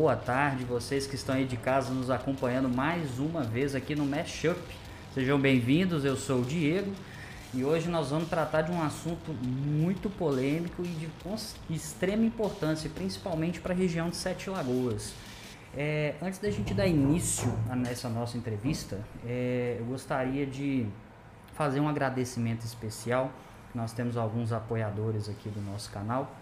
Boa tarde, vocês que estão aí de casa nos acompanhando mais uma vez aqui no Mashup. Sejam bem-vindos, eu sou o Diego e hoje nós vamos tratar de um assunto muito polêmico e de extrema importância, principalmente para a região de Sete Lagoas. É, antes da gente dar início nessa nossa entrevista, é, eu gostaria de fazer um agradecimento especial. Nós temos alguns apoiadores aqui do nosso canal.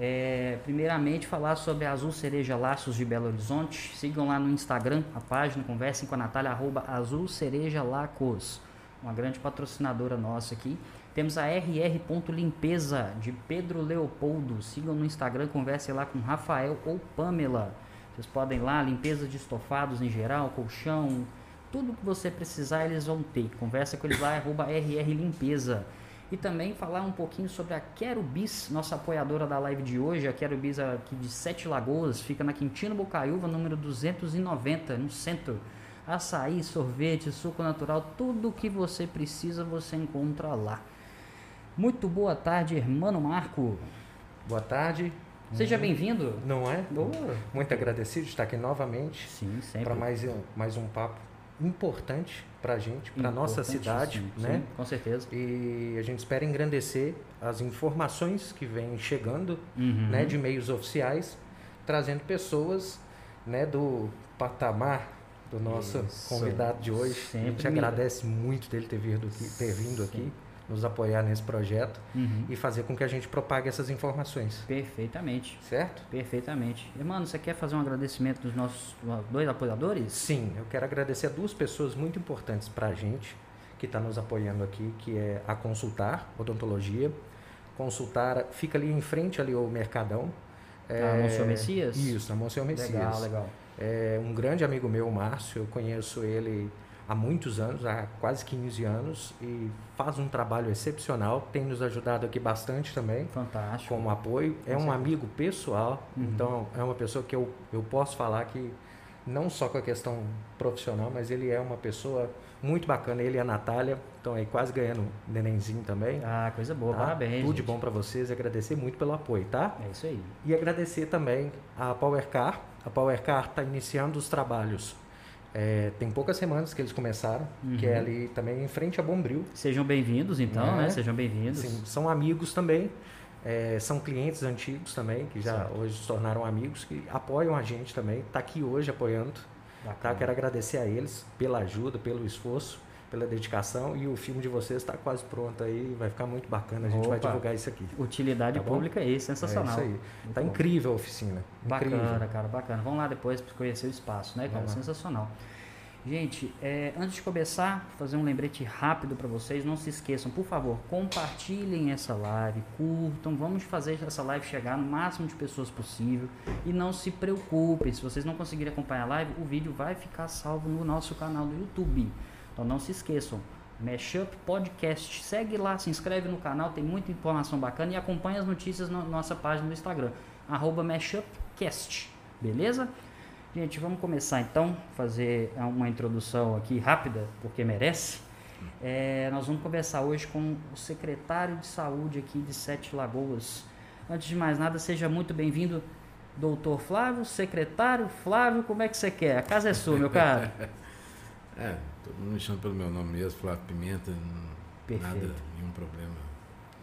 É, primeiramente, falar sobre a Azul Cereja Laços de Belo Horizonte. Sigam lá no Instagram a página, conversem com a Natália, arroba Azul Cereja Lacos uma grande patrocinadora nossa aqui. Temos a RR Limpeza de Pedro Leopoldo. Sigam no Instagram, conversem lá com Rafael ou Pamela. Vocês podem ir lá, limpeza de estofados em geral, colchão, tudo que você precisar eles vão ter. Conversa com eles lá, arroba RR Limpeza. E também falar um pouquinho sobre a Querubis, nossa apoiadora da live de hoje. A Querubis aqui de Sete Lagoas, fica na Quintino Bocaiúva, número 290, no centro açaí, sorvete, suco natural, tudo que você precisa você encontra lá. Muito boa tarde, irmão Marco. Boa tarde. Seja hum, bem-vindo. Não é? Boa. Muito agradecido de estar aqui novamente. Sim, sempre. Para mais, mais um papo importante para a gente, para nossa cidade, sim, né? Sim, com certeza. E a gente espera engrandecer as informações que vêm chegando, uhum. né, de meios oficiais, trazendo pessoas, né, do patamar do nosso Isso. convidado de hoje. Sempre a gente agradece muito dele ter vindo aqui, ter vindo aqui nos apoiar nesse projeto uhum. e fazer com que a gente propague essas informações. Perfeitamente. Certo? Perfeitamente. Irmão, você quer fazer um agradecimento dos nossos dois apoiadores? Sim, eu quero agradecer a duas pessoas muito importantes para a gente que está nos apoiando aqui, que é a Consultar Odontologia. Consultar fica ali em frente ali ao Mercadão. É, a Monsenhor Messias? Isso, a Monsenhor Messias. Legal, legal. É um grande amigo meu, o Márcio, eu conheço ele há muitos anos, há quase 15 anos, e faz um trabalho excepcional, tem nos ajudado aqui bastante também. Fantástico. Com apoio. É um amigo pessoal, uhum. então é uma pessoa que eu, eu posso falar que, não só com a questão profissional, mas ele é uma pessoa muito bacana. Ele e a Natália estão aí quase ganhando nenenzinho também. Ah, coisa boa, tá? parabéns. Tudo de bom para vocês e agradecer muito pelo apoio, tá? É isso aí. E agradecer também a Powercar, a PowerCar está iniciando os trabalhos. É, tem poucas semanas que eles começaram, uhum. que é ali também em frente a Bombril. Sejam bem-vindos, então, é. né? Sejam bem-vindos. São amigos também, é, são clientes antigos também, que já certo. hoje se tornaram amigos, que apoiam a gente também. Está aqui hoje apoiando. Tá? Quero agradecer a eles pela ajuda, pelo esforço pela dedicação e o filme de vocês está quase pronto aí, vai ficar muito bacana, a gente Opa. vai divulgar isso aqui. Utilidade tá pública aí, sensacional. É isso aí. Muito tá bom. incrível a oficina. Bacana, incrível. cara, bacana. Vamos lá depois para conhecer o espaço, né, cara? Sensacional. Gente, é, antes de começar, fazer um lembrete rápido para vocês. Não se esqueçam, por favor, compartilhem essa live, curtam. Vamos fazer essa live chegar no máximo de pessoas possível. E não se preocupem, se vocês não conseguirem acompanhar a live, o vídeo vai ficar salvo no nosso canal do YouTube. Então não se esqueçam, Mashup Podcast. Segue lá, se inscreve no canal, tem muita informação bacana e acompanha as notícias na nossa página do Instagram, arroba MashupCast. Beleza? Gente, vamos começar então, fazer uma introdução aqui rápida, porque merece. É, nós vamos conversar hoje com o secretário de saúde aqui de Sete Lagoas. Antes de mais nada, seja muito bem-vindo, doutor Flávio, secretário Flávio, como é que você quer? A casa é sua, meu caro. É, todo mundo me chama pelo meu nome mesmo, Flávio Pimenta, Perfeito. nada, nenhum problema.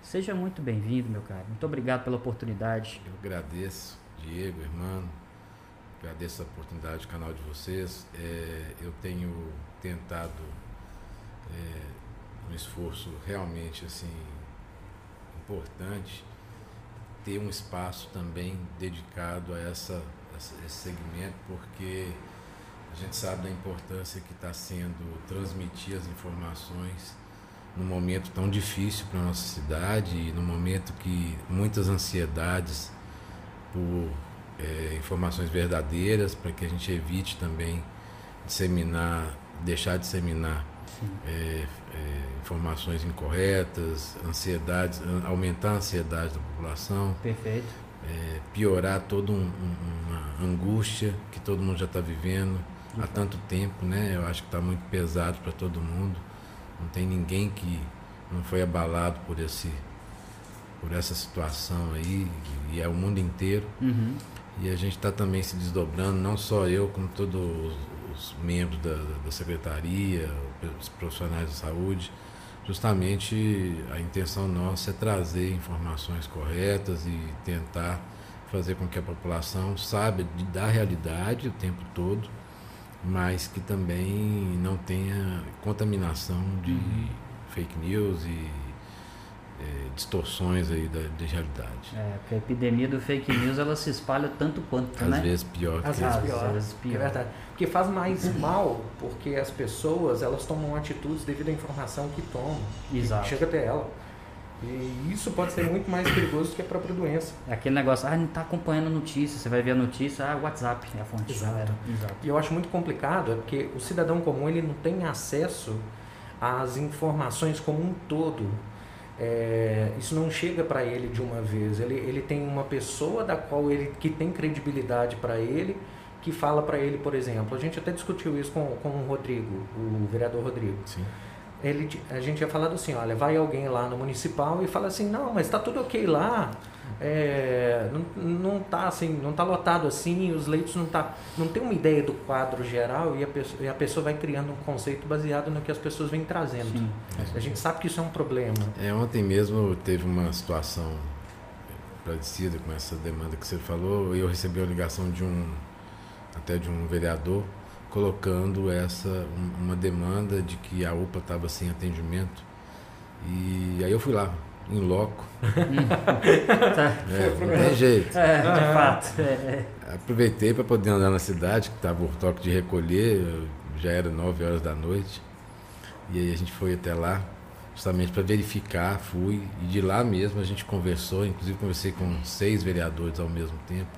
Seja muito bem-vindo, meu caro. Muito obrigado pela oportunidade. Eu agradeço, Diego, irmão. Agradeço a oportunidade do canal de vocês. É, eu tenho tentado é, um esforço realmente assim importante ter um espaço também dedicado a essa, esse segmento, porque a gente sabe da importância que está sendo transmitir as informações num momento tão difícil para a nossa cidade e no momento que muitas ansiedades por é, informações verdadeiras para que a gente evite também disseminar, deixar de disseminar é, é, informações incorretas, ansiedades, aumentar a ansiedade da população. Perfeito. É, piorar toda um, uma angústia que todo mundo já está vivendo há tanto tempo, né? Eu acho que está muito pesado para todo mundo. Não tem ninguém que não foi abalado por esse por essa situação aí e é o mundo inteiro. Uhum. E a gente está também se desdobrando, não só eu, como todos os membros da, da secretaria, os profissionais de saúde. Justamente a intenção nossa é trazer informações corretas e tentar fazer com que a população saiba da realidade o tempo todo, mas que também não tenha contaminação de uhum. fake news e é, distorções aí da, da realidade. É, porque a epidemia do fake news ela se espalha tanto quanto, Às né? vezes pior. Às vezes pior. Às vezes pior. É verdade. Porque faz mais mal, porque as pessoas elas tomam atitudes devido à informação que tomam. Exato. Que chega até ela. E isso pode ser muito mais perigoso do que a própria doença. É aquele negócio, ah, não está acompanhando a notícia, você vai ver a notícia, ah, WhatsApp é a fonte. Exato. Exato. E eu acho muito complicado, é porque o cidadão comum ele não tem acesso às informações como um todo. É, isso não chega para ele de uma vez. Ele, ele tem uma pessoa da qual ele que tem credibilidade para ele, que fala para ele, por exemplo. A gente até discutiu isso com, com o Rodrigo, o vereador Rodrigo. Sim. Ele, a gente tinha falado assim, olha, vai alguém lá no municipal e fala assim, não, mas está tudo ok lá é, não, não tá assim, não tá lotado assim, os leitos não tá, não tem uma ideia do quadro geral e a pessoa, e a pessoa vai criando um conceito baseado no que as pessoas vêm trazendo. Sim. A gente sabe que isso é um problema. É, ontem mesmo teve uma situação parecida com essa demanda que você falou, e eu recebi a ligação de um até de um vereador colocando essa uma demanda de que a UPA estava sem atendimento. E aí eu fui lá, em loco. tá. é, não tem jeito. É, de fato. É. Aproveitei para poder andar na cidade, que estava o toque de recolher, já era 9 horas da noite. E aí a gente foi até lá, justamente para verificar, fui, e de lá mesmo a gente conversou, inclusive conversei com seis vereadores ao mesmo tempo,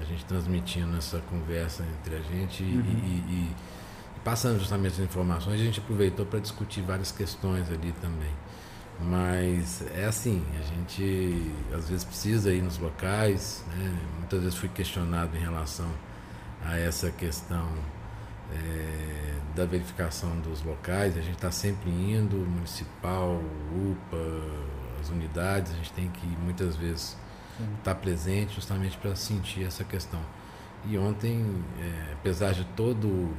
a gente transmitindo essa conversa entre a gente uhum. e, e, e passando justamente as informações, a gente aproveitou para discutir várias questões ali também. Mas é assim, a gente às vezes precisa ir nos locais, né? muitas vezes fui questionado em relação a essa questão é, da verificação dos locais, a gente está sempre indo, municipal, UPA, as unidades, a gente tem que muitas vezes estar tá presente justamente para sentir essa questão. E ontem, é, apesar de todo,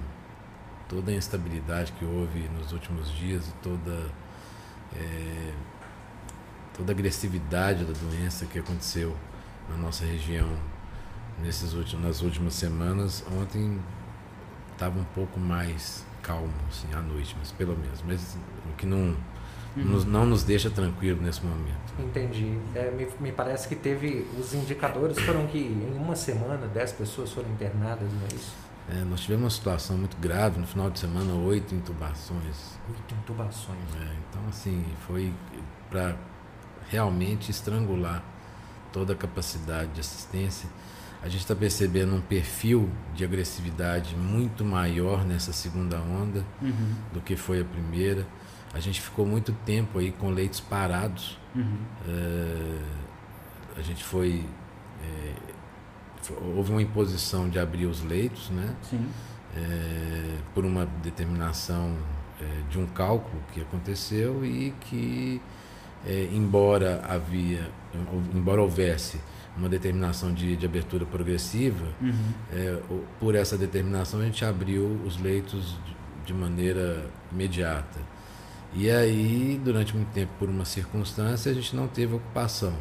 toda a instabilidade que houve nos últimos dias e toda é, toda a agressividade da doença que aconteceu na nossa região nesses últimos, nas últimas semanas. Ontem estava um pouco mais calmo assim, à noite, mas pelo menos. Mas o que não, uhum. nos, não nos deixa tranquilo nesse momento. Entendi. É, me, me parece que teve. Os indicadores foram que em uma semana 10 pessoas foram internadas, não é isso? É, nós tivemos uma situação muito grave, no final de semana, oito intubações. Oito intubações. É, então, assim, foi para realmente estrangular toda a capacidade de assistência. A gente está percebendo um perfil de agressividade muito maior nessa segunda onda uhum. do que foi a primeira. A gente ficou muito tempo aí com leitos parados. Uhum. É, a gente foi é, houve uma imposição de abrir os leitos, né? Sim. É, por uma determinação de um cálculo que aconteceu e que, embora havia, embora houvesse uma determinação de, de abertura progressiva, uhum. É, por essa determinação a gente abriu os leitos de, de maneira imediata. E aí, durante muito tempo, por uma circunstância, a gente não teve ocupação.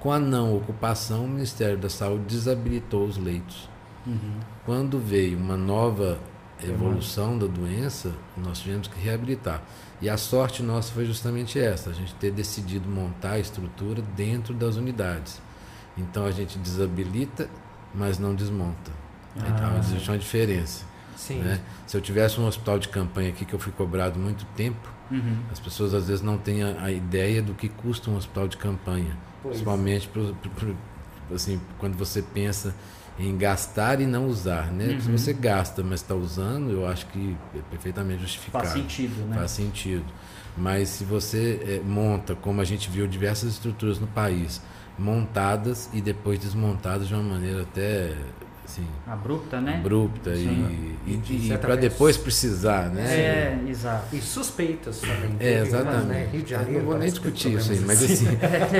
Com a não ocupação, o Ministério da Saúde desabilitou os leitos. Uhum. Quando veio uma nova evolução da doença, nós tivemos que reabilitar. E a sorte nossa foi justamente essa, a gente ter decidido montar a estrutura dentro das unidades. Então a gente desabilita, mas não desmonta. Ah, então existe uma diferença. Né? Se eu tivesse um hospital de campanha aqui que eu fui cobrado muito tempo, uhum. as pessoas às vezes não têm a, a ideia do que custa um hospital de campanha. Pois. Principalmente pro, pro, pro, assim, quando você pensa em gastar e não usar, né? Uhum. Se você gasta, mas está usando, eu acho que é perfeitamente justificado. Faz sentido, né? Faz sentido. Mas se você é, monta, como a gente viu diversas estruturas no país, montadas e depois desmontadas de uma maneira até assim, Sim. Abrupta, né? Abrupta Sim. e, e, e para depois precisar, né? É, exato. E suspeitas também. É, exatamente. Né? Rio de Janeiro, não vou nem discutir isso aí, mas assim...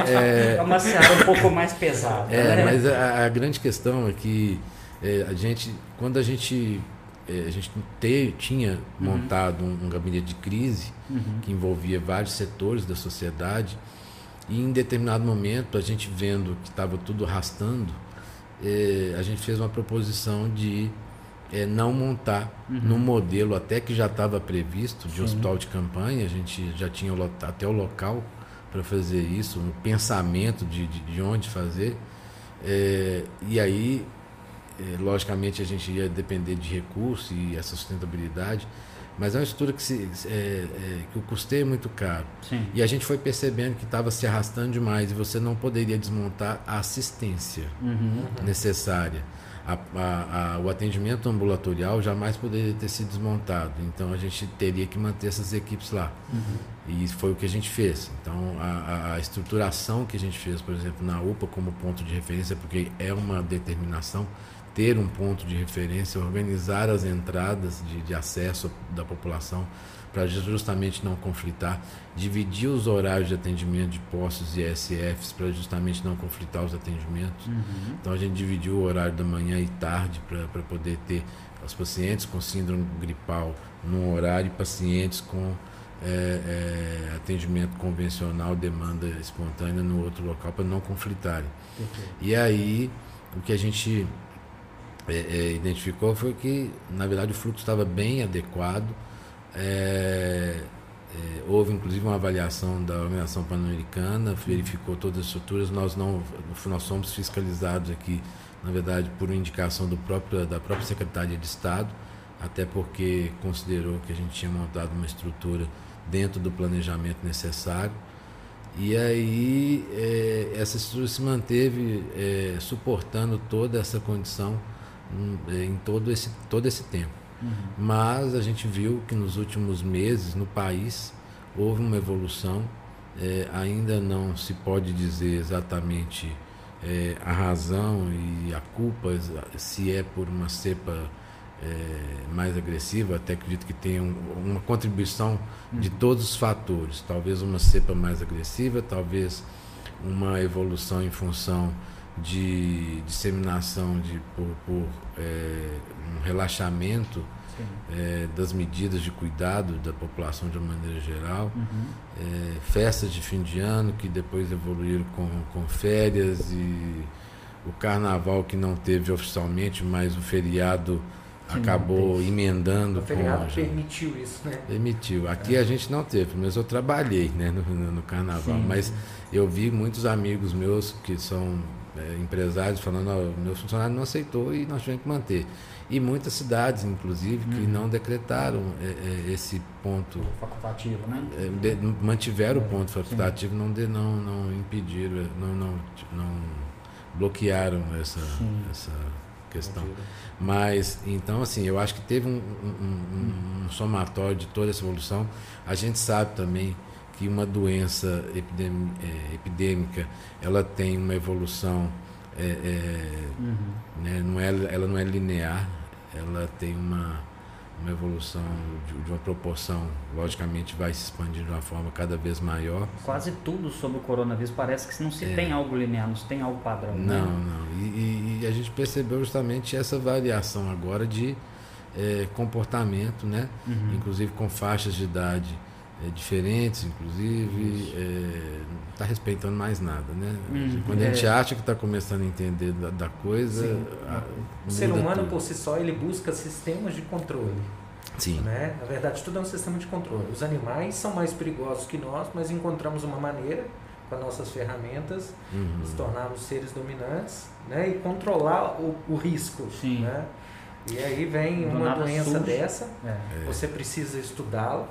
é, é uma seara um pouco mais pesada. É, né? mas a, a, grande questão é que é, a gente, quando a gente é, a gente te, tinha uhum. montado um, um, gabinete de crise uhum. que envolvia vários setores da sociedade e em determinado momento a gente vendo que estava tudo arrastando é, a gente fez uma proposição de é, não montar uhum. num modelo até que já estava previsto de Sim. hospital de campanha a gente já tinha até o local para fazer isso um pensamento de, de, de onde fazer é, e aí logicamente a gente ia depender de recursos e essa sustentabilidade, mas é uma estrutura que, se, é, é, que o custeio é muito caro. Sim. E a gente foi percebendo que estava se arrastando demais e você não poderia desmontar a assistência uhum. necessária. A, a, a, o atendimento ambulatorial jamais poderia ter sido desmontado. Então a gente teria que manter essas equipes lá. Uhum. E foi o que a gente fez. Então a, a, estruturação que a gente fez, por exemplo, na UPA como ponto de referência, porque é uma determinação ter um ponto de referência, organizar as entradas de, de acesso da população para justamente não conflitar, dividir os horários de atendimento de postos e SFs para justamente não conflitar os atendimentos. Uhum. Então a gente dividiu o horário da manhã e tarde para poder ter os pacientes com síndrome gripal num horário e pacientes com é, é, atendimento convencional, demanda espontânea no outro local para não conflitarem. Uhum. E aí o que a gente é, é, identificou foi que, na verdade, o fluxo estava bem adequado. É, é, houve inclusive uma avaliação da Organização Pan-Americana, verificou todas as estruturas. Nós não, nós somos fiscalizados aqui, na verdade, por indicação do próprio, da própria Secretaria de Estado, até porque considerou que a gente tinha montado uma estrutura dentro do planejamento necessário. E aí é, essa estrutura se manteve é, suportando toda essa condição em todo esse, todo esse tempo. Uhum. Mas a gente viu que nos últimos meses no país houve uma evolução, é, ainda não se pode dizer exatamente é, a razão e a culpa, se é por uma cepa é, mais agressiva, até acredito que tenha um, uma contribuição uhum. de todos os fatores, talvez uma cepa mais agressiva, talvez uma evolução em função de disseminação de, por, por é, um relaxamento é, das medidas de cuidado da população de uma maneira geral, uhum. é, festas de fim de ano que depois evoluíram com, com férias e o carnaval que não teve oficialmente, mas o feriado acabou emendando. O feriado com, permitiu isso, né? Permitiu. Aqui é. a gente não teve, mas eu trabalhei né, no, no carnaval, Sim. mas eu vi muitos amigos meus que são é, empresários falando, oh, meu funcionário não aceitou e nós tivemos que manter. E muitas cidades, inclusive, que uhum. não decretaram é, é, esse ponto. Facultativo, né? É, de, mantiveram o é, ponto facultativo, não, de, não, não impediram, não, não, não bloquearam essa, essa questão. Mas, então, assim, eu acho que teve um, um, um, um somatório de toda essa evolução. A gente sabe também que uma doença é, epidêmica ela tem uma evolução é, é, uhum. né, não é, ela não é linear ela tem uma, uma evolução de, de, uma proporção logicamente vai se expandir de uma forma cada vez maior quase tudo sobre o coronavírus parece que não se é. tem algo linear não se tem algo padrão não né? não e, e, a gente percebeu justamente essa variação agora de é, comportamento né uhum. inclusive com faixas de idade é, diferentes, inclusive, está é, respeitando mais nada, né? Uhum, Quando a gente é. acha que está começando a entender da, da coisa, a, o ser humano tudo. por si só ele busca sistemas de controle. Sim. Né? Na verdade, tudo é um sistema de controle. Os animais são mais perigosos que nós, mas encontramos uma maneira com as nossas ferramentas uhum. nos tornarmos seres dominantes, né? E controlar o, o risco, Sim. né? E aí vem Do uma doença surge. dessa, é. você precisa estudá-la,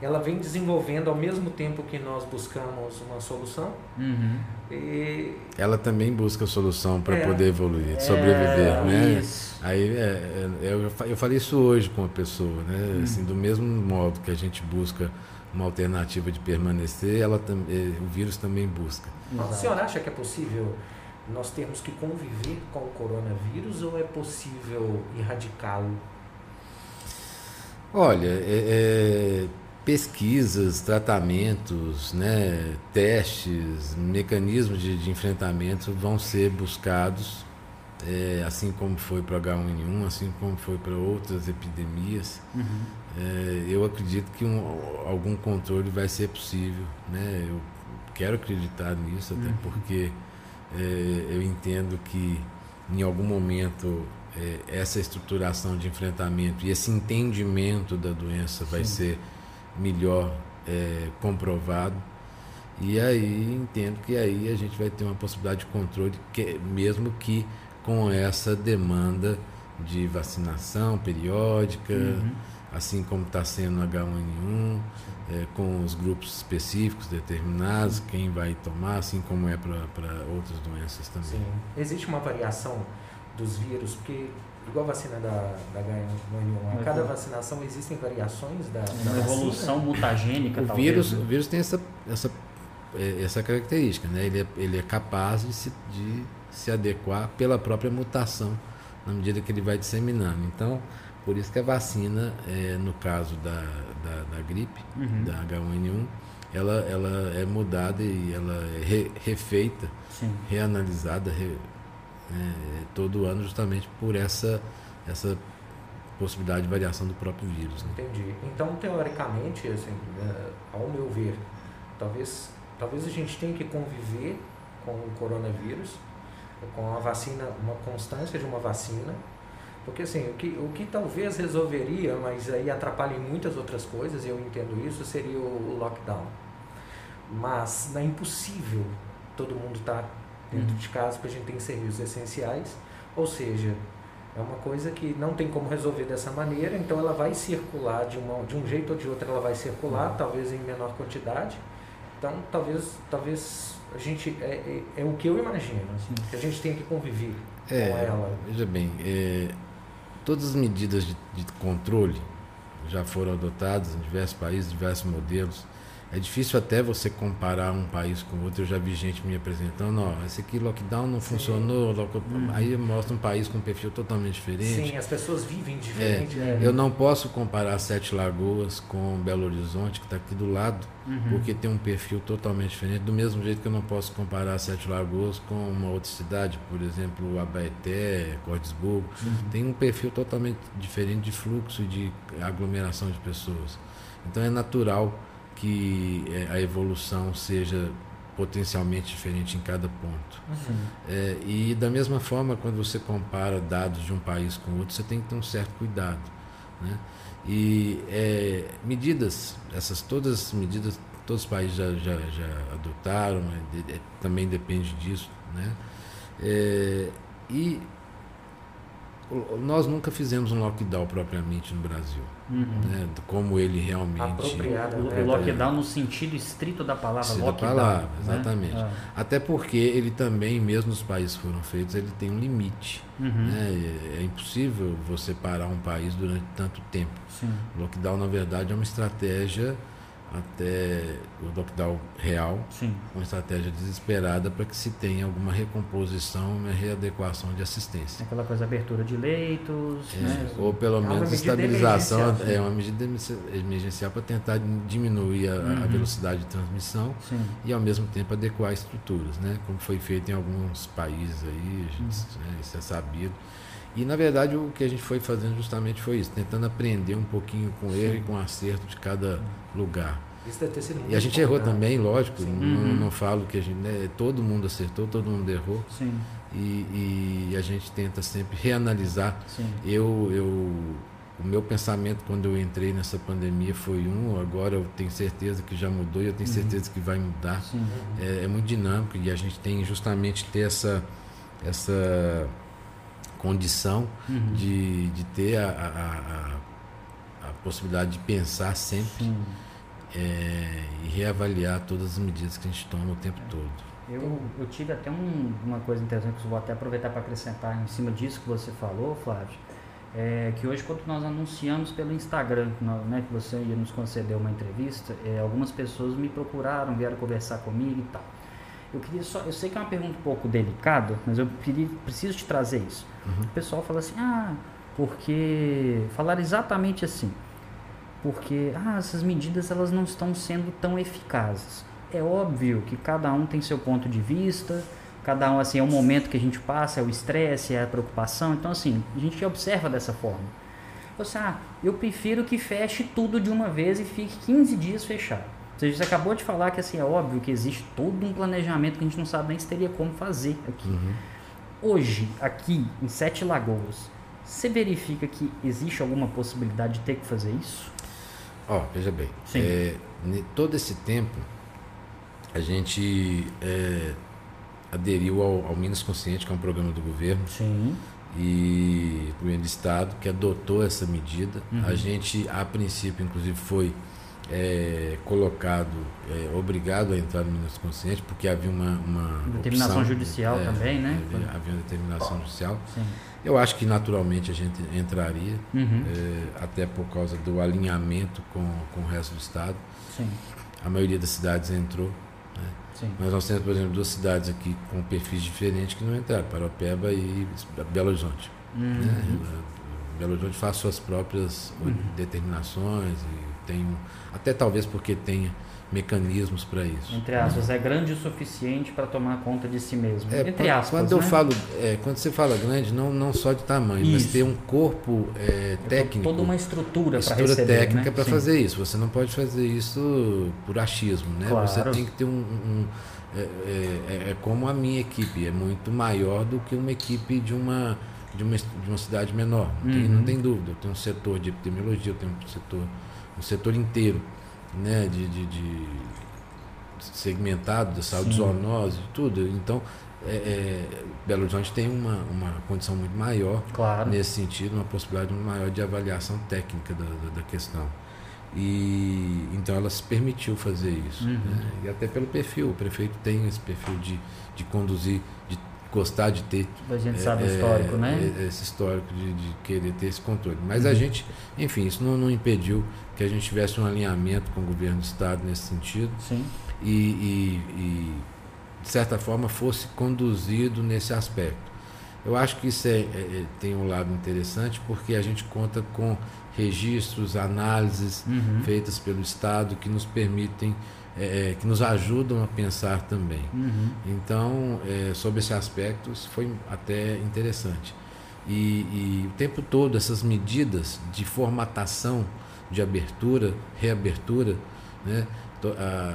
ela vem desenvolvendo ao mesmo tempo que nós buscamos uma solução. Uhum. E... Ela também busca solução para é, poder evoluir, é, sobreviver, né? Isso. Aí é, é eu, eu falei isso hoje com a pessoa, né? Uhum. Assim, do mesmo modo que a gente busca uma alternativa de permanecer, ela também, o vírus também busca. O senhor acha que é possível nós temos que conviver com o coronavírus ou é possível erradicá-lo? Olha, é, é, pesquisas, tratamentos, né, testes, mecanismos de, de enfrentamento vão ser buscados, é, assim como foi para o H1N1, assim como foi para outras epidemias. Uhum. É, eu acredito que um, algum controle vai ser possível. Né? Eu quero acreditar nisso, até uhum. porque é, eu entendo que em algum momento é, essa estruturação de enfrentamento e esse entendimento da doença vai Sim. ser melhor é, comprovado. E aí entendo que aí a gente vai ter uma possibilidade de controle, que, mesmo que com essa demanda de vacinação periódica, uhum. assim como está sendo H1N1, é, com os grupos específicos determinados, quem vai tomar, assim como é para outras doenças também. Sim. Existe uma variação dos vírus, porque igual a vacina da, da H1N1, a cada vacinação existem variações da, da Uma evolução mutagênica, o talvez. Vírus, né? O vírus tem essa, essa, é, essa característica, né? ele, é, ele é capaz de se, de se adequar pela própria mutação, na medida que ele vai disseminando. Então, por isso que a vacina, é, no caso da, da, da gripe, uhum. da H1N1, ela, ela é mudada e ela é re, refeita, Sim. reanalisada, re, é, todo ano justamente por essa, essa possibilidade de variação do próprio vírus. Né? Entendi. Então, teoricamente, assim, é, ao meu ver, talvez, talvez a gente tenha que conviver com o coronavírus, com a vacina, uma constância de uma vacina, porque assim, o que, o que talvez resolveria, mas aí atrapalha em muitas outras coisas, e eu entendo isso, seria o, lockdown. Mas é impossível todo mundo estar tá dentro de casa, porque a gente tem serviços essenciais, ou seja, é uma coisa que não tem como resolver dessa maneira, então ela vai circular de, uma, de um jeito ou de outro, ela vai circular, uhum. talvez em menor quantidade. Então, talvez, talvez a gente é, é, é o que eu imagino, assim, que a gente tem que conviver é, com ela. Veja bem, é, todas as medidas de, de controle já foram adotadas em diversos países, diversos modelos. É difícil até você comparar um país com outro. Eu já vi gente me apresentando, ó, esse aqui lockdown não Sim. funcionou, lock... uhum. aí mostra um país com um perfil totalmente diferente. Sim, as pessoas vivem diferente. É, né? Eu não posso comparar Sete Lagoas com Belo Horizonte, que está aqui do lado, uhum. porque tem um perfil totalmente diferente. Do mesmo jeito que eu não posso comparar Sete Lagoas com uma outra cidade, por exemplo, Abaeté, Cordesburgo. Uhum. Tem um perfil totalmente diferente de fluxo e de aglomeração de pessoas. Então é natural que é, a evolução seja potencialmente diferente em cada ponto. Uhum. É, e da mesma forma, quando você compara dados de um país com outro, você tem que ter um certo cuidado. Né? E é, medidas, essas todas as medidas, todos os países já, já, já adotaram, é, é, também depende disso. Né? É, e nós nunca fizemos um lockdown propriamente no Brasil, uhum. né? como ele realmente o, o lockdown no sentido estrito da palavra lockdown, da palavra, né? exatamente. Ah. Até porque ele também, mesmo nos países que foram feitos, ele tem um limite. Uhum. Né? É, é impossível você parar um país durante tanto tempo. Sim. O lockdown, na verdade, é uma estratégia até o lockdown real, Sim. uma estratégia desesperada para que se tenha alguma recomposição, uma readequação de assistência. Aquela coisa, abertura de leitos, é, né? ou pelo é menos estabilização, é uma medida emergencial para tentar diminuir a, uhum. a, velocidade de transmissão Sim. e ao mesmo tempo adequar estruturas, né? como foi feito em alguns países aí, gente, uhum. né? isso é sabido. E na verdade o que a gente foi fazendo justamente foi isso, tentando aprender um pouquinho com erro e com acerto de cada lugar. Isso deve ter sido muito E a gente errou também, lógico, não, uhum. não, falo que a gente, né, todo mundo acertou, todo mundo errou. Sim. E, e a gente tenta sempre reanalisar. Sim. Eu, eu, o meu pensamento quando eu entrei nessa pandemia foi um, agora eu tenho certeza que já mudou e eu tenho uhum. certeza que vai mudar. É, é muito dinâmico e a gente tem justamente ter essa, essa condição uhum. de, de ter a, a, a, a, possibilidade de pensar sempre é, e reavaliar todas as medidas que a gente toma o tempo todo. Eu, eu tive até um, uma coisa interessante que eu vou até aproveitar para acrescentar em cima disso que você falou, Flávio. É que hoje, quando nós anunciamos pelo Instagram né, que você ia nos conceder uma entrevista, é, algumas pessoas me procuraram, vieram conversar comigo e tal. Eu queria só, eu sei que é uma pergunta um pouco delicada, mas eu queria, preciso te trazer isso. Uhum. O pessoal fala assim, ah, porque falar exatamente assim, porque ah, essas medidas elas não estão sendo tão eficazes. É óbvio que cada um tem seu ponto de vista, cada um assim é o momento que a gente passa, é o estresse, é a preocupação. Então assim, a gente observa dessa forma. Você, ah, eu prefiro que feche tudo de uma vez e fique 15 dias fechado. Você acabou de falar que assim, é óbvio que existe todo um planejamento que a gente não sabe nem se teria como fazer aqui. Uhum. Hoje, aqui em Sete Lagoas, você verifica que existe alguma possibilidade de ter que fazer isso? Ó, oh, veja bem, é, todo esse tempo a gente é, aderiu ao, ao Minas Consciente, que é um programa do governo. Sim e o governo do estado que adotou essa medida. Uhum. A gente, a princípio, inclusive, foi é, colocado, é, obrigado a entrar no Minas Consciente, porque havia uma. uma determinação opção, judicial é, também, né? Havia, havia uma determinação judicial. Sim. Eu acho que naturalmente a gente entraria, uhum. É, até por causa do alinhamento com, com o resto do estado. Sim. A maioria das cidades entrou. Sim. Mas nós temos, por exemplo, duas cidades aqui com perfis diferentes que não entraram, Paropeba e Belo Horizonte. Uhum. Né? Belo Horizonte faz suas próprias uhum. determinações e tem até talvez porque tenha mecanismos para isso. Entre aspas, é grande o suficiente para tomar conta de si mesmo. É, Entre aspas, quando né? eu falo, é, quando você fala grande, não, não só de tamanho, isso. mas ter um corpo é, técnico, toda uma estrutura, estrutura receber, técnica né? para fazer isso. Você não pode fazer isso por achismo, né? Claro. Você tem que ter um, um é, é, é, como a minha equipe é muito maior do que uma equipe de uma de uma, de uma cidade menor. Não, uhum. tem, não tem dúvida. Eu tenho um setor de epidemiologia, eu tenho um setor um setor inteiro né, de, de, de segmentado da saúde, zoonose, tudo. Então, é, é, Belo Horizonte tem uma, uma condição muito maior claro. nesse sentido, uma possibilidade muito maior de avaliação técnica da, da, da questão. E então ela se permitiu fazer isso. Uhum. Né? E até pelo perfil, o prefeito tem esse perfil de, de conduzir, de gostar de ter. A gente é, sabe o histórico, né? É, esse histórico de, de, querer ter esse controle. Mas uhum. a gente, enfim, isso não, não, impediu que a gente tivesse um alinhamento com o governo do Estado nesse sentido. Sim. E, e, e de certa forma, fosse conduzido nesse aspecto. Eu acho que isso é, é, tem um lado interessante porque a gente conta com registros, análises uhum. feitas pelo Estado que nos permitem é, é, que nos ajudam a pensar também. Uhum. Então, é, sobre esse aspecto, isso foi até interessante. E, e, o tempo todo, essas medidas de formatação, de abertura, reabertura, né, to, a,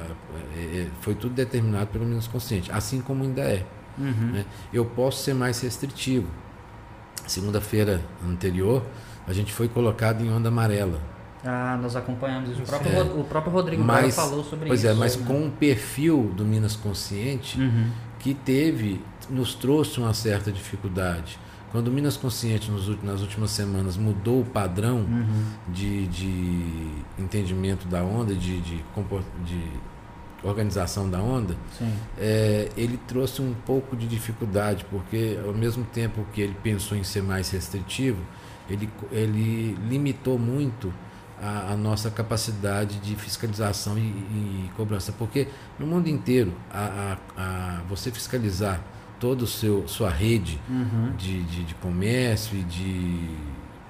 é, é, foi tudo determinado pelo menos consciente, assim como ainda é. Uhum. Né? Eu posso ser mais restritivo. Segunda-feira anterior, a gente foi colocado em onda amarela. Ah, nós acompanhamos isso. O próprio, é. o próprio Rodrigo mas, falou sobre pois isso. Pois é, mas com um perfil do Minas Consciente uhum. que teve, nos trouxe uma certa dificuldade. Quando o Minas Consciente nos, nas últimas semanas mudou o padrão uhum. de, de entendimento da onda, de, de, de organização da onda, é, ele trouxe um pouco de dificuldade, porque ao mesmo tempo que ele pensou em ser mais restritivo, ele, ele limitou muito a, a, nossa capacidade de fiscalização e, e, cobrança. Porque no mundo inteiro, a, a, a você fiscalizar toda a sua rede uhum. de, de, de, comércio e de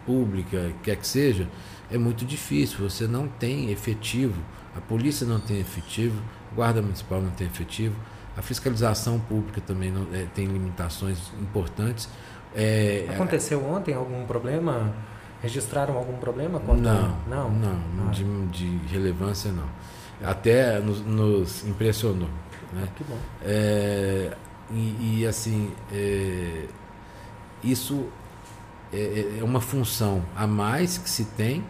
pública, quer que seja, é muito difícil. Você não tem efetivo, a polícia não tem efetivo, a guarda municipal não tem efetivo, a fiscalização pública também não, é, tem limitações importantes. É, Aconteceu ontem algum problema? Registraram algum problema? Quanto... Não, não, não, ah. de, de, relevância não. Até nos, nos impressionou. Né? Que bom. É, e, e, assim, é, isso é, é, uma função a mais que se tem,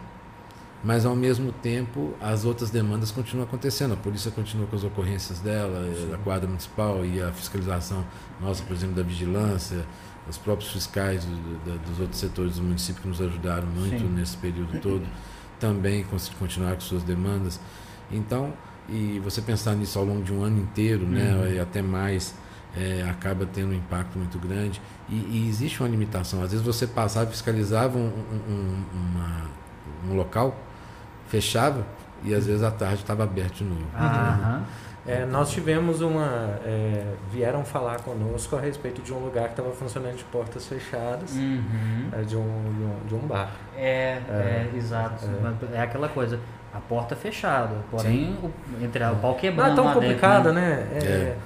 mas ao mesmo tempo as outras demandas continuam acontecendo. A polícia continua com as ocorrências dela, Sim. a guarda municipal e a fiscalização nossa, por exemplo, da vigilância os próprios fiscais do, do, dos outros setores do município que nos ajudaram muito Sim. nesse período todo, também continuar com suas demandas. Então, e você pensar nisso ao longo de um ano inteiro, né, uhum. e até mais, é, acaba tendo um impacto muito grande. E, e, existe uma limitação. Às vezes você passava, fiscalizava um, um, uma, um local, fechava, e às vezes à tarde estava aberto de novo. Uhum. É, nós tivemos uma. É, vieram falar conosco a respeito de um lugar que estava funcionando de portas fechadas, Uhum. é, de, um, de, um, de um bar. É, é, É, exato. é. É. aquela coisa. A porta fechada, porém o, entre a, o pau Não quebrando é tão lá dentro, complicado, né? né? É, É.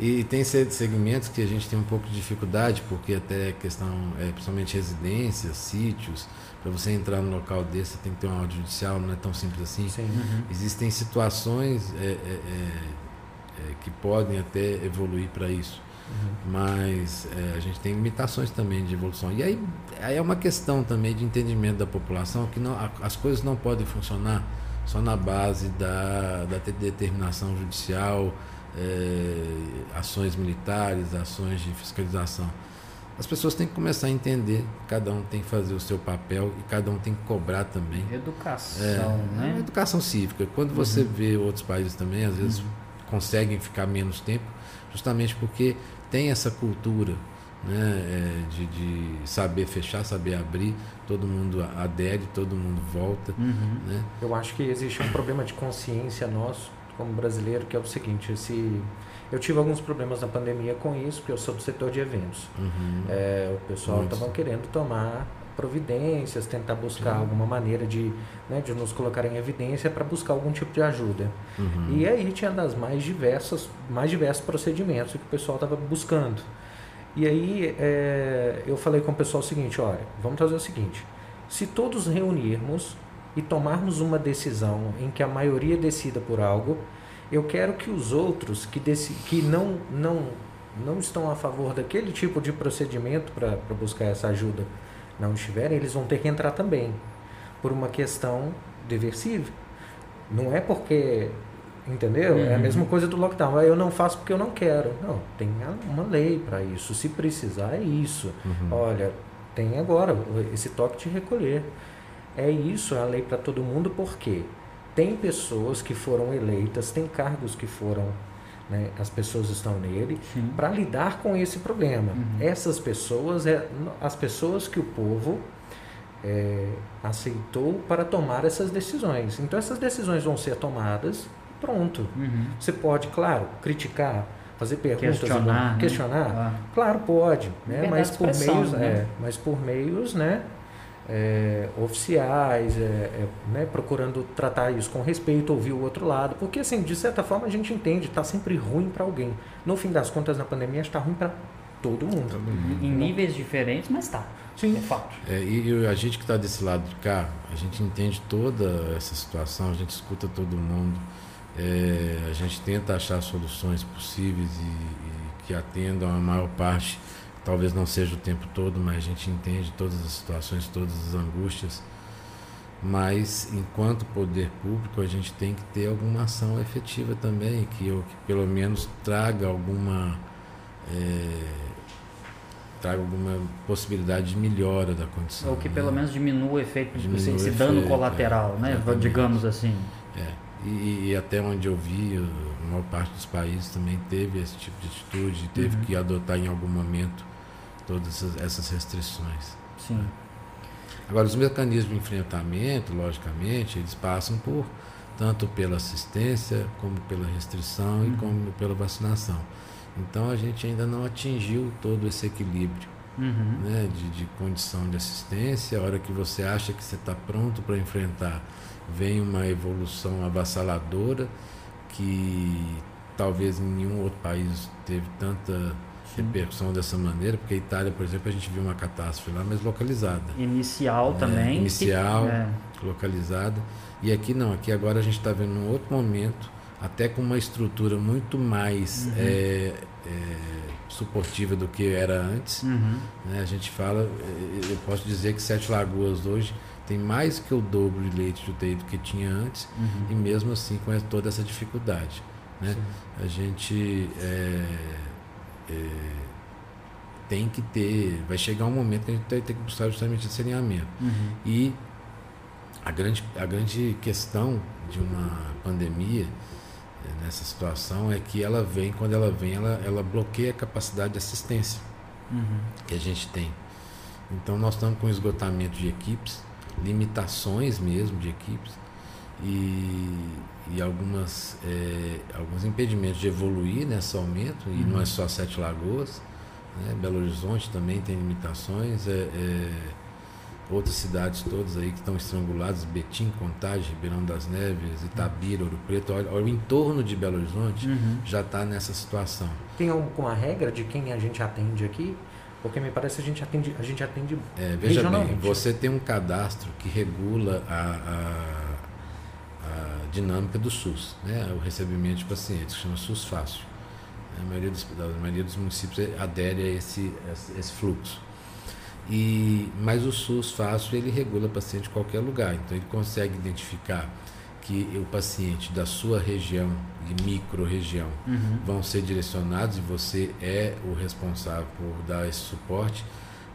E tem se- segmentos que a gente tem um pouco de dificuldade, porque até questão, é, principalmente residências, sítios, para você entrar no local desse, você tem que ter uma ordem judicial, não é tão simples assim. Sim. Uhum. Existem situações é, é, é, é, que podem até evoluir para isso, Uhum. mas é, a gente tem limitações também de evolução. E aí, aí é uma questão também de entendimento da população que não, as coisas não podem funcionar só na base da, da te- determinação judicial, é, ações militares, ações de fiscalização. As pessoas têm que começar a entender, cada um tem que fazer o seu papel e cada um tem que cobrar também. Educação, É, é né? educação cívica. Quando você Uhum. vê outros países também, às vezes conseguem ficar menos tempo, justamente porque tem essa cultura né, é, de, de saber fechar, saber abrir, todo mundo adere, todo mundo volta. Uhum. Né? Eu acho que existe um problema de consciência nosso, como brasileiro, que é o seguinte: esse, eu tive alguns problemas na pandemia com isso, porque eu sou do setor de eventos. Uhum. É, o pessoal estava querendo tomar providências, tentar buscar Sim. alguma maneira de, né, de nos colocar em evidência para buscar algum tipo de ajuda. Uhum. E aí tinha das mais diversas, mais diversos procedimentos que o pessoal estava buscando. E aí é, eu falei com o pessoal o seguinte, olha, vamos fazer o seguinte, se todos reunirmos e tomarmos uma decisão em que a maioria decida por algo, eu quero que os outros que, deci que não, não, não estão a favor daquele tipo de procedimento para buscar essa ajuda não estiverem, eles vão ter que entrar também, por uma questão diversiva. Não é porque, entendeu? É a Uhum. mesma coisa do lockdown. Ah, Eu não faço porque eu não quero. Não, tem uma lei para isso. Se precisar, é isso. Uhum. Olha, tem agora esse toque de recolher. É isso, é a lei para todo mundo, porque tem pessoas que foram eleitas, tem cargos que foram, né, as pessoas estão nele, para lidar com esse problema. Uhum. Essas pessoas, é as pessoas que o povo é, aceitou para tomar essas decisões. Então essas decisões vão ser tomadas, pronto. Uhum. Você pode, claro, criticar, fazer perguntas, Questionar, né? questionar. Ah. Claro, pode, né? Mas por meios, né? é, mas por meios, né? É, oficiais, é, é, né, procurando tratar isso com respeito, ouvir o outro lado, porque assim, de certa forma a gente entende, está sempre ruim para alguém. No fim das contas, na pandemia está ruim para todo mundo. Em níveis diferentes, mas tá. Sim. É fato. É, e, e a gente que está desse lado de cá, a gente entende toda essa situação, a gente escuta todo mundo, é, a gente tenta achar soluções possíveis e, e que atendam a maior parte, talvez não seja o tempo todo, mas a gente entende todas as situações, todas as angústias. Mas, enquanto poder público, a gente tem que ter alguma ação efetiva também, que, eu, que pelo menos traga alguma. é, traga alguma possibilidade de melhora da condição. Ou que né? pelo menos diminua o efeito, Diminua esse, dano efeito, colateral, é, né? exatamente. Digamos assim. É. E, e até onde eu vi, a maior parte dos países também teve esse tipo de atitude, teve Uhum. que adotar em algum momento todas essas, restrições. Sim. Agora, os mecanismos de enfrentamento, logicamente, eles passam por tanto pela assistência, como pela restrição Uhum. e como pela vacinação. Então, a gente ainda não atingiu todo esse equilíbrio Uhum. né, de, de condição de assistência. A hora que você acha que você está pronto para enfrentar, vem uma evolução avassaladora que talvez em nenhum outro país teve tanta. Repercussão dessa maneira, porque a Itália, por exemplo, a gente viu uma catástrofe lá, mas localizada. Inicial É, também. inicial. é. Localizada. E aqui não, aqui agora a gente está vendo um outro momento, até com uma estrutura muito mais Uhum. é, é, suportiva do que era antes. Uhum. né? A gente fala, eh, eu posso dizer que Sete Lagoas hoje tem mais que o dobro de leite de UTI do que tinha antes, Uhum. e mesmo assim com toda essa dificuldade. Né? Sim. A gente é, é, tem que ter, vai chegar um momento que a gente vai ter que buscar justamente esse alinhamento. Uhum. E a grande, a grande questão de uma pandemia eh, nessa situação é que ela vem, quando ela vem, ela, ela bloqueia a capacidade de assistência Uhum. que a gente tem. Então nós estamos com esgotamento de equipes, limitações mesmo de equipes, e, e algumas, é, alguns impedimentos de evoluir nesse aumento, e não é só Sete Lagoas, né? Belo Horizonte também tem limitações, é, é, outras cidades todas aí que estão estranguladas, Betim, Contagem, Ribeirão das Neves, Itabira, Ouro Preto, olha, olha o entorno de Belo Horizonte Uhum. já está nessa situação. Tem alguma regra de quem a gente atende aqui? Porque me parece que a gente atende, a gente atende É, veja bem, você tem um cadastro que regula a, a- a dinâmica do SUS, né? o recebimento de pacientes, que chama SUS Fácil. A maioria dos, a maioria dos municípios adere a esse, esse, esse fluxo. E, mas o SUS Fácil ele regula paciente de qualquer lugar, então ele consegue identificar que o paciente da sua região, de micro-região, Uhum. vão ser direcionados e você é o responsável por dar esse suporte.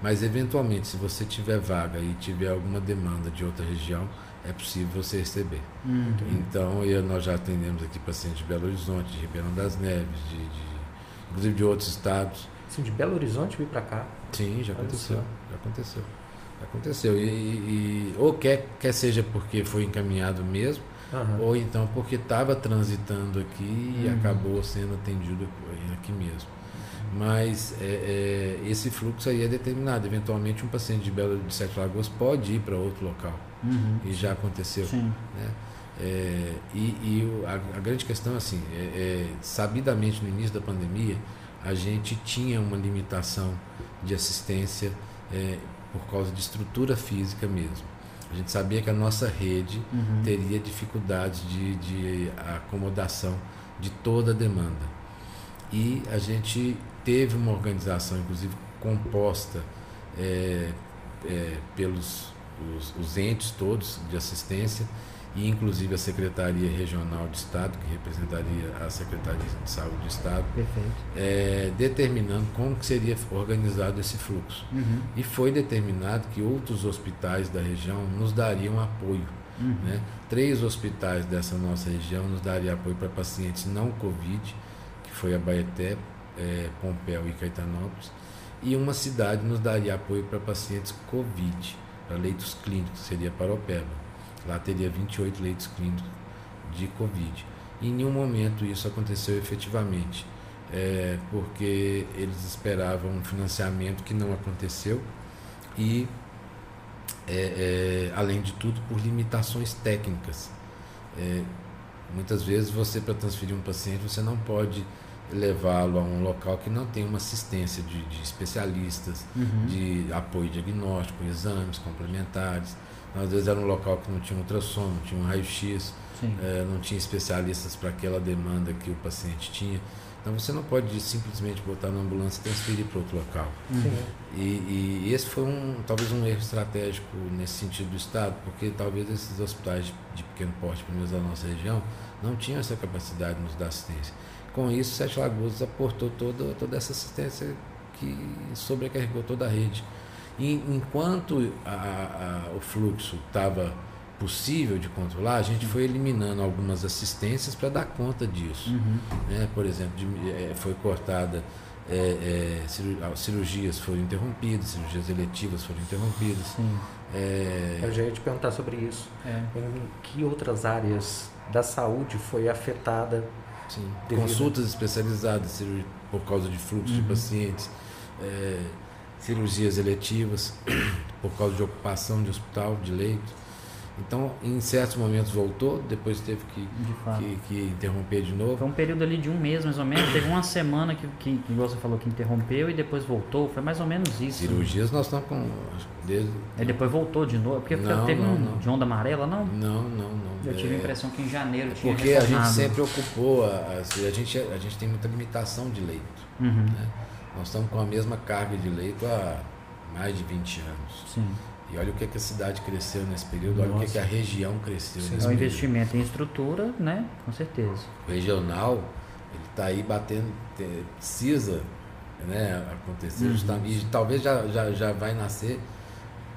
Mas eventualmente, se você tiver vaga e tiver alguma demanda de outra região, é possível você receber. Uhum. Então, eu, nós já atendemos aqui pacientes de Belo Horizonte, de Ribeirão das Neves, de, de- inclusive de outros estados. Assim, de Belo Horizonte vir para cá. Sim, já aconteceu. Já aconteceu. Já aconteceu. E, e- ou quer, quer seja porque foi encaminhado mesmo, Aham. ou então porque estava transitando aqui e Uhum. acabou sendo atendido aqui mesmo. Mas é, é, esse fluxo aí é determinado. Eventualmente um paciente de Belo de Sete Lagoas pode ir para outro local. Uhum. E já aconteceu. Sim. né? É, e e a, a grande questão assim, é, é, sabidamente no início da pandemia, a gente tinha uma limitação de assistência é, por causa de estrutura física mesmo. A gente sabia que a nossa rede Uhum. teria dificuldades de, de acomodação de toda a demanda. E a gente teve uma organização, inclusive composta é, é, pelos os, os entes todos de assistência e inclusive a Secretaria Regional de Estado, que representaria a Secretaria de Saúde do Estado, é, determinando como que seria organizado esse fluxo. Uhum. E foi determinado que outros hospitais da região nos dariam apoio. Uhum. Né? Três hospitais dessa nossa região nos dariam apoio para pacientes não Covid, que foi a Baeté, eh, Pompéu e Caetanópolis, e uma cidade nos daria apoio para pacientes Covid, para leitos clínicos, seria Paropeba. Lá teria 28 leitos clínicos de Covid. E em nenhum momento isso aconteceu efetivamente, eh, porque eles esperavam um financiamento que não aconteceu e é, é, além de tudo, por limitações técnicas. É, muitas vezes você, para transferir um paciente, você não pode levá-lo a um local que não tem uma assistência de, de especialistas, Uhum. de apoio diagnóstico, exames complementares. Às vezes era um local que não tinha ultrassom, não tinha um raio-x, é, não tinha especialistas para aquela demanda que o paciente tinha. Então você não pode simplesmente botar na ambulância e transferir para outro local. Uhum. E, e esse foi um, talvez um erro estratégico nesse sentido do Estado, porque talvez esses hospitais de, de pequeno porte, pelo menos da nossa região, não tinham essa capacidade de nos dar assistência. Com isso, Sete Lagoas aportou toda, toda essa assistência que sobrecarregou toda a rede. E enquanto a- a- o fluxo estava possível de controlar, a gente foi eliminando algumas assistências para dar conta disso Uhum. né? Por exemplo, de- eh, foi cortada, eh, ciru- ah, cirurgias foram interrompidas, cirurgias eletivas foram interrompidas. Eh, Eu já ia te perguntar sobre isso. É. Em que outras áreas da saúde foi afetada? Sim, consultas especializadas por causa de fluxo de Uhum. pacientes, eh, cirurgias eletivas por causa de ocupação de hospital, de leito. Então, em certos momentos voltou, depois teve que, De que, que interromper de novo. Foi um período ali de um mês, mais ou menos. Teve uma semana que, que, igual você falou, que interrompeu e depois voltou. Foi mais ou menos isso. Cirurgias nós estamos com. Desde, Aí depois voltou de novo. Porque Não, teve não, um não. de onda amarela, não? não, não, não. Eu tive a É, impressão que em janeiro tinha Porque a gente retornado. sempre ocupou, a, a, gente, a gente tem muita limitação de leito. Uhum. Nós estamos com a mesma carga de leito há mais de 20 anos. Sim. E olha o que, que a cidade cresceu nesse período, olha o que, Nossa. que a região cresceu É nesse um período. investimento em estrutura, né? Com certeza. O regional, ele está aí batendo, te- precisa né, acontecer Uhum. justamente, e talvez já, já, já vai nascer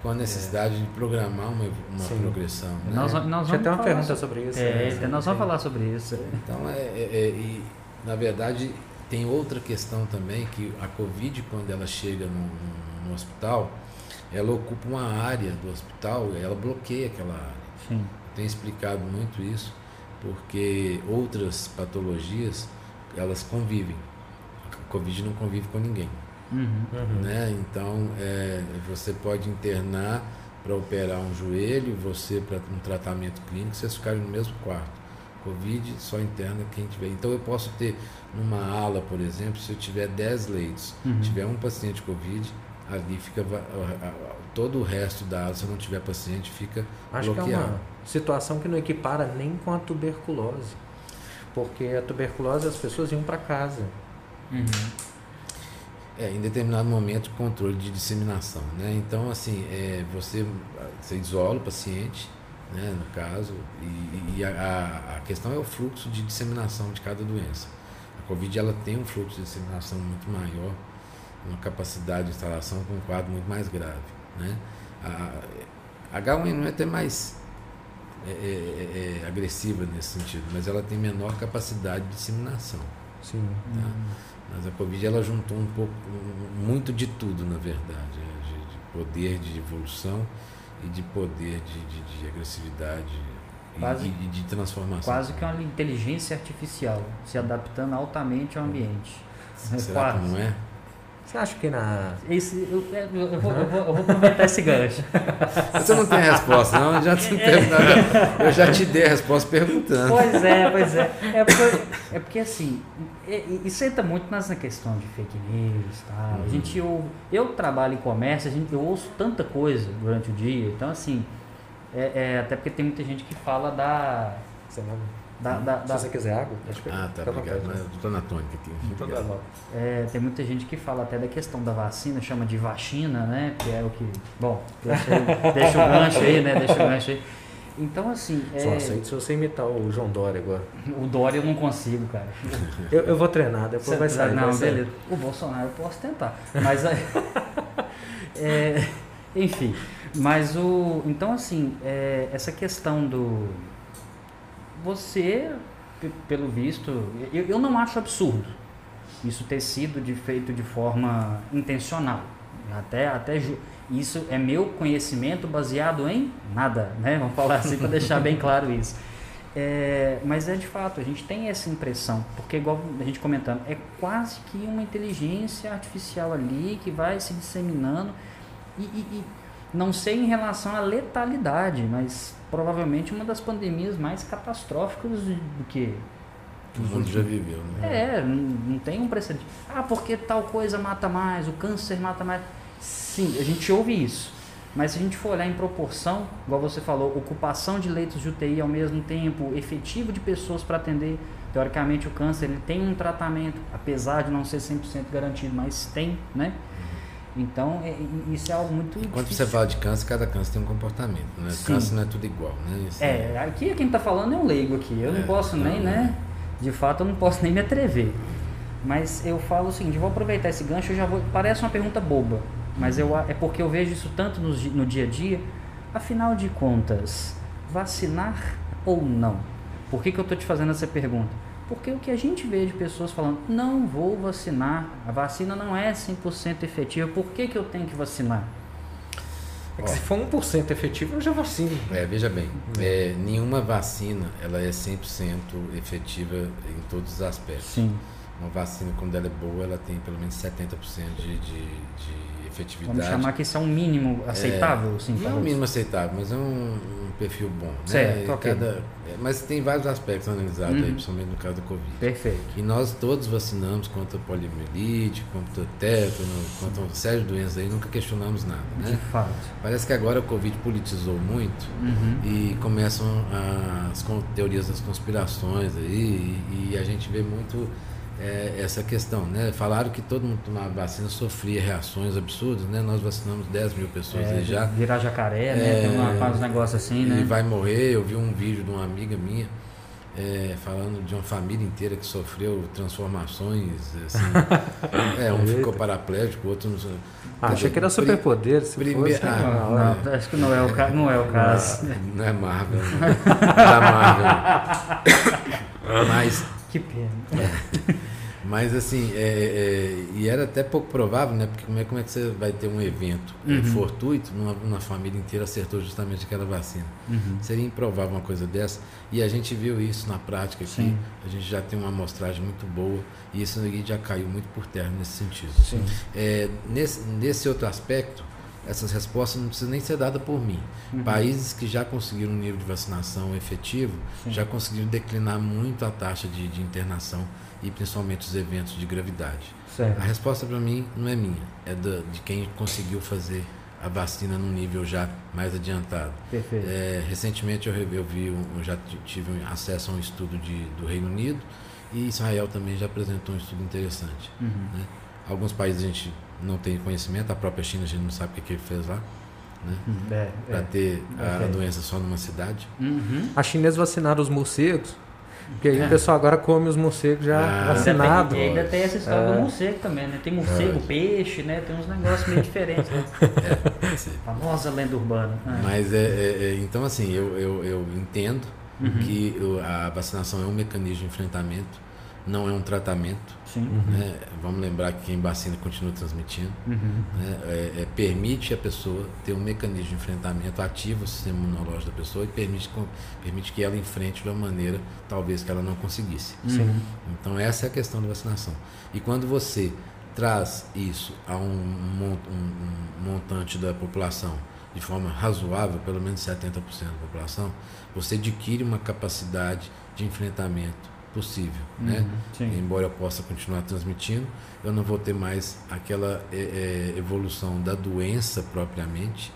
com a necessidade de programar uma, uma Sim. progressão. Né? Nós, nós vamos tem uma pergunta sobre- sobre isso. É, né? então nós vamos falar sobre isso. Então, é, é- é- e, na verdade, tem outra questão também, que a Covid, quando ela chega no, no- no hospital, ela ocupa uma área do hospital, ela bloqueia aquela área. Sim. tenho explicado muito isso, porque outras patologias, elas convivem. A Covid não convive com ninguém. Uhum. uhum. Né? Então, é, você pode internar para operar um joelho, você para um tratamento clínico, vocês ficarem no mesmo quarto. Covid só interna quem tiver. Então eu posso ter numa ala, por exemplo, se eu tiver 10 leitos, uhum. tiver um paciente Covid, ali fica todo o resto da ala, se não tiver paciente, fica Acho bloqueado. que é uma situação que não equipara nem com a tuberculose. Porque a tuberculose as pessoas iam para casa. Uhum. É, em determinado momento, controle de disseminação. Né? Então, assim, é, você, você isola o paciente, né, no caso, e, e a, a, questão é o fluxo de disseminação de cada doença. A Covid ela tem um fluxo de disseminação muito maior, uma capacidade de instalação com um quadro muito mais grave. Né? A, a H1N1 é até mais é, é, é, é, agressiva nesse sentido, mas ela tem menor capacidade de disseminação. Sim. Tá? Mas a Covid ela juntou um pouco, muito de tudo, na verdade, é, de, de poder de evolução e de poder de, de, de agressividade quase, e de, de, transformação. Quase que uma inteligência artificial, se adaptando altamente ao ambiente. Será quase. que não é? Você acha que na. Esse, eu, eu, eu, vou, eu, vou, eu vou aproveitar esse gancho. Você não tem resposta, não? Eu já, te é. eu já te dei a resposta perguntando. Pois é, pois é. É porque, é porque assim, isso entra muito nessa questão de fake news tal. Uhum. A gente, eu, eu trabalho em comércio, a gente, eu ouço tanta coisa durante o dia. Então, assim, é, é até porque tem muita gente que fala da. Você não da, da, da... Se você quiser água, Ah, tá, obrigado. Mas eu tô na tônica aqui. É, tem muita gente que fala até da questão da vacina, chama de vacina, né? Que é o que. Bom, deixa, deixa o gancho aí, né? Deixa o gancho aí. Então, assim. Só é... aceito se você imitar o João Dória agora. O Dória eu não consigo, cara. eu, eu vou treinar, depois você vai sair. Não, vai beleza. Sair. O Bolsonaro eu posso tentar. Mas. é, enfim. Mas o. Então, assim, é, essa questão do você, pelo visto, eu, eu não acho absurdo isso ter sido de, feito de forma intencional. Até, até isso é meu conhecimento baseado em nada, né? Vamos falar assim para deixar bem claro isso. É, mas é de fato, a gente tem essa impressão, porque igual a gente comentando, é quase que uma inteligência artificial ali que vai se disseminando e, e, e não sei em relação à letalidade, mas provavelmente uma das pandemias mais catastróficas do que o mundo já viveu, né? É, não, não tem um precedente. Ah, porque tal coisa mata mais, o câncer mata mais. Sim, a gente ouve isso. Mas se a gente for olhar em proporção, igual você falou, ocupação de leitos de UTI ao mesmo tempo, efetivo de pessoas para atender, teoricamente o câncer ele tem um tratamento, apesar de não ser 100% garantido, mas tem, né? Então, é, isso é algo muito Quando difícil. você fala de câncer, cada câncer tem um comportamento, né? Sim. Câncer não é tudo igual, né? Isso é, é, aqui quem está falando é um leigo aqui. Eu é, não posso nem, né? De fato, eu não posso nem me atrever. Mas eu falo o seguinte, vou aproveitar esse gancho, eu já vou... Parece uma pergunta boba, mas eu, é porque eu vejo isso tanto no, no dia a dia. Afinal de contas, vacinar ou não? Por que, que eu estou te fazendo essa pergunta? Porque o que a gente vê de pessoas falando, não vou vacinar, a vacina não é 100% efetiva, por que, que eu tenho que vacinar? É que Ó, se for 1% efetivo, eu já vacino. É, veja bem, é, nenhuma vacina ela é 100% efetiva em todos os aspectos. Sim. Uma vacina, quando ela é boa, ela tem pelo menos 70% de, de, de efetividade. Vamos chamar que isso é um mínimo aceitável? É, sim, não é um mínimo aceitável, mas é um, um perfil bom. Né? Certo, né? Cada, é, mas tem vários aspectos analisados uhum. aí, principalmente no caso do Covid. Perfeito. E nós todos vacinamos contra poliomielite, contra tétano, contra uma série de doenças aí, nunca questionamos nada. Né? De fato. Parece que agora o Covid politizou muito uhum. e começam as teorias das conspirações aí, e, e a gente vê muito é, essa questão, né? Falaram que todo mundo tomava vacina sofria reações absurdas, né? Nós vacinamos 10 mil pessoas é, aí já. Virar jacaré, é, né? Tem uma, uns negócios assim, né? E vai morrer. Eu vi um vídeo de uma amiga minha é, falando de uma família inteira que sofreu transformações. Assim. é, um ficou paraplégico, o outro não. Ah, achei que era superpoder. Se primeiro, fosse, ah, não, acho que não é o, ca... não é o caso. Não, não é Marvel. Não é Marvel. Mas que pena. Mas assim, é, é, e era até pouco provável, né? Porque como é, como é que você vai ter um evento é, uhum. fortuito numa, uma família inteira acertou justamente aquela vacina? Uhum. Seria improvável uma coisa dessa. E a gente viu isso na prática aqui. Sim. A gente já tem uma amostragem muito boa e isso já caiu muito por terra nesse sentido. É, nesse, nesse outro aspecto, essas respostas não precisam nem ser dadas por mim. Uhum. Países que já conseguiram um nível de vacinação efetivo Sim. já conseguiram declinar muito a taxa de, de, internação e principalmente os eventos de gravidade. Certo. A resposta para mim não é minha, é da, de quem conseguiu fazer a vacina num nível já mais adiantado. Perfeito. É, recentemente eu, eu vi, eu já tive acesso a um estudo de, do Reino Unido e Israel também já apresentou um estudo interessante. Uhum. Né? Alguns países a gente não tem conhecimento, a própria China a gente não sabe o que, que ele fez lá. Né? Uhum. É, para é. ter a, a, doença só numa cidade. Uhum. A chinesa vacinaram os morcegos, porque aí é. o pessoal agora come os morcegos já ah, vacinados. E ainda tem essa história é. do morcego também, né? Tem morcego, é. peixe, né? Tem uns negócios meio diferentes. Né? É, famosa lenda urbana. Ah. Mas é, é, então assim, eu, eu, eu entendo uhum. que a vacinação é um mecanismo de enfrentamento não é um tratamento. Né? Vamos lembrar que quem vacina continua transmitindo. Uhum. Né? É, é, permite a pessoa ter um mecanismo de enfrentamento, ativa o sistema imunológico da pessoa e permite, permite que ela enfrente de uma maneira talvez que ela não conseguisse. Uhum. Então essa é a questão da vacinação. E quando você traz isso a um, um, um montante da população de forma razoável, pelo menos 70% da população, você adquire uma capacidade de enfrentamento possível, uhum, né? Sim. Embora eu possa continuar transmitindo, eu não vou ter mais aquela é, é, evolução da doença propriamente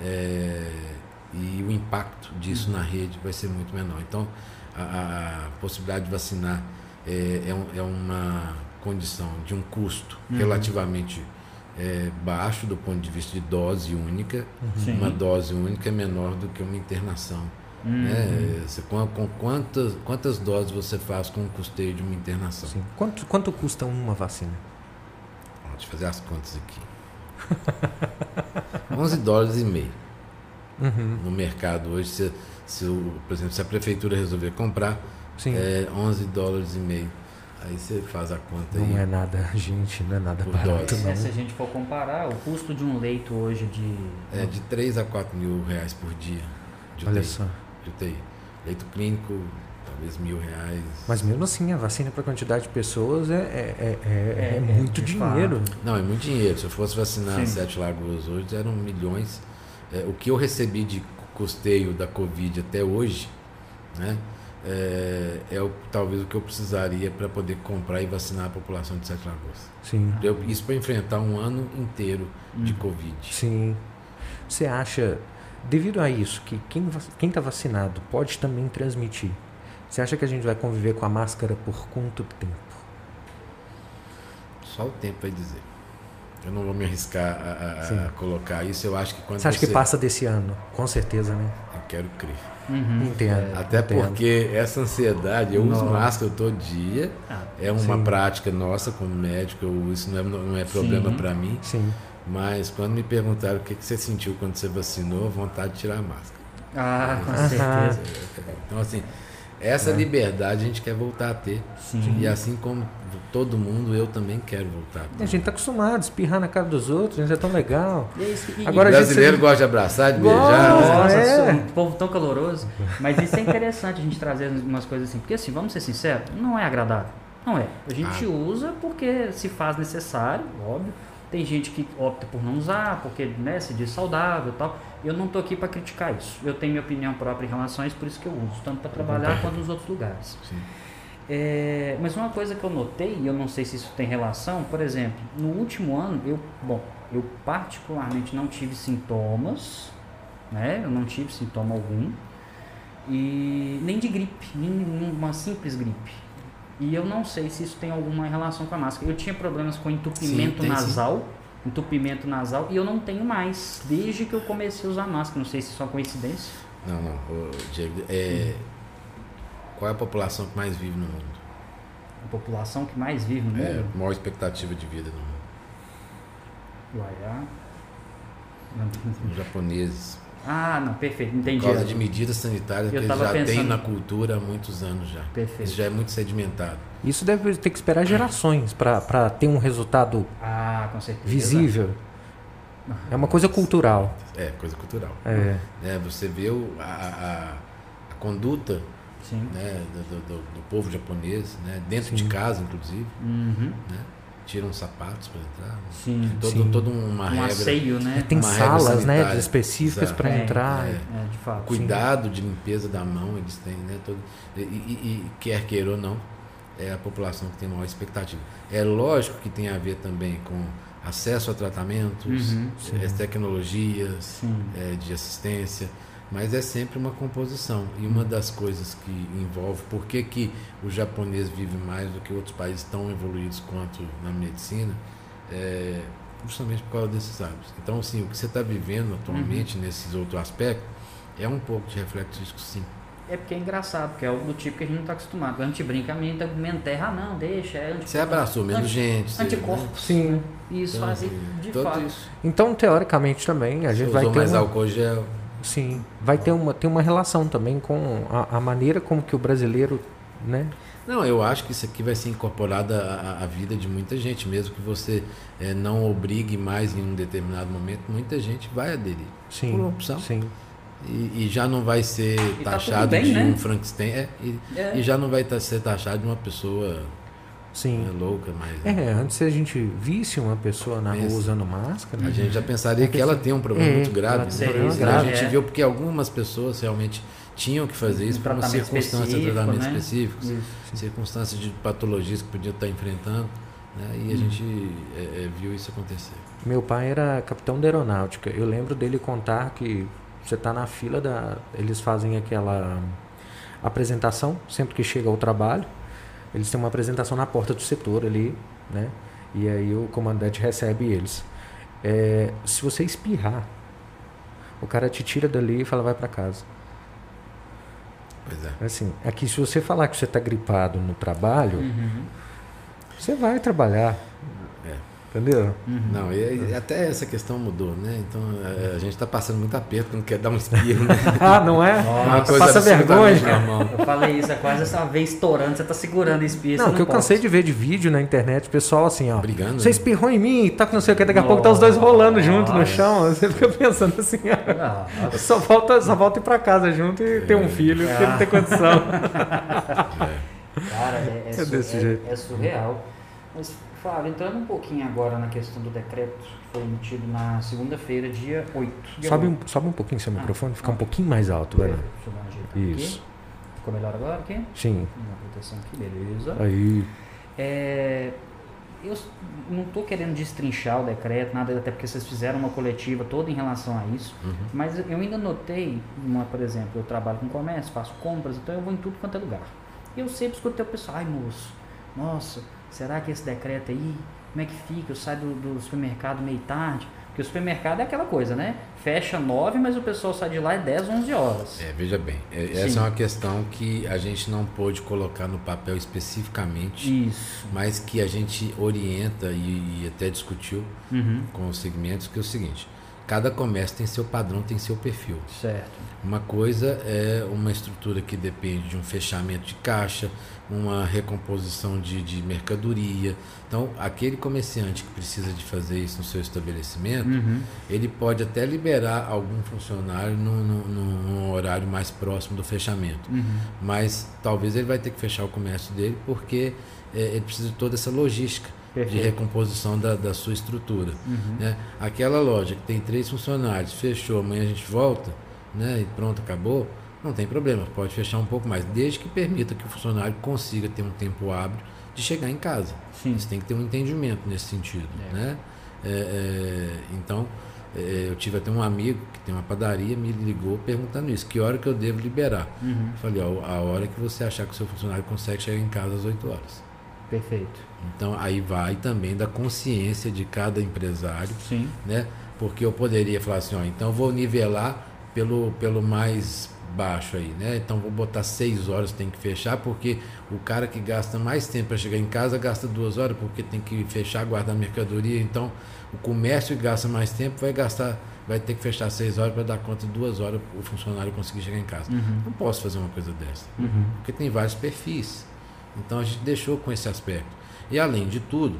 é, e o impacto disso uhum. na rede vai ser muito menor. Então, a, a possibilidade de vacinar é, é, um, é, uma condição de um custo uhum. relativamente é, baixo do ponto de vista de dose única. Uhum. Uma dose única é menor do que uma internação Uhum. Né? Você, com, com, quantas, quantas doses você faz com o custeio de uma internação? Sim. Quanto, quanto custa uma vacina? Deixa eu fazer as contas aqui. 11 dólares e meio. Uhum. No mercado hoje, se, se o, por exemplo, se a prefeitura resolver comprar, Sim. é 11 dólares e meio. Aí você faz a conta não aí. Não é nada, gente, não é nada barato. Não. É, se a gente for comparar, o custo de um leito hoje de. É de 3 a 4 mil reais por dia. Olha só de UTI. Leito clínico, talvez mil reais. Mas mesmo assim, a vacina para quantidade de pessoas é, é, é, é, é muito dinheiro. Não, é muito dinheiro. Se eu fosse vacinar Sim. Sete Lagoas hoje, eram milhões. o que eu recebi de custeio da Covid até hoje, né? É, é o, talvez o que eu precisaria para poder comprar e vacinar a população de Sete Lagoas. Sim. Eu, isso para enfrentar um ano inteiro hum. de Covid. Sim. Você acha Devido a isso, que quem está vacinado pode também transmitir, você acha que a gente vai conviver com a máscara por quanto tempo? Só o tempo vai dizer. Eu não vou me arriscar a, a, a colocar isso. Eu acho que quando você acha você... que passa desse ano? Com certeza, né? Eu quero crer. Uhum. Entendo. Até entendo. porque essa ansiedade, eu Nossa. uso máscara todo dia. Ah, é uma sim. prática nossa como médico. Eu, isso não é, não é problema para mim. Sim. Mas quando me perguntaram o que, que você sentiu quando você vacinou, vontade de tirar a máscara. Ah, com certeza. Então, assim, essa é. liberdade a gente quer voltar a ter. Sim. E assim como todo mundo, eu também quero voltar a ter. A gente está acostumado a espirrar na cara dos outros, a gente é tão legal. E, Agora, o brasileiro gente... gosta de abraçar, de beijar. Nossa, é. um povo tão caloroso. Mas isso é interessante a gente trazer umas coisas assim. Porque assim, vamos ser sinceros, não é agradável. Não é. A gente ah. usa porque se faz necessário, óbvio. Tem gente que opta por não usar, porque né, se diz saudável e tal. Eu não estou aqui para criticar isso. Eu tenho minha opinião própria em relação a isso, por isso que eu uso, tanto para trabalhar quanto nos outros lugares. É, mas uma coisa que eu notei, e eu não sei se isso tem relação, por exemplo, no último ano, eu, bom, eu particularmente não tive sintomas, né? Eu não tive sintoma algum, e nem de gripe, nem uma simples gripe. E eu não sei se isso tem alguma relação com a máscara. Eu tinha problemas com entupimento sim, nasal, sim. entupimento nasal, e eu não tenho mais, desde que eu comecei a usar máscara. Não sei se isso é uma coincidência. Não, não. Diego, é... qual é a população que mais vive no mundo? A população que mais vive no é, mundo? É, maior expectativa de vida no mundo. Uaiá. Os japoneses. Ah, não, perfeito, entendi. Por causa de medidas sanitárias Eu que eles já pensando- têm na cultura há muitos anos já. Perfeito. Isso já é muito sedimentado. Isso deve ter que esperar gerações para ter um resultado Ah, com certeza. visível. É uma coisa cultural. É, coisa cultural. É. Né, você vê o- a, a- a conduta Sim. né, do, do- do povo japonês, né, dentro de casa, inclusive. Uhum. Né, tiram sapatos para entrar. Sim. Todo, Sim. toda uma Um regra. asseio, né? Tem Uma regra salas né, específicas para É, entrar. é. É, de fato. cuidado de limpeza da mão eles têm, né? Todo, e, e- e quer queira ou não, é a população que tem maior expectativa. É lógico que tem a ver também com acesso a tratamentos, Uhum, eh, tecnologias Sim. eh, de assistência, mas é sempre uma composição. E uma das coisas que envolve por que, que o japonês vive mais do que outros países tão evoluídos quanto na medicina, é justamente por causa desses hábitos. Então, assim, o que você está vivendo atualmente nesses outros aspectos é um pouco de reflexo disso, sim. É porque é engraçado, porque é algo do tipo que a gente não está acostumado. A gente brinca, a menina tá comendo terra, ah, não, deixa, é anticorpo. Você abraçou menos gente. você- Anticorpos. Sim. Isso Então, faz assim, de fato. isso. Então, teoricamente também, a Você gente vai usou ter mais uma, álcool gel. Sim, vai ter uma, ter uma relação também com a, a maneira como que o brasileiro, né? Não, eu acho que isso aqui vai ser incorporado à, vida de muita gente, mesmo que você eh, não obrigue mais em um determinado momento, muita gente vai aderir. Sim. Por opção. Sim. E, e já não vai ser tá taxado tudo bem, de né? um Frankenstein. é, e, É. e já não vai ser taxado de uma pessoa Sim. né, louca, mas É, antes se a gente visse uma pessoa na rua Pensa. usando máscara, a gente já pensaria que ela tem um problema É, muito grave. né? problema a grave, gente é. viu porque algumas pessoas realmente tinham que fazer isso Um por uma circunstância de específico, tratamento né? específicos, Isso. circunstâncias de patologias que podiam estar enfrentando. Né? E a gente é, é, viu isso acontecer. Meu pai era capitão da aeronáutica. Eu lembro dele contar que você está na fila da. Eles fazem aquela apresentação sempre que chega ao trabalho. Eles têm uma apresentação na porta do setor ali, né? E aí o comandante recebe eles. É, se você espirrar, o cara te tira dali e fala vai para casa. Pois é. Assim, aqui se você falar que você está gripado no trabalho, Uhum. você vai trabalhar. É. Entendeu? Não, e, e até essa questão mudou, né? Então a, a gente está passando muito aperto quando quer dar um espirro, né? ah, não é? Uma Nossa, coisa passa vergonha. normal. Eu falei isso, é quase essa vez estourando, você tá segurando o espirro. Não, você que eu pode. cansei de ver de vídeo na internet, pessoal assim, ó. Brigando, Você né? espirrou em mim, tá com não sei o que, daqui a pouco tá os dois rolando junto no Nossa. chão. Você fica pensando assim, ó. Ah, nossa. Só falta, só falta ir pra casa junto e ter um filho, porque não tem condição. Cara, é, é, É su- desse é- jeito. é surreal. Mas, Flávio, entrando um pouquinho agora na questão do decreto que foi emitido na segunda-feira, dia 8. Dia sobe, um, 8. sobe um pouquinho seu Ah, microfone, fica um ah. pouquinho mais alto, ajeitada Isso. aqui. Ficou melhor agora aqui? Sim. Uma proteção aqui, beleza. Aí. É, eu não estou querendo destrinchar o decreto, nada, até porque vocês fizeram uma coletiva toda em relação a isso, Uhum. mas eu ainda notei, uma, por exemplo, eu trabalho com comércio, faço compras, então eu vou em tudo quanto é lugar. E eu sempre escutei o pessoal, ai moço, nossa, será que esse decreto aí, como é que fica? Eu saio do, do supermercado meio tarde, porque o supermercado é aquela coisa, né? Fecha nove, mas o pessoal sai de lá é 10, 11 horas. É, veja bem, é- essa Sim. é uma questão que a gente não pôde colocar no papel especificamente, Isso. mas que a gente orienta e, e até discutiu Uhum. com os segmentos, que é o seguinte, cada comércio tem seu padrão, tem seu perfil. Certo. Uma coisa é uma estrutura que depende de um fechamento de caixa, uma recomposição de, de mercadoria. Então, aquele comerciante que precisa de fazer isso no seu estabelecimento, Uhum. ele pode até liberar algum funcionário num horário mais próximo do fechamento. Uhum. Mas talvez ele vai ter que fechar o comércio dele porque eh, ele precisa de toda essa logística de Perfeito. recomposição da, da sua estrutura. Uhum. né? Aquela loja que tem três funcionários, fechou, amanhã a gente volta, né? E pronto, acabou. Não tem problema, pode fechar um pouco mais, desde que permita que o funcionário consiga ter um tempo hábil de chegar em casa. Sim. Você tem que ter um entendimento nesse sentido, É. né? É, é, então, é, eu tive até um amigo que tem uma padaria, me ligou perguntando isso, que hora que eu devo liberar? Uhum. Eu falei, ó, a hora que você achar que o seu funcionário consegue chegar em casa às 8 horas. Perfeito. Então, aí vai também da consciência de cada empresário, Sim. né? Porque eu poderia falar assim, ó, então eu vou nivelar pelo, pelo mais baixo aí, né? Então vou botar seis horas, tem que fechar, porque o cara que gasta mais tempo para chegar em casa gasta duas horas, porque tem que fechar, guardar mercadoria. Então o comércio que gasta mais tempo vai gastar vai ter que fechar seis horas para dar conta de duas horas o funcionário conseguir chegar em casa. Uhum. Não posso fazer uma coisa dessa, Uhum. porque tem vários perfis. Então a gente deixou com esse aspecto. E além de tudo,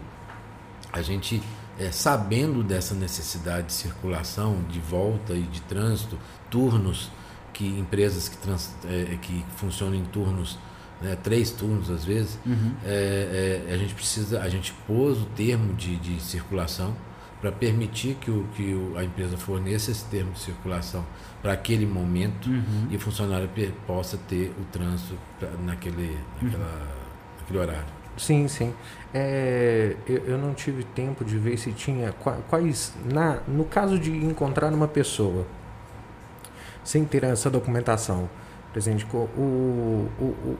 a gente é, sabendo dessa necessidade de circulação, de volta e de trânsito, turnos que empresas que, trans, é, que funcionam em turnos, né, três turnos às vezes, Uhum. é, é, a gente precisa, a gente pôs o termo de, de circulação para permitir que, o, que o, a empresa forneça esse termo de circulação para aquele momento Uhum. e o funcionário possa ter o trânsito pra- naquele, naquela, naquele horário. Sim, sim. É, eu, eu não tive tempo de ver se tinha qua- quais. Na, no caso de encontrar uma pessoa sem ter essa documentação, presidente, o, o, o-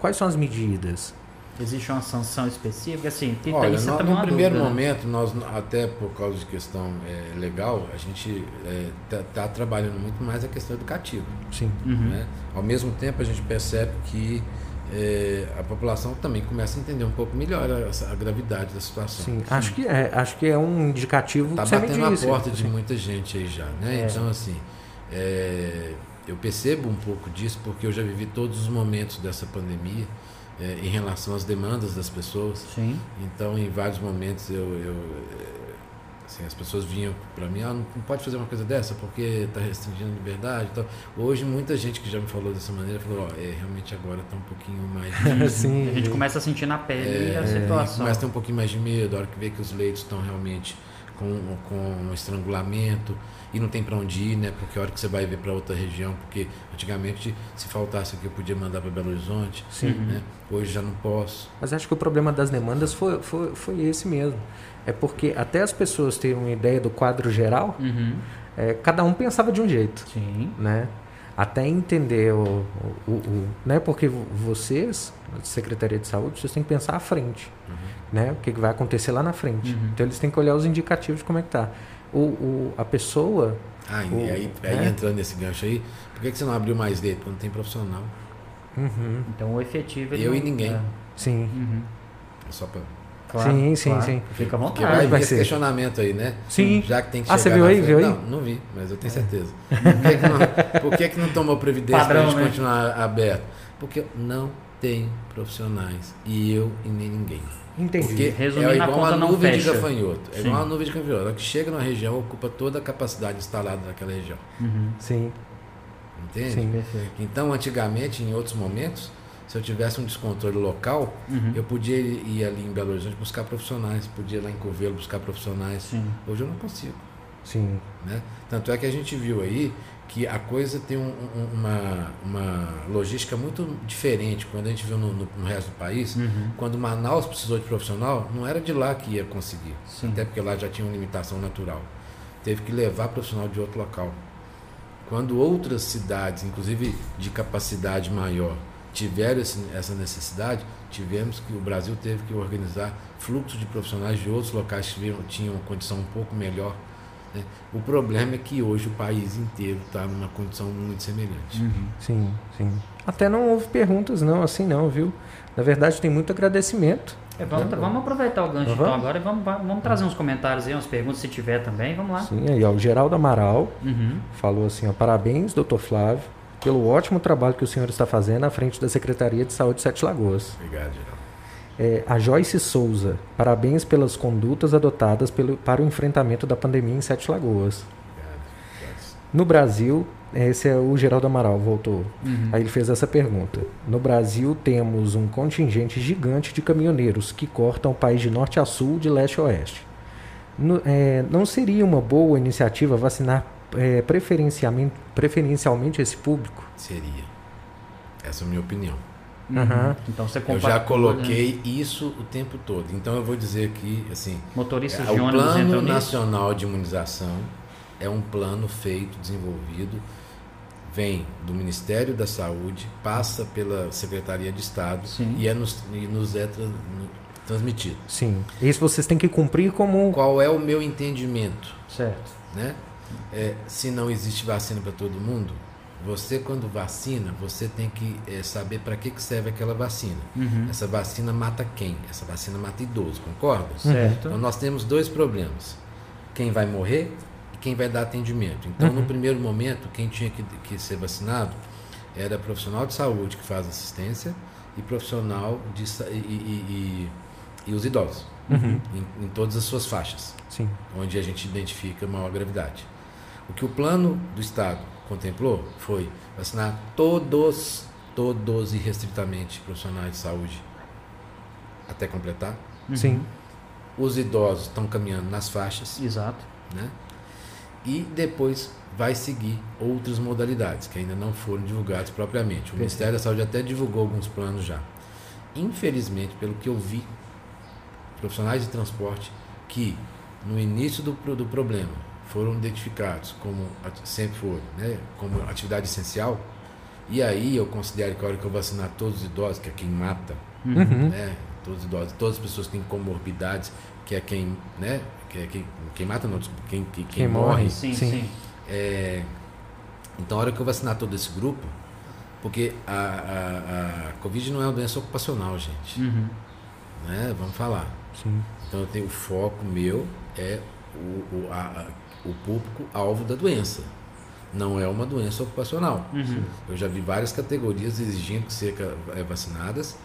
quais são as medidas? Existe uma sanção específica? Assim, tem, Olha, isso é no, no primeiro dúvida, né? momento, nós, até por causa de questão é, legal, a gente está trabalhando muito mais a questão educativa. Sim. Uhum. Né? Ao mesmo tempo, a gente percebe que é, a população também começa a entender um pouco melhor a, a gravidade da situação. Sim. Acho que é, acho que é um indicativo Está que você me batendo a porta de muita gente aí já, né? É. Então, assim, é, eu percebo um pouco disso porque eu já vivi todos os momentos dessa pandemia é, em relação às demandas das pessoas. Sim. Então, em vários momentos, eu, eu eh, assim, as pessoas vinham para mim, ah, não, não pode fazer uma coisa dessa porque está restringindo a liberdade. Então, hoje, muita gente que já me falou dessa maneira falou, ó, é, realmente agora está um pouquinho mais. Sim. A gente começa a sentir na pele É, a situação. começa a ter um pouquinho mais de medo, a hora que vê que os leitos estão realmente com, com um estrangulamento e não tem para onde ir, né? Porque a hora que você vai ver para outra região, porque antigamente se faltasse aqui eu podia mandar para Belo Horizonte, Sim. né? Hoje já não posso. Mas acho que o problema das demandas foi, foi, foi esse mesmo. É porque até as pessoas terem uma ideia do quadro geral, Uhum. é, cada um pensava de um jeito. Sim. né? Até entender o, o, o- né? Porque vo- vocês, Secretaria de Saúde, vocês têm que pensar à frente, né? O que, que vai acontecer lá na frente. Uhum. Então eles têm que olhar os indicativos de como é que tá. O, o, a pessoa, Ah, O- e aí, aí né? entrando nesse gancho aí, por que, que você não abriu mais leito? Porque não tem profissional. uhum, Então o efetivo. ele Eu não- e ninguém. é. sim, Uhum. É Só para Claro, Sim, sim, claro. sim. Fica à vontade. vai vai vir esse ser. questionamento aí, né? sim, Já que tem que Ah, chegar você viu aí? frente- Viu aí? Não, não vi, mas eu tenho certeza. Por que, que não, por que, que não tomou previdência para a gente né? continuar aberto? Porque não tem profissionais. E eu e nem ninguém. entendi. Porque Resumindo, é igual uma não nuvem fecha. de gafanhoto. É Sim. igual uma nuvem de gafanhoto. A hora que chega numa região, ocupa toda a capacidade instalada naquela região. Uhum. Sim, Entende? sim, Perfeito. Então, antigamente, em outros momentos, se eu tivesse um descontrole local, Uhum. eu podia ir ali em Belo Horizonte buscar profissionais, podia ir lá em Covelo buscar profissionais. Sim. Hoje eu não consigo. sim, Né? Tanto é que a gente viu aí que a coisa tem um- uma, uma logística muito diferente. Quando a gente viu no, no- no resto do país, Uhum. quando Manaus precisou de profissional, não era de lá que ia conseguir. Sim. Até porque lá já tinha uma limitação natural. Teve que levar profissional de outro local. Quando outras cidades, inclusive de capacidade maior, tiveram esse- essa necessidade, tivemos que o Brasil teve que organizar fluxo de profissionais de outros locais que tinham- tinham uma condição um pouco melhor. né? O problema é que hoje o país inteiro está numa condição muito semelhante. Uhum. sim, sim. Até não houve perguntas não, assim não, viu? Na verdade tem muito agradecimento. É, vamos, vamos aproveitar o gancho Vamos? então agora e vamos, vamos trazer uns comentários aí, umas perguntas se tiver também. Vamos lá. Sim, aí ó, o Geraldo Amaral Uhum. falou assim, ó, parabéns, doutor Flávio, pelo ótimo trabalho que o senhor está fazendo à frente da Secretaria de Saúde de Sete Lagoas. Obrigado, Geraldo. É, a Joyce Souza, parabéns pelas condutas adotadas pelo, para o enfrentamento da pandemia em Sete Lagoas. Obrigado. Obrigado. No Brasil, esse é o Geraldo Amaral, voltou. Uhum. Aí ele fez essa pergunta. No Brasil, temos um contingente gigante de caminhoneiros que cortam o país de norte a sul, de leste a oeste. No- é, não seria uma boa iniciativa vacinar é, preferencialmente, preferencialmente esse público? Seria. Essa é a minha opinião. Uhum. Então você Eu já né? coloquei isso o tempo todo. Então eu vou dizer que, assim, Motoristas é, de o Plano nisso? Nacional de Imunização é um plano feito, desenvolvido, vem do Ministério da Saúde, passa pela Secretaria de Estado Sim. e, é nos, e nos é tra- no- transmitido. Sim. Isso vocês têm que cumprir como. Qual é o meu entendimento? Certo. né? É, se não existe vacina para todo mundo, você quando vacina, você tem que é, saber para que, que serve aquela vacina. Uhum. Essa vacina mata quem? Essa vacina mata idoso, concorda? Certo. Então nós temos dois problemas: quem vai morrer e quem vai dar atendimento. Então, uhum. no primeiro momento, quem tinha que, que ser vacinado era profissional de saúde que faz assistência e profissional de e, e, e, e os idosos uhum. em, em, todas as suas faixas, Sim. onde a gente identifica maior gravidade. O que o plano do Estado contemplou foi vacinar todos, todos irrestritamente profissionais de saúde até completar. Uhum. Sim. Os idosos estão caminhando nas faixas. Exato. Né? E depois vai seguir outras modalidades que ainda não foram divulgadas propriamente. O Ministério da Saúde até divulgou alguns planos já. Infelizmente, pelo que eu vi, profissionais de transporte que no início do, do problema foram identificados como sempre foram, né, como atividade essencial. E aí eu considero que a hora que eu vacinar todos os idosos, que é quem mata, uhum. né, todos os idosos, todas as pessoas que têm comorbidades, que é quem, né, que é quem, quem mata não, quem, quem, quem morre. morre. Sim, sim. sim. É, então a hora que eu vacinar todo esse grupo, porque a, a, a Covid não é uma doença ocupacional, gente. Uhum. Né? Vamos falar. Sim. Então eu tenho o foco meu é o, o, a, o público alvo da doença. Não é uma doença ocupacional. Uhum. Eu já vi várias categorias exigindo que sejam é, vacinadas,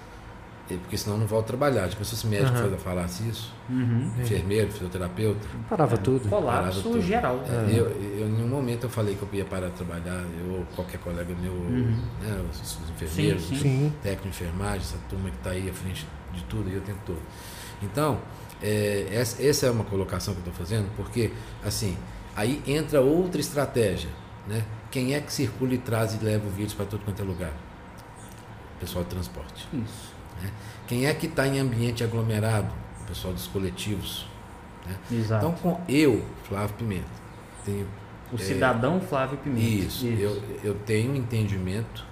porque senão não volta a trabalhar. Tipo, se médico uhum. falasse isso, uhum. enfermeiro, fisioterapeuta. Parava é, tudo. Colapso tudo. geral. É, eu, eu, em nenhum momento eu falei que eu ia parar de trabalhar, eu qualquer colega meu, uhum. né, os, os enfermeiros, sim, sim. técnico de enfermagem, essa turma que está aí à frente de tudo, eu o tempo todo. Então, é, essa, essa é uma colocação que eu estou fazendo, porque, assim, aí entra outra estratégia, né? Quem é que circula e traz e leva o vírus para todo quanto é lugar? O pessoal de transporte. Isso. Né? Quem é que está em ambiente aglomerado? O pessoal dos coletivos. Né? Exato. Então, com eu, Flávio Pimenta, tenho. O é, cidadão Flávio Pimenta. Isso, isso. Eu, eu tenho entendimento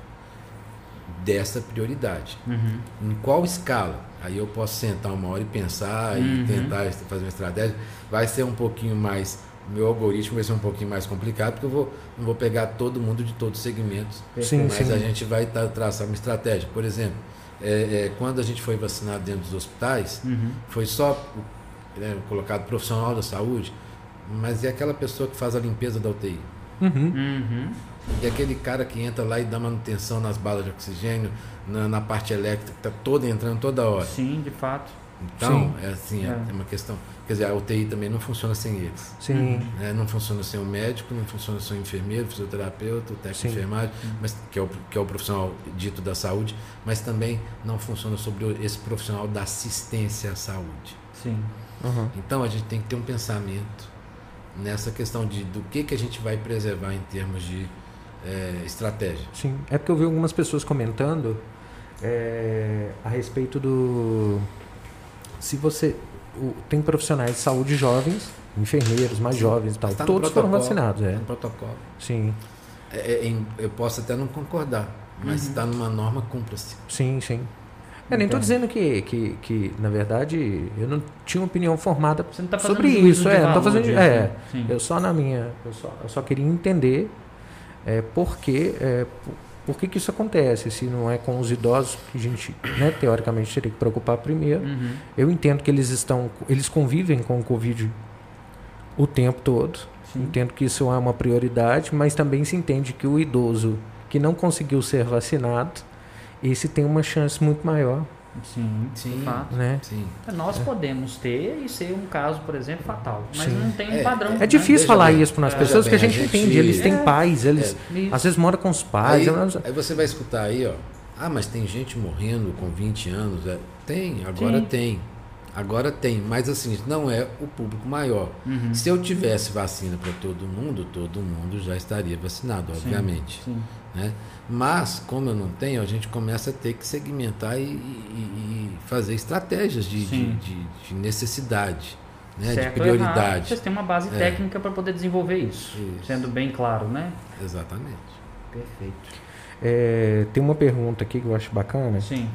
dessa prioridade. Uhum. Em qual escala? Aí eu posso sentar uma hora e pensar uhum. e tentar fazer uma estratégia. Vai ser um pouquinho mais. Meu algoritmo vai ser um pouquinho mais complicado, porque eu vou, não vou pegar todo mundo de todos os segmentos. Sim, mas sim. a gente vai traçar uma estratégia. Por exemplo, é, é, quando a gente foi vacinado dentro dos hospitais, uhum. foi só né, colocado profissional da saúde, mas é aquela pessoa que faz a limpeza da UTI. Uhum. Uhum. E aquele cara que entra lá e dá manutenção nas balas de oxigênio, na, na parte elétrica, que está toda entrando toda hora. Sim, de fato. Então, Sim. é assim, é. é. uma questão. Quer dizer, a UTI também não funciona sem eles. Sim. Né? Não funciona sem o médico, não funciona sem o enfermeiro, fisioterapeuta, o técnico Sim. de enfermagem, mas, que, é o, que é o profissional dito da saúde, mas também não funciona sobre esse profissional da assistência à saúde. Sim. Uhum. Então a gente tem que ter um pensamento nessa questão de do que, que a gente vai preservar em termos de é, estratégia. Sim, é porque eu vi algumas pessoas comentando é, a respeito do. Se você. O, tem profissionais de saúde jovens, enfermeiros mais Sim, jovens e tal, tá todos foram vacinados. É. No protocolo. Sim. É, é, eu posso até não concordar, mas está uhum. numa norma, cumpra-se. Sim, sim. Eu nem estou dizendo que, que, que, na verdade, eu não tinha uma opinião formada tá sobre isso. É, não tô fazendo, disso, é, né? eu só na minha, eu só, eu só queria entender é, por, que, é, por, que, que isso acontece, se não é com os idosos que a gente, né, teoricamente, teria que preocupar primeiro. Uhum. Eu entendo que eles estão, eles convivem com o Covid o tempo todo. Sim. Entendo que isso é uma prioridade, mas também se entende que o idoso que não conseguiu ser vacinado, esse tem uma chance muito maior Sim, sim, fato. Né? sim. Nós é. podemos ter e ser um caso, por exemplo, fatal, mas sim. não tem um é, padrão. É, é difícil né? falar bem, isso para as pessoas bem, que a gente, a gente, entende. Eles têm é. pais, eles é. às vezes moram com os pais. Aí, aí, você vai escutar aí, ó. Ah, mas tem gente morrendo com 20 anos. Tem, agora sim. tem. Agora tem, mas assim, não é o público maior. Uhum. Se eu tivesse vacina para todo mundo, todo mundo já estaria vacinado, obviamente. Sim, sim. Né? Mas, como eu não tenho, a gente começa a ter que segmentar e, e, e fazer estratégias de, de, de, de, necessidade, né? de prioridade. Vocês têm uma base é. técnica para poder desenvolver isso, isso, sendo bem claro, né? Exatamente. Perfeito. É, tem uma pergunta aqui que eu acho bacana. Sim.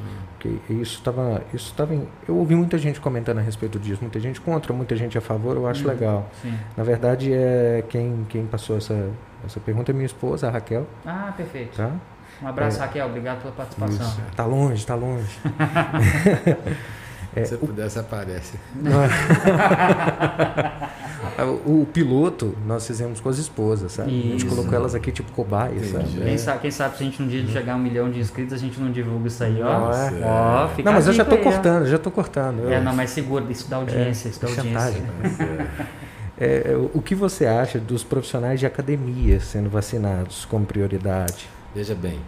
Isso estava, isso estava. Eu ouvi muita gente comentando a respeito disso, muita gente contra, muita gente a favor. Eu acho hum, legal. Sim. Na verdade, é quem, quem passou essa, essa pergunta é minha esposa, a Raquel. Ah, perfeito. Tá? Um abraço, é, Raquel. Obrigado pela participação. Isso. Tá longe, tá longe. é, Se o... pudesse, aparece. O, o, piloto nós fizemos com as esposas, sabe? Isso. A gente colocou elas aqui tipo cobaias, sabe? Quem, sabe? quem sabe se a gente um dia chegar a um milhão de inscritos, a gente não divulga isso aí, ó. Nossa, é. ó fica não, mas eu já tô aí, cortando, ó. já tô cortando. É, não, mas segura, isso dá audiência, é, isso dá audiência. É, o que você acha dos profissionais de academia sendo vacinados como prioridade? Veja bem,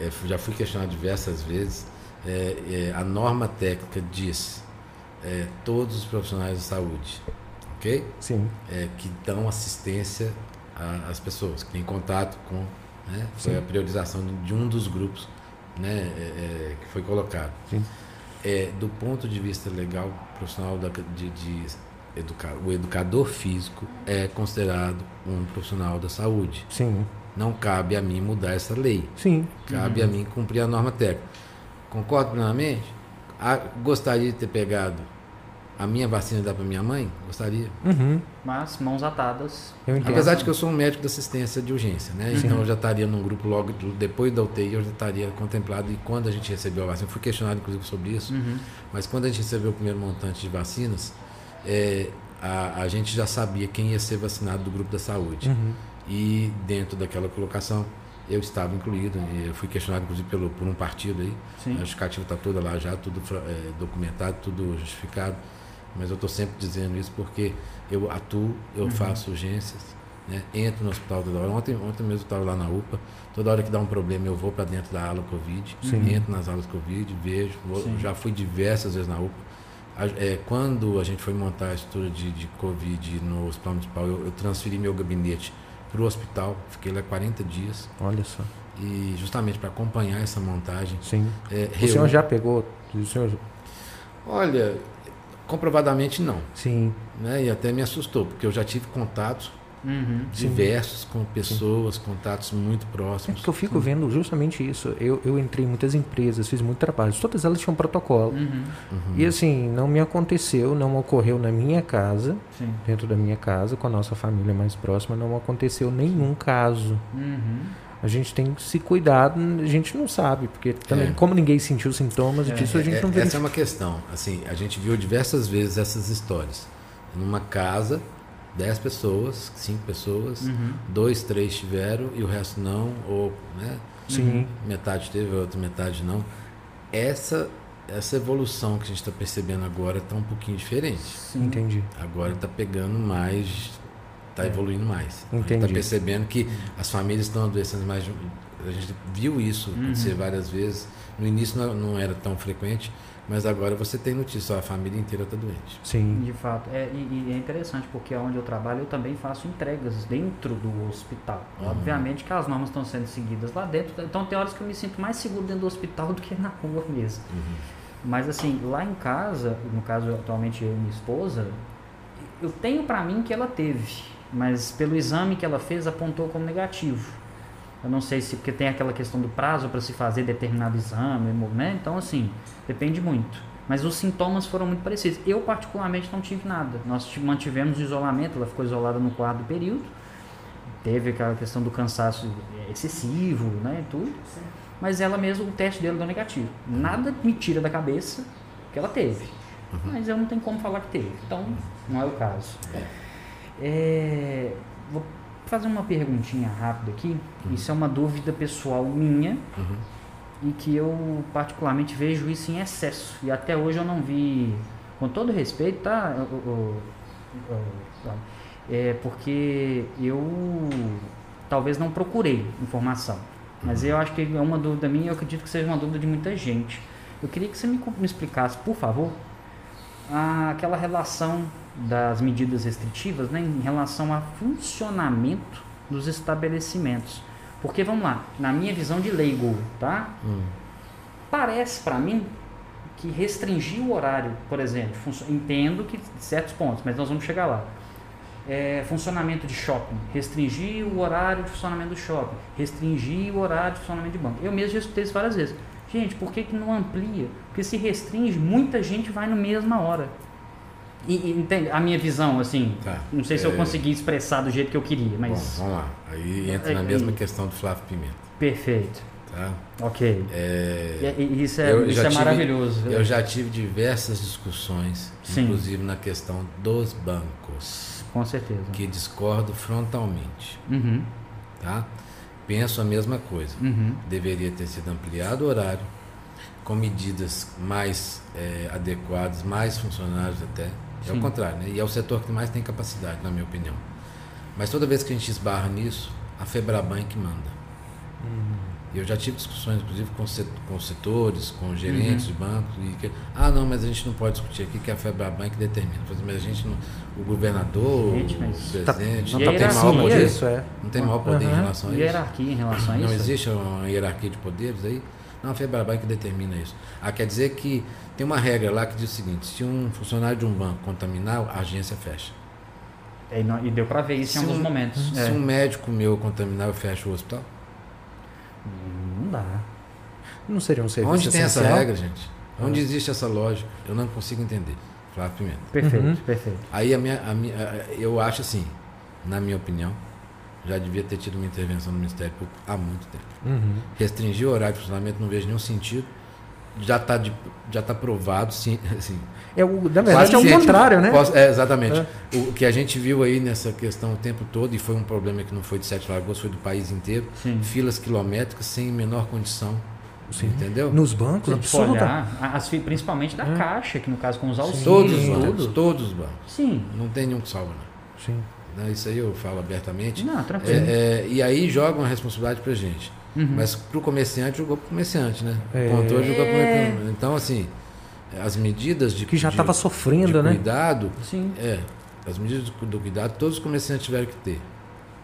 é, já fui questionado diversas vezes. É, é, a norma técnica diz é, todos os profissionais de saúde, ok? Sim. É, que dão assistência às pessoas, que têm contato com. Né, foi Sim. a priorização de um dos grupos né, que foi colocado. Sim. do ponto de vista legal, profissional da, de, de educar, o educador físico é considerado um profissional da saúde. Sim. Não cabe a mim mudar essa lei. Sim. Cabe uhum. a mim cumprir a norma técnica. Concordo plenamente? Ah, gostaria de ter pegado a minha vacina dar para minha mãe? Gostaria. Uhum. Mas mãos atadas. Apesar de que eu sou um médico de assistência de urgência, né? Sim. Então eu já estaria num grupo logo depois da UTI, eu já estaria contemplado. E quando a gente recebeu a vacina, fui questionado inclusive sobre isso, uhum. mas quando a gente recebeu o primeiro montante de vacinas, é, a, a, gente já sabia quem ia ser vacinado do grupo da saúde. Uhum. E dentro daquela colocação, eu estava incluído. eu fui questionado, inclusive, pelo, por um partido aí. Sim. A justificativa está toda lá já, tudo é, documentado, tudo justificado. Mas eu estou sempre dizendo isso porque eu atuo, eu uhum. faço urgências, né? entro no hospital toda hora. Ontem, ontem mesmo eu estava lá na UPA. Toda hora que dá um problema, eu vou para dentro da ala Covid, Sim. entro nas alas Covid, vejo. Vou, já fui diversas vezes na UPA é, quando a gente foi montar a estrutura de, de Covid no Hospital Municipal, eu, eu transferi meu gabinete para o hospital, fiquei lá 40 dias. Olha só. E justamente para acompanhar essa montagem. Sim. É, o senhor já pegou? O senhor... Olha, comprovadamente não. Sim. Né? E até me assustou, porque eu já tive contatos Uhum, diversos sim. com pessoas, sim. contatos muito próximos. É que eu fico vendo justamente isso. Eu, eu entrei em muitas empresas, fiz muito trabalho. Todas elas tinham protocolo. Uhum. Uhum. E assim, não me aconteceu, não ocorreu na minha casa, sim. dentro da minha casa, com a nossa família mais próxima, não aconteceu nenhum caso. Uhum. A gente tem que se cuidar, a gente não sabe, porque também, é. como ninguém sentiu sintomas é. disso, a gente é, não vê. Essa é uma questão. Assim, a gente viu diversas vezes essas histórias. Numa casa 10 pessoas, 5 pessoas, uhum. dois, três tiveram e o resto não, ou né? Sim. metade teve, a outra metade não. Essa essa evolução que a gente está percebendo agora está um pouquinho diferente. Sim. Entendi. Agora está pegando mais, está é. evoluindo mais. Entendi. está percebendo que as famílias estão adoecendo mais. A gente viu isso acontecer uhum. várias vezes. No início não, não era tão frequente, mas agora você tem notícia, a família inteira está doente. Sim. De fato. É, e, e, é interessante porque onde eu trabalho eu também faço entregas dentro do hospital. Uhum. Obviamente que as normas estão sendo seguidas lá dentro. Então tem horas que eu me sinto mais seguro dentro do hospital do que na rua mesmo. Uhum. Mas assim, lá em casa, no caso atualmente eu e minha esposa, eu tenho para mim que ela teve. Mas pelo exame que ela fez apontou como negativo. Eu não sei se porque tem aquela questão do prazo para se fazer determinado exame, né? Então assim, depende muito. Mas os sintomas foram muito parecidos. Eu particularmente não tive nada. Nós mantivemos o isolamento, ela ficou isolada no quarto período. Teve aquela questão do cansaço excessivo, né, tudo. Mas ela mesmo, o teste dela deu negativo. Nada me tira da cabeça que ela teve. Uhum. Mas eu não tenho como falar que teve. Então, não é o caso. É, é vou fazer uma perguntinha rápida aqui. Uhum. Isso é uma dúvida pessoal minha uhum. e que eu particularmente vejo isso em excesso. E até hoje eu não vi, com todo respeito, tá? é porque eu talvez não procurei informação. Mas uhum. eu acho que é uma dúvida minha e eu acredito que seja uma dúvida de muita gente. Eu queria que você me, me explicasse, por favor, aquela relação das medidas restritivas né, em relação ao funcionamento dos estabelecimentos. Porque vamos lá, na minha visão de leigo, tá? Hum. Parece para mim que restringir o horário, por exemplo, entendo que certos pontos, mas nós vamos chegar lá. É, funcionamento de shopping, restringir o horário de funcionamento do shopping, restringir o horário de funcionamento de banco. Eu mesmo já escutei isso várias vezes. Gente, por que, que não amplia? Porque se restringe, muita gente vai na mesma hora. E, e entende? A minha visão, assim, tá. não sei se eu é. consegui expressar do jeito que eu queria, mas... Bom, vamos lá. Aí entra na mesma questão do Flávio Pimenta. Perfeito. Tá? Ok. É, e, isso é, isso é tive, maravilhoso. Eu já tive diversas discussões, Sim. inclusive na questão dos bancos. Com certeza. Que discordo frontalmente. Uhum. Tá? Penso a mesma coisa. Uhum. Deveria ter sido ampliado o horário, com medidas mais é, adequadas, mais funcionários até. É Sim. o contrário, né? E é o setor que mais tem capacidade, na minha opinião. Mas toda vez que a gente esbarra nisso, a Febraban é que manda. E Eu já tive discussões, inclusive, com, set- com setores, com gerentes Uhum. de bancos. E que, ah, não, mas a gente não pode discutir aqui que é a Febraban que determina. Mas a gente não. O governador, Gente, o Tá, presidente, não tá não tem maior poder. nisso, é. Não tem maior poder em Aham. relação a isso. Hierarquia em relação a isso? Não existe uma hierarquia de poderes aí? Não, a Febraban que determina isso. Ah, quer dizer que tem uma regra lá que diz o seguinte: se um funcionário de um banco contaminar, a agência fecha. É, e, não- e deu pra ver isso em Se alguns um- momentos. Se É. um médico meu contaminar, eu fecho o hospital? Não dá. Não seria um serviço Onde tem essa essencial? regra, gente? Onde existe essa lógica? Eu não consigo entender. Flávio Pimenta. Perfeito, Uhum. perfeito. Aí a minha, a minha, eu acho assim, na minha opinião, já devia ter tido uma intervenção do Ministério Público há muito tempo. Uhum. Restringir o horário de funcionamento não vejo nenhum sentido. Já está já tá provado, sim, assim, É o, na verdade, é o contrário, né? Posso- é, exatamente. O que a gente viu aí nessa questão o tempo todo, e foi um problema que não foi de Sete Lagoas, foi do país inteiro, Sim. filas quilométricas sem menor condição. Sim. Entendeu? Nos bancos, a olhar, as principalmente da É. Caixa, que no caso com os auxílios, Todos os bancos, todos os bancos. Sim. Não tem nenhum que salva, não. Sim. Isso aí eu falo abertamente. Não, tranquilo. É, é, e aí jogam a responsabilidade pra gente. Uhum. Mas pro comerciante, jogou pro comerciante, né? É. O controle jogou pro comerciante. Então, assim, as medidas de, Que já de- estava de sofrendo, né? cuidado, Sim. é, as medidas do, do cuidado, todos os comerciantes tiveram que ter.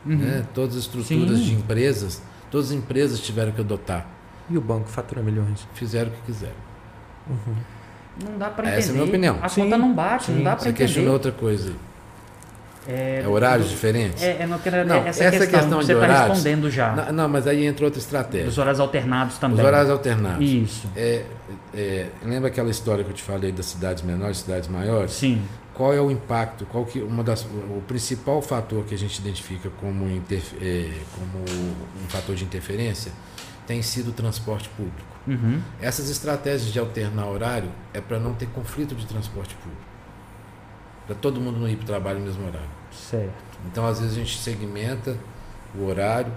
Uhum. né? Todas as estruturas Sim. de empresas, todas as empresas tiveram que adotar. E o banco fatura milhões. Fizeram o que quiseram. Uhum. Não dá pra entender. Essa é a minha opinião. A Sim, conta não bate, não sim. dá pra Você entender. questionou outra coisa. É, É horários diferentes? É, é, não, quero- Não, essa, essa questão, questão que de você está horários- respondendo já. Não, não, mas aí entra outra estratégia. Dos horários alternados também. Os horários alternados. Isso. É, é, lembra aquela história que eu te falei das cidades menores, cidades maiores? Sim. Qual é o impacto? Qual que uma das, o principal fator que a gente identifica como, interfe- é, como um fator de interferência tem sido o transporte público. Uhum. Essas estratégias de alternar horário é para não ter conflito de transporte público. Para todo mundo não ir para o trabalho no mesmo horário. Certo. Então, às vezes, a gente segmenta o horário.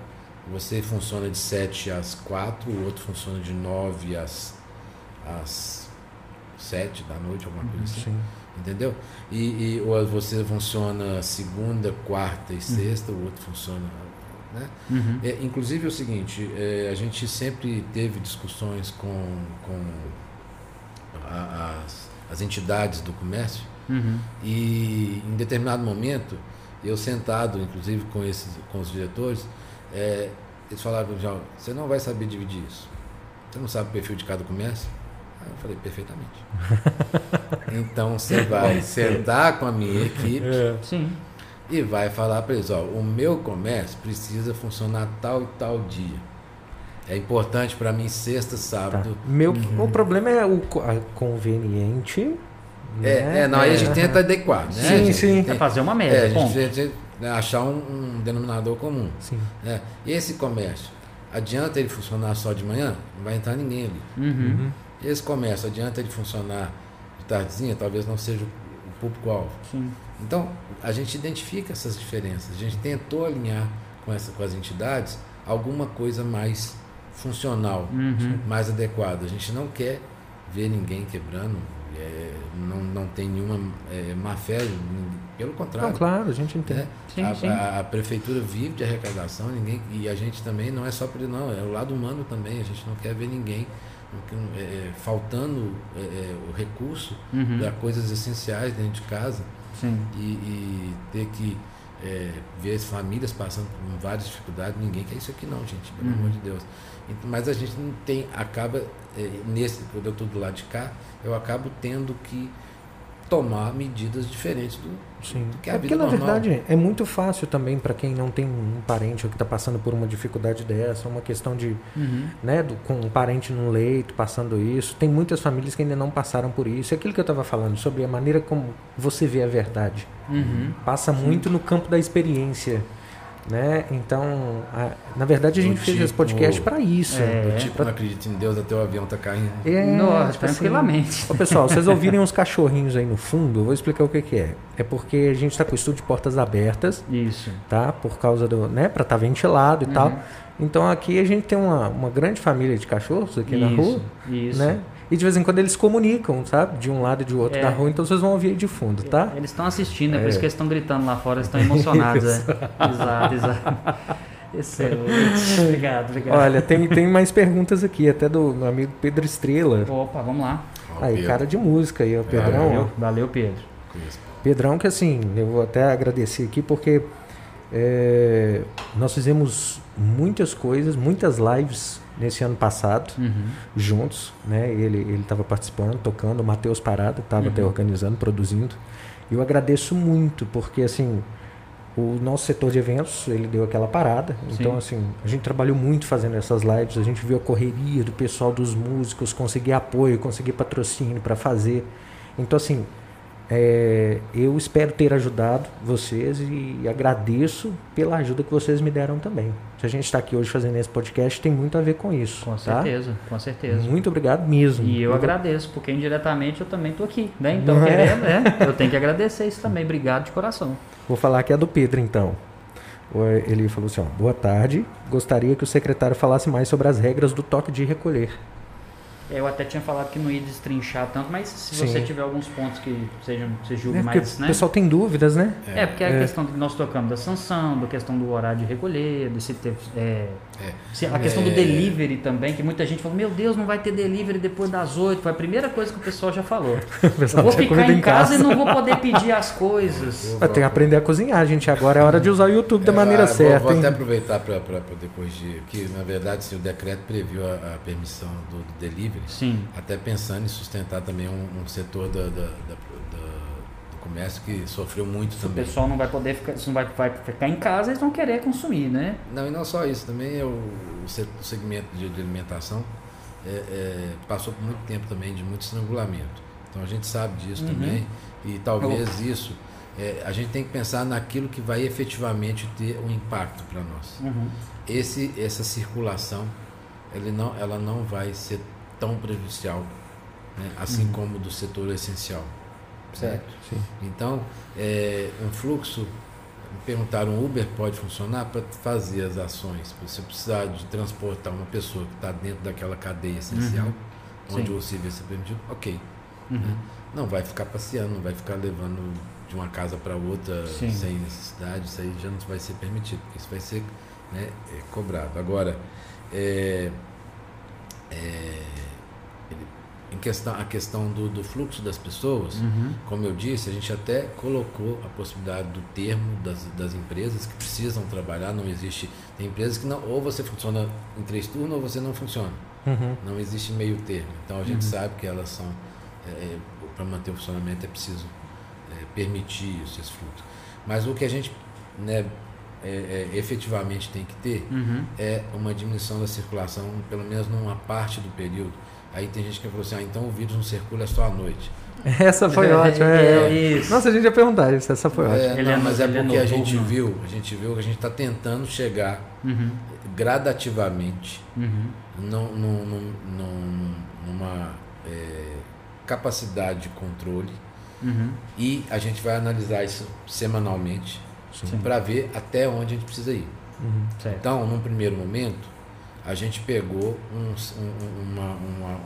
Você funciona de 7 às 4, o outro funciona de 9 às, às 7 da noite, alguma coisa assim. Sim. Entendeu? E, e ou você funciona segunda, quarta e sexta, o outro funciona. Né? Uhum. É, inclusive é o seguinte, é, a gente sempre teve discussões com, com a- as, as entidades do comércio Uhum. e em determinado momento, eu sentado, inclusive com, esses, com os diretores, é, eles falaram para mim, você não vai saber dividir isso. Você não sabe o perfil de cada comércio? Aí eu falei, perfeitamente. então você vai sentar com a minha equipe Sim. e vai falar para eles, ó, o meu comércio precisa funcionar tal e tal dia. É importante para mim sexta, Tá. sábado. Meu, O problema é o a conveniente. É, né? é, não, aí a gente É. tenta adequar, né? Sim, A sim. É fazer uma média, É, a gente tenta né, achar um, um denominador comum. Sim. né? E esse comércio, adianta ele funcionar só de manhã? Não vai entrar ninguém ali. Uhum. Esse comércio, adianta ele funcionar de tardezinha? Talvez não seja o público-alvo. Sim. Então, a gente identifica essas diferenças. A gente tentou alinhar com, essa, com as entidades alguma coisa mais funcional, Uhum. mais adequada. A gente não quer ver ninguém quebrando, é, não, não tem nenhuma é, má fé, pelo contrário. Não, claro, a gente entende. né? Sim, a, sim. a- a prefeitura vive de arrecadação, ninguém, e a gente também não é só por não, é o lado humano também. A gente não quer ver ninguém é, é, faltando é, é, o recurso Uhum. para coisas essenciais dentro de casa Sim. e, e ter que é, ver as famílias passando por várias dificuldades. Ninguém quer isso aqui não, gente, pelo Uhum. amor de Deus. Ent- Mas a gente não tem, acaba, é, nesse, quando eu estou do lado de cá, eu acabo tendo que tomar medidas diferentes do, Sim. do que a É porque, vida na normal. verdade, é muito fácil também para quem não tem um parente ou que está passando por uma dificuldade dessa, uma questão de, Uhum. né, do, com um parente no leito passando isso. Tem muitas famílias que ainda não passaram por isso. É aquilo que eu estava falando sobre a maneira como você vê a verdade. Uhum. Passa muito no campo da experiência. Né? Então, a, na verdade, a gente Do fez esse tipo- podcast para isso. É. Do tipo, não acredito em Deus, até o avião tá caindo. É, Nossa, tipo assim, tranquilamente. Ô, pessoal, vocês ouvirem uns cachorrinhos aí no fundo, eu vou explicar o que, que é. É porque a gente está com o estúdio de portas abertas, Isso. tá? Por causa do. né? Para estar ventilado e Uhum. tal. Então aqui a gente tem uma, uma grande família de cachorros aqui na Isso, rua, Isso. né? E de vez em quando eles comunicam, sabe? De um lado e de outro É. da rua, então vocês vão ouvir aí de fundo, tá? Eles estão assistindo, é por É. isso que eles estão gritando lá fora, eles estão emocionados. é. Exato, exato. Excelente. Obrigado, obrigado. Olha, tem, tem mais perguntas aqui, até do meu amigo Pedro Estrela. Opa, vamos lá. Aí, Pedro, cara de música aí, ó, Pedrão. ó. Valeu, valeu Pedro. Pedrão, que assim, eu vou até agradecer aqui porque é, nós fizemos muitas coisas, muitas lives nesse ano passado, Uhum. juntos, né? Ele ele estava participando, tocando, o Matheus Parada estava até Uhum. organizando, produzindo. E eu agradeço muito porque assim o nosso setor de eventos ele deu aquela parada. Então Sim. assim a gente trabalhou muito fazendo essas lives. A gente viu a correria do pessoal dos músicos, conseguir apoio, conseguir patrocínio para fazer. Então assim é, eu espero ter ajudado vocês e agradeço pela ajuda que vocês me deram também. Se a gente está aqui hoje fazendo esse podcast, tem muito a ver com isso. Com tá? certeza, com certeza. Muito obrigado mesmo. E eu vou- agradeço, porque indiretamente eu também tô aqui, né? Então, é? querendo, é, eu tenho que agradecer isso também. Obrigado de coração. Vou falar que é do Pedro, então. Ele falou assim: ó, boa tarde. Gostaria que o secretário falasse mais sobre as regras do toque de recolher. Eu até tinha falado que não ia destrinchar tanto, mas se Sim. você tiver alguns pontos que sejam, você julgue É, mais, o né? pessoal tem dúvidas, né? É, porque a É. questão que nós tocamos da sanção, da questão do horário de recolher, de se ter, é, É. se- a questão do É. delivery também, que muita gente falou, meu Deus, não vai ter delivery depois das oito. Foi a primeira coisa que o pessoal já falou. Eu pessoal vou ficar em casa, e não vou poder pedir as coisas. Vai ter que aprender a cozinhar, gente. Agora é hora de usar o YouTube da É, maneira ah, vou- certa. Vou, hein? até aproveitar para poder corrigir que na verdade sim, o decreto previu a, a permissão do, do delivery, Sim, até pensando em sustentar também um, um setor da, da- da- da- comércio que sofreu muito o também. pessoal não vai poder ficar, se não vai, vai ficar em casa, eles vão querer consumir, né? Não, e não só isso, também é o, o se- o segmento de, de alimentação é, é, passou por muito tempo também de muito estrangulamento. Então a gente sabe disso Uhum. também e talvez isso é, a gente tem que pensar naquilo que vai efetivamente ter um impacto para nós. Uhum. Esse, essa circulação ele não, ela não vai ser tão prejudicial, né, assim como do setor essencial. Certo? Sim. Então, é, um fluxo, perguntaram, o Uber pode funcionar para fazer as ações. Se você precisar de transportar uma pessoa que está dentro daquela cadeia essencial, Uhum. onde Sim. o serviço é permitido, ok. Uhum. Não vai ficar passeando, não vai ficar levando de uma casa para outra Sim. sem necessidade, isso aí já não vai ser permitido, porque isso vai ser né, é, cobrado. Agora, é, é, em questão, a questão do, do fluxo das pessoas, Uhum. como eu disse, a gente até colocou a possibilidade do termo das, das empresas que precisam trabalhar, não existe, tem empresas que não, ou você funciona em três turnos ou você não funciona. Uhum. Não existe meio termo. Então a gente Uhum. sabe que elas são, para manter o funcionamento é preciso é, permitir isso, esse fluxo. Mas o que a gente né, é, é, efetivamente tem que ter Uhum. é uma diminuição da circulação, pelo menos numa parte do período. Aí tem gente que falou assim, ah, então o vírus não circula só à noite. Essa foi É, ótima. é, é. isso. Nossa, a gente ia perguntar isso. Essa foi ótima. É, Ele não, é mas é é porque a gente viu, a gente viu que a gente está tentando chegar Uhum. gradativamente Uhum. num- num- num- num- numa é, capacidade de controle Uhum. e a gente vai analisar isso semanalmente para ver até onde a gente precisa ir. Uhum. Certo. Então, num primeiro momento, a gente pegou uns- um- uma, uma,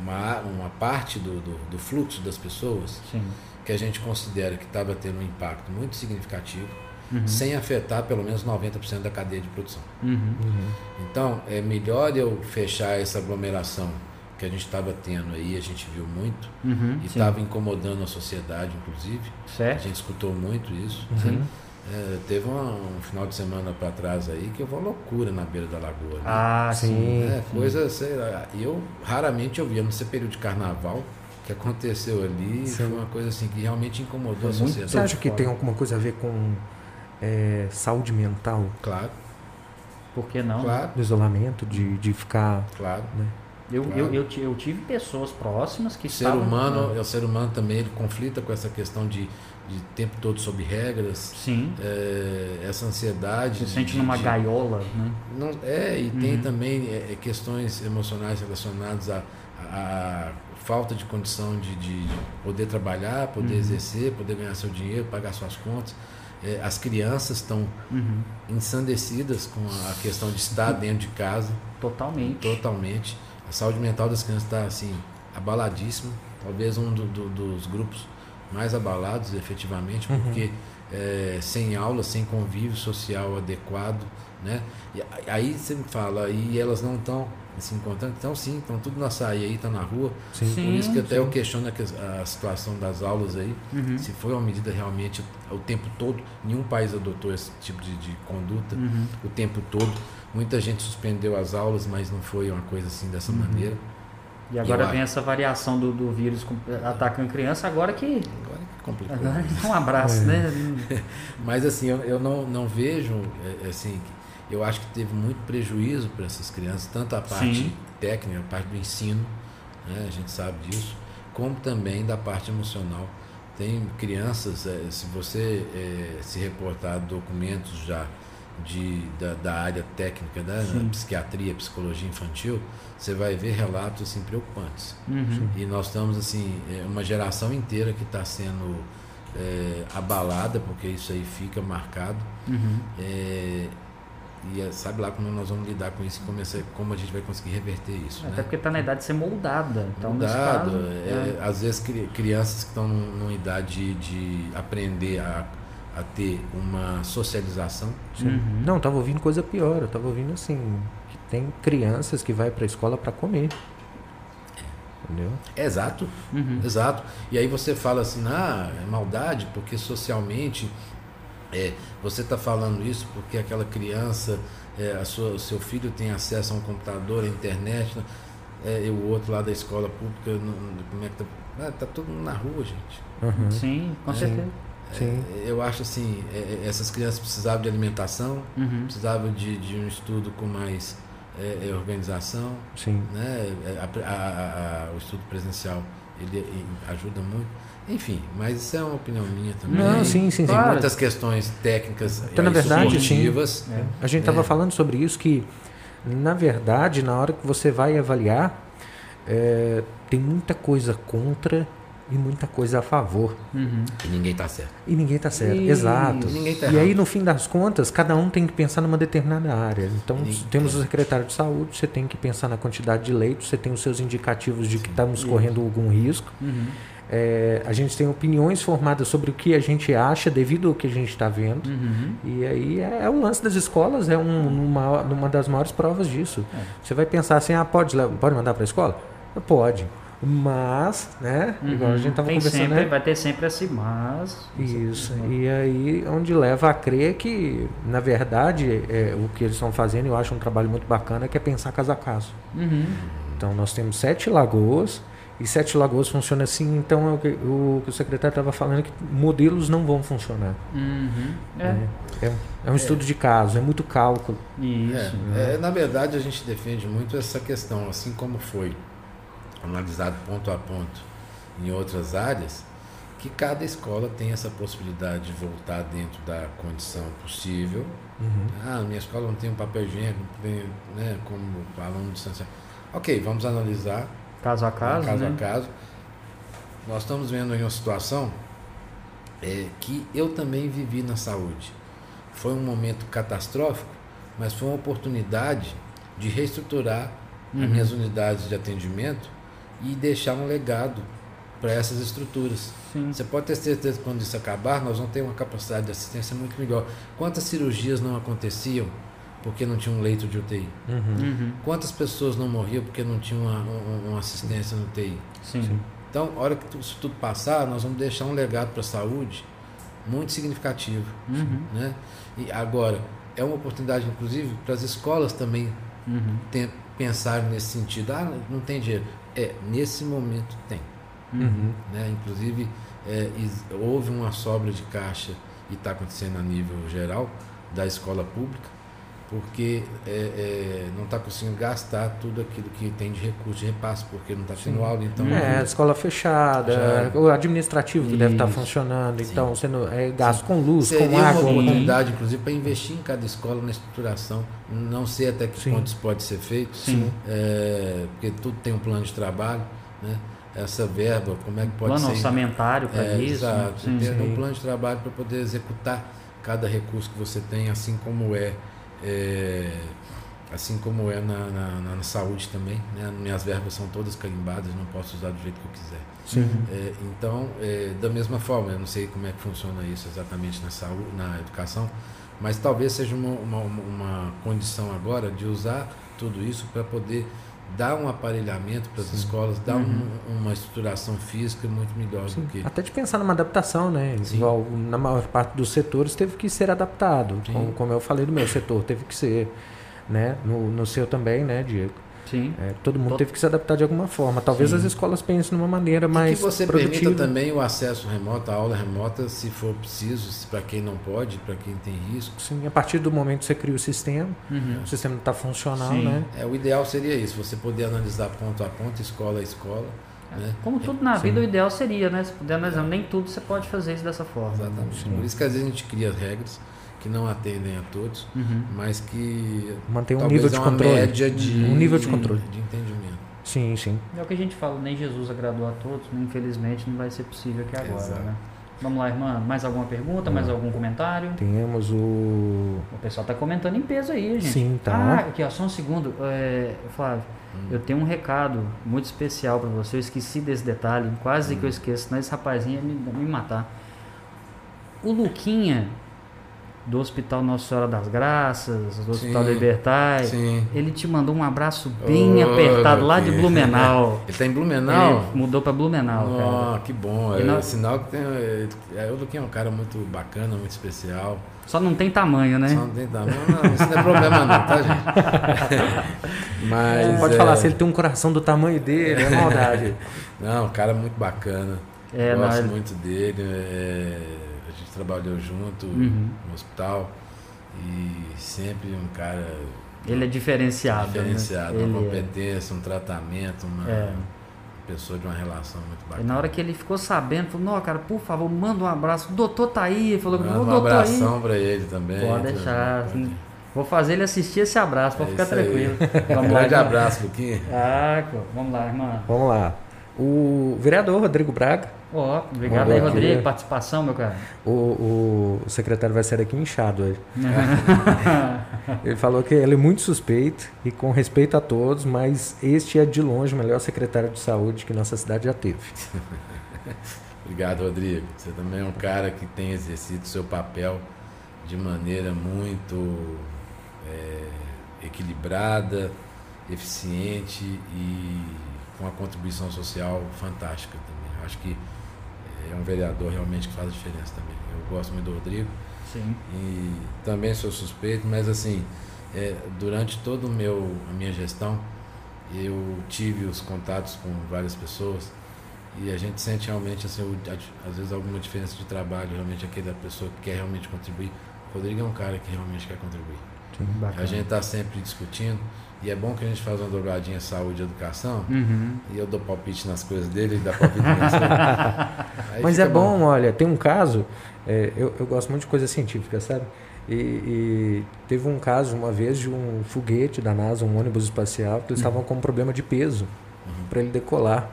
uma, uma parte do, do, do fluxo das pessoas Sim. que a gente considera que estava tendo um impacto muito significativo, Uhum. sem afetar pelo menos 90% da cadeia de produção. Uhum. Uhum. Então, é melhor eu fechar essa aglomeração que a gente estava tendo aí, a gente viu muito, Uhum. e estava incomodando a sociedade, inclusive. A Certo. gente escutou muito isso. Sim. É, teve uma- um final de semana para trás aí que houve uma loucura na beira da lagoa. né? Ah, sim. Sim. É, coisa, sei lá, eu raramente eu via, no ser período de carnaval, que aconteceu ali, Sim. foi uma coisa assim que realmente incomodou a sociedade. Você acha que tem alguma coisa a ver com é, saúde mental, Claro, Por que não? claro, do isolamento, de, de ficar. claro. Eu, Claro. eu, eu, eu tive pessoas próximas que O ser estavam- humano, é o ser humano também, ele conflita com essa questão de de tempo todo sob regras. Sim. É, essa ansiedade. Se sente de, numa de, gaiola, né? Não, é, e uhum. tem também é, questões emocionais relacionadas à, à falta de condição de, de poder trabalhar, poder uhum. exercer, poder ganhar seu dinheiro, pagar suas contas. É, as crianças estão uhum. ensandecidas com a questão de estar dentro de casa. Totalmente. Totalmente. A saúde mental das crianças está assim, abaladíssima. Talvez um do, do, dos grupos mais abalados, efetivamente, uhum. porque é, sem aula, sem convívio social adequado, né? E aí você me fala, e elas não estão se encontrando, então sim, estão tudo na saia aí, estão tá na rua. Sim. Por sim, isso que até sim. eu questiono a, situação das aulas aí, uhum. se foi uma medida realmente o tempo todo, nenhum país adotou esse tipo de, de conduta uhum. o tempo todo. Muita gente suspendeu as aulas, mas não foi uma coisa assim dessa uhum. maneira. E agora vem essa variação do, do vírus atacando criança, agora que. Agora que complicou. Agora, um abraço, é. né? Mas assim, eu, eu não, não vejo, é, é, assim, eu acho que teve muito prejuízo para essas crianças, tanto a parte Sim. técnica, a parte do ensino, né? a gente sabe disso, como também da parte emocional. Tem crianças, é, se você é, se reportar documentos já de, da, da área técnica da né, psiquiatria, psicologia infantil, você vai ver relatos assim, preocupantes. Uhum. E nós estamos assim, é, uma geração inteira que está sendo é, abalada, porque isso aí fica marcado. Uhum. É, e é, sabe lá como nós vamos lidar com isso e como, como a gente vai conseguir reverter isso. Até né? porque está na idade de ser moldada. Então, Moldado. Caso, é, Às vezes crianças que estão numa idade de aprender a a ter uma socialização. Uhum. Não, estava ouvindo coisa pior. Eu estava ouvindo assim que tem crianças que vai para a escola para comer. Entendeu? exato, uhum. exato. E aí você fala assim, ah, é maldade, porque socialmente é, você está falando isso porque aquela criança, é, a sua, o seu filho tem acesso a um computador, a internet, né? é, e o outro lá da escola pública, não, como é que tá? Ah, tá todo mundo na rua, gente. Uhum. Sim, com certeza. Sim. É, eu acho assim, é, é, essas crianças precisavam de alimentação, uhum. precisavam de, de um estudo com mais é, organização. Sim. Né? A, a, a, o estudo presencial ele, ele, ajuda muito. Enfim, mas isso é uma opinião minha também. Não, sim, sim. Tem muitas questões técnicas então, na verdade, sim. É. A gente estava falando sobre isso que, na verdade, na hora que você vai avaliar, é, tem muita coisa contra e muita coisa a favor. Uhum. E ninguém está certo. E ninguém está certo, e... exato. E, tá e aí, no fim das contas, cada um tem que pensar numa determinada área. Então, ninguém temos o secretário de saúde, você tem que pensar na quantidade de leitos, você tem os seus indicativos de que estamos correndo algum risco. Uhum. É, a gente tem opiniões formadas sobre o que a gente acha devido ao que a gente está vendo. Uhum. E aí é, é, o lance das escolas, é um, uma, uma das maiores provas disso. É. Você vai pensar assim, ah, pode, pode mandar para a escola? Pode. Mas, né? Uhum. Igual a gente estava conversando. Sempre, né? Vai ter sempre esse mas. Isso. E aí, onde leva a crer que, na verdade, é, o que eles estão fazendo, eu acho um trabalho muito bacana, que é pensar caso a caso. Uhum. Então, nós temos sete lagoas, e Sete Lagoas funciona assim, então é o que o, que o secretário estava falando é que modelos não vão funcionar. Uhum. É. É, é, é um estudo de caso, é muito cálculo. Isso. É, é, na verdade, a gente defende muito essa questão, assim como foi analisado ponto a ponto em outras áreas, que cada escola tem essa possibilidade de voltar dentro da condição possível. Uhum. Ah, minha escola não tem um papel higiênico, tem, né, como aluno distanciado. Ok, vamos analisar. Caso a caso. Caso né? a caso. Nós estamos vendo aí uma situação é, que eu também vivi na saúde. Foi um momento catastrófico, mas foi uma oportunidade de reestruturar uhum. as minhas unidades de atendimento e deixar um legado para essas estruturas. Sim. Você pode ter certeza que quando isso acabar, nós vamos ter uma capacidade de assistência muito melhor. Quantas cirurgias não aconteciam porque não tinha um leito de UTI? Uhum. Uhum. Quantas pessoas não morriam porque não tinham uma, uma, uma assistência no UTI? Sim. Então, a hora que isso tudo passar, nós vamos deixar um legado para a saúde muito significativo. Uhum. Né? E agora, é uma oportunidade, inclusive, para as escolas também uhum. pensarem nesse sentido. Ah, não tem dinheiro. É, nesse momento tem. Uhum. Né? Inclusive, é, houve uma sobra de caixa, e está acontecendo a nível geral, da escola pública, porque é, é, não está conseguindo gastar tudo aquilo que tem de recurso de repasse, porque não está tendo aula, então... É, escola fechada, Já... o administrativo que Isso. deve estar tá funcionando, Sim. então sendo é, gasto Sim. com luz, Seria com água... uma oportunidade, inclusive, para investir em cada escola na estruturação, não sei até que Sim. ponto isso pode ser feito, é, porque tudo tem um plano de trabalho, né? essa verba, como é que pode plano ser... Plano orçamentário para é, isso. Exato, sim, ter um plano de trabalho para poder executar cada recurso que você tem, assim como é, é assim como é na, na, na, saúde também. Né? Minhas verbas são todas carimbadas, não posso usar do jeito que eu quiser. Sim. É, então, é, da mesma forma, eu não sei como é que funciona isso exatamente na saúde, na educação, mas talvez seja uma, uma, uma condição agora de usar tudo isso para poder dá um aparelhamento para as escolas, dá uhum. um, uma estruturação física muito melhor Sim. do que. Até de pensar numa adaptação, né? Igual na maior parte dos setores teve que ser adaptado. Como, como, eu falei do meu setor, teve que ser. Né? No, no seu também, né, Diego? Sim. É, todo mundo Tot... teve que se adaptar de alguma forma. Talvez Sim. as escolas pensem numa maneira mais. E que você produtiva. permita também o acesso remoto, a aula remota, se for preciso, para quem não pode, para quem tem risco. Sim, a partir do momento que você cria o sistema, uhum. o sistema está funcional, Sim. né? É, o ideal seria isso, você poder analisar ponto a ponto, escola a escola. É. Né? Como tudo na vida, o ideal seria, né? Se puder analisar, nem tudo você pode fazer isso dessa forma. Exatamente. Por isso que às vezes a gente cria regras que não atendem a todos, uhum. mas que mantém um nível de controle, média de um nível de controle, de entendimento. Sim, sim. É o que a gente fala, nem Jesus agradou a todos, infelizmente não vai ser possível aqui agora, Exato. né? Vamos lá, irmã. Mais alguma pergunta? Mais algum comentário? Temos o. O pessoal está comentando em peso aí, gente. Sim, tá. Ah, aqui, ó, só um segundo. É, Flávio, hum. eu tenho um recado muito especial para você. Eu esqueci desse detalhe, quase hum. que eu esqueço, senão esse rapazinho ia me, me matar. O Luquinha, do Hospital Nossa Senhora das Graças, do Hospital sim, Libertai. Sim. Ele te mandou um abraço bem oh, apertado lá de Blumenau. Ele está em Blumenau? Ele mudou para Blumenau. Oh, que bom. É não... sinal que tem. É, o Luquinha é um cara muito bacana, muito especial. Só não tem tamanho, né? Só não tem tamanho. Não, isso não é problema não, tá, gente? Mas. Você pode é... falar, se ele tem um coração do tamanho dele, é maldade. não, um cara muito bacana. É, Gosto não, muito dele. É trabalhou junto uhum. no hospital e sempre um cara. Ele é diferenciado. Né? Diferenciado, né? uma competência, um tratamento, uma, é. pessoa de uma relação muito bacana. E na hora que ele ficou sabendo, falou: Não, cara, por favor, manda um abraço. O doutor tá aí. Ele falou: Manda um abração para ele também. Pode deixar. Assim, vou fazer ele assistir esse abraço, pode é ficar tranquilo. um grande abraço, Luquinha. Ah, vamos lá, irmã. Vamos lá. O vereador Rodrigo Braga Ó, oh, obrigado aí, Rodrigo. Participação, meu cara. O, o, o, secretário vai sair aqui inchado hoje. ele falou que ele é muito suspeito e com respeito a todos, mas este é de longe o melhor secretário de saúde que nossa cidade já teve. obrigado, Rodrigo. Você também é um cara que tem exercido seu papel de maneira muito é, equilibrada, eficiente e com uma contribuição social fantástica também. Acho que é um vereador realmente que faz a diferença também. Eu gosto muito do Rodrigo. Sim. E também sou suspeito, mas assim, é, durante toda a minha gestão, eu tive os contatos com várias pessoas e a gente sente realmente, assim, o, às vezes alguma diferença de trabalho, realmente aquela pessoa que quer realmente contribuir. O Rodrigo é um cara que realmente quer contribuir. Sim, a gente está sempre discutindo. E é bom que a gente faz uma dobradinha saúde e educação. Uhum. E eu dou palpite nas coisas dele, ele dá palpite nas coisas. Mas é bom, bom, olha, tem um caso, é, eu, eu gosto muito de coisa científica, sabe? E, e, teve um caso uma vez de um foguete da NASA, um ônibus espacial, que eles estavam uhum. com um problema de peso uhum. para ele decolar.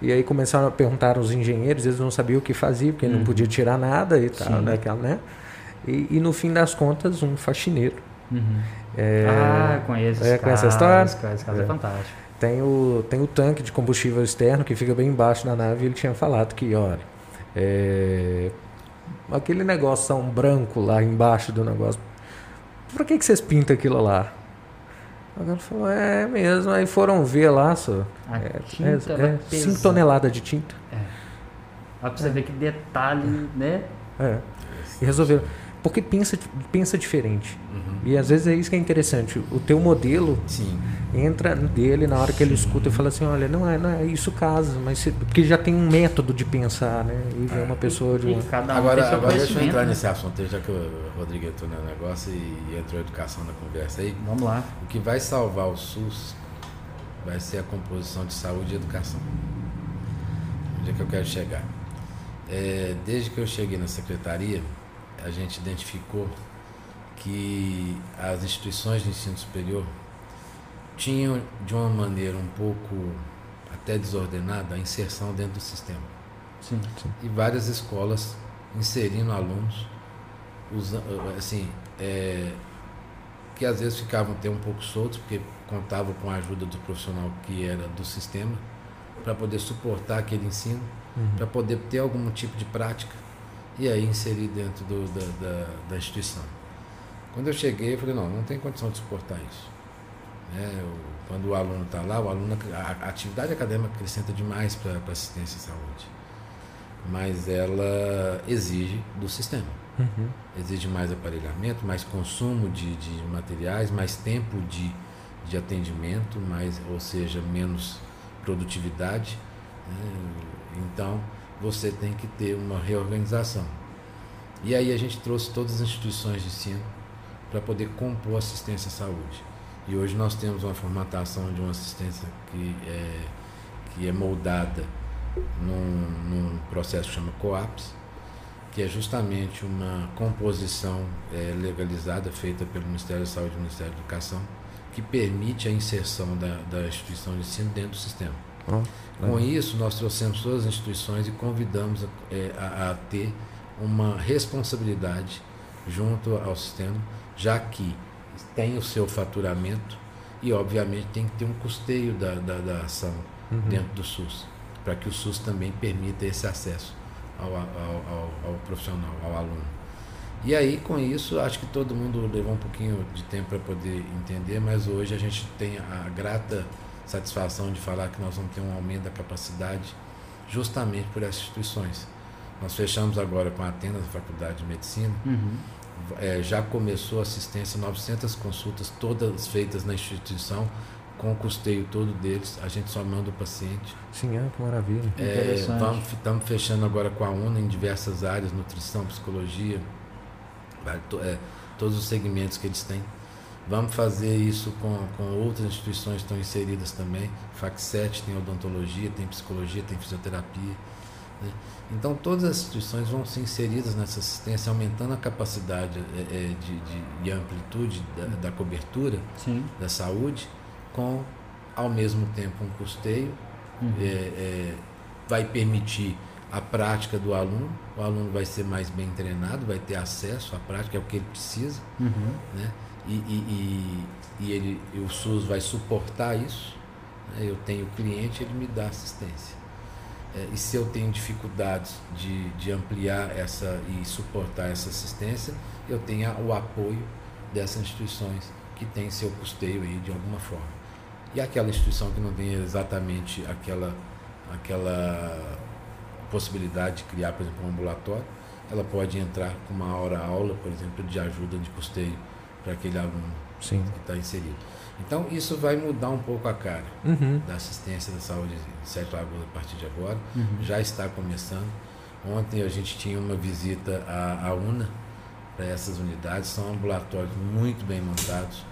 E aí começaram a perguntar aos engenheiros, eles não sabiam o que fazer, porque uhum. não podia tirar nada e tal, né? né? E, e no fim das contas, um faxineiro Uhum. É, ah, conheço é, Conhece a história? Esse caso é. é fantástico. Tem o, tem o tanque de combustível externo que fica bem embaixo da nave e ele tinha falado que, olha, é, aquele negócio branco lá embaixo do negócio, por que, que vocês pintam aquilo lá? O cara falou, é mesmo. Aí foram ver lá, só. É, é, 5 é, toneladas de tinta. É. Pra você ver que detalhe, né? É. E resolveram. Porque pensa, pensa diferente. Uhum. E às vezes é isso que é interessante. O teu modelo Sim. entra dele na hora que ele escuta e fala assim, olha, não é, não é isso casa, mas se, porque já tem um método de pensar, né? E vem uma pessoa de uma... Cada um agora, agora deixa eu entrar né? nesse assunto, já que o Rodrigo entrou no negócio e entrou a educação na conversa aí. Vamos lá. O que vai salvar o SUS vai ser a composição de saúde e educação. Onde é que eu quero chegar? É, desde que eu cheguei na secretaria, a gente identificou que as instituições de ensino superior tinham, de uma maneira um pouco até desordenada, a inserção dentro do sistema. Sim, sim. E várias escolas inserindo alunos, usando, assim, é, que às vezes ficavam até um pouco soltos, porque contavam com a ajuda do profissional que era do sistema, para poder suportar aquele ensino, uhum. para poder ter algum tipo de prática e aí inserir dentro do, da, da, da, instituição. Quando eu cheguei, eu falei, não, não tem condição de suportar isso. Né? Quando o aluno está lá, o aluno, a, a, atividade acadêmica acrescenta demais para a assistência e saúde. Mas ela exige do sistema. Uhum. Exige mais aparelhamento, mais consumo de, de materiais, mais tempo de, de atendimento, mais, ou seja, menos produtividade. Né? Então, você tem que ter uma reorganização. E aí a gente trouxe todas as instituições de ensino para poder compor assistência à saúde. E hoje nós temos uma formatação de uma assistência que é, que é moldada num, num processo que chama COAPS, que é justamente uma composição é, legalizada feita pelo Ministério da Saúde e Ministério da Educação, que permite a inserção da, da instituição de ensino dentro do sistema. Oh, Com isso, nós trouxemos todas as instituições e convidamos é, a, a, ter uma responsabilidade junto ao sistema, já que tem o seu faturamento e, obviamente, tem que ter um custeio da, da, da ação uhum. dentro do SUS, para que o SUS também permita esse acesso ao, ao, ao, ao profissional, ao aluno. E aí, com isso, acho que todo mundo levou um pouquinho de tempo para poder entender, mas hoje a gente tem a grata satisfação de falar que nós vamos ter um aumento da capacidade justamente por essas instituições. Nós fechamos agora com a Atenas, a Faculdade de Medicina, uhum. é, já começou a assistência, 900 consultas, todas feitas na instituição, com o custeio todo deles, a gente só manda o paciente. Sim, é, que maravilha. É, estamos fechando agora com a UNA em diversas áreas, nutrição, psicologia, é, todos os segmentos que eles têm. Vamos fazer isso com, com outras instituições que estão inseridas também. FAC7 tem odontologia, tem psicologia, tem fisioterapia. Né? Então, todas as instituições vão ser inseridas nessa assistência, aumentando a capacidade é, é de, de, de, amplitude da, da cobertura Sim. da saúde, com, ao mesmo tempo, um custeio. Uhum. É, é, vai permitir a prática do aluno, o aluno vai ser mais bem treinado, vai ter acesso à prática, é o que ele precisa. Uhum. Né? E, e, e, ele, e o SUS vai suportar isso. Né? Eu tenho cliente, ele me dá assistência. É, e se eu tenho dificuldades de, de ampliar essa e suportar essa assistência, eu tenho o apoio dessas instituições que tem seu custeio aí de alguma forma. E aquela instituição que não tem exatamente aquela, aquela possibilidade de criar, por exemplo, um ambulatório, ela pode entrar com uma hora aula, por exemplo, de ajuda de custeio para aquele aluno Sim. que está inserido. Então, isso vai mudar um pouco a cara uhum. da assistência da saúde de Sete Lagoas a partir de agora. Uhum. Já está começando. Ontem a gente tinha uma visita à, à UNA para essas unidades. São ambulatórios muito bem montados,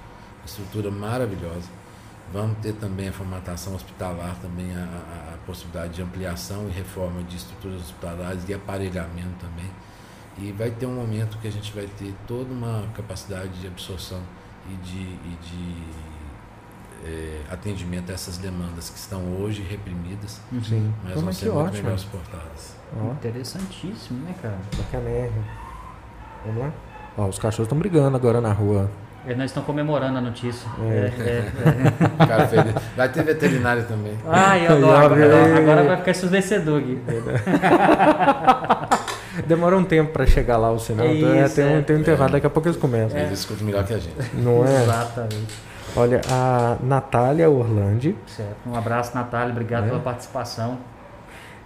estrutura maravilhosa. Vamos ter também a formatação hospitalar, também a, a, a possibilidade de ampliação e reforma de estruturas hospitalares e aparelhamento também. E vai ter um momento que a gente vai ter toda uma capacidade de absorção e de, e de é, atendimento a essas demandas que estão hoje reprimidas, Sim. mas Como vão ser muito ótimo. melhor suportadas. Oh. Interessantíssimo, né, cara? Bacana. Vamos lá? Ó, os cachorros estão brigando agora na rua. Eles não estão comemorando a notícia. É. É, é. vai ter veterinário também. Ai, eu adoro. Agora, agora vai ficar ensurdecedor aqui. Demora um tempo para chegar lá o sinal. Isso, então, é, tem, é, um, tem um intervalo, é. daqui a pouco eles começam. Eles escutam melhor que a gente. Não é? Exatamente. Olha, a Natália Orlandi. Certo. Um abraço, Natália. Obrigado é. pela participação.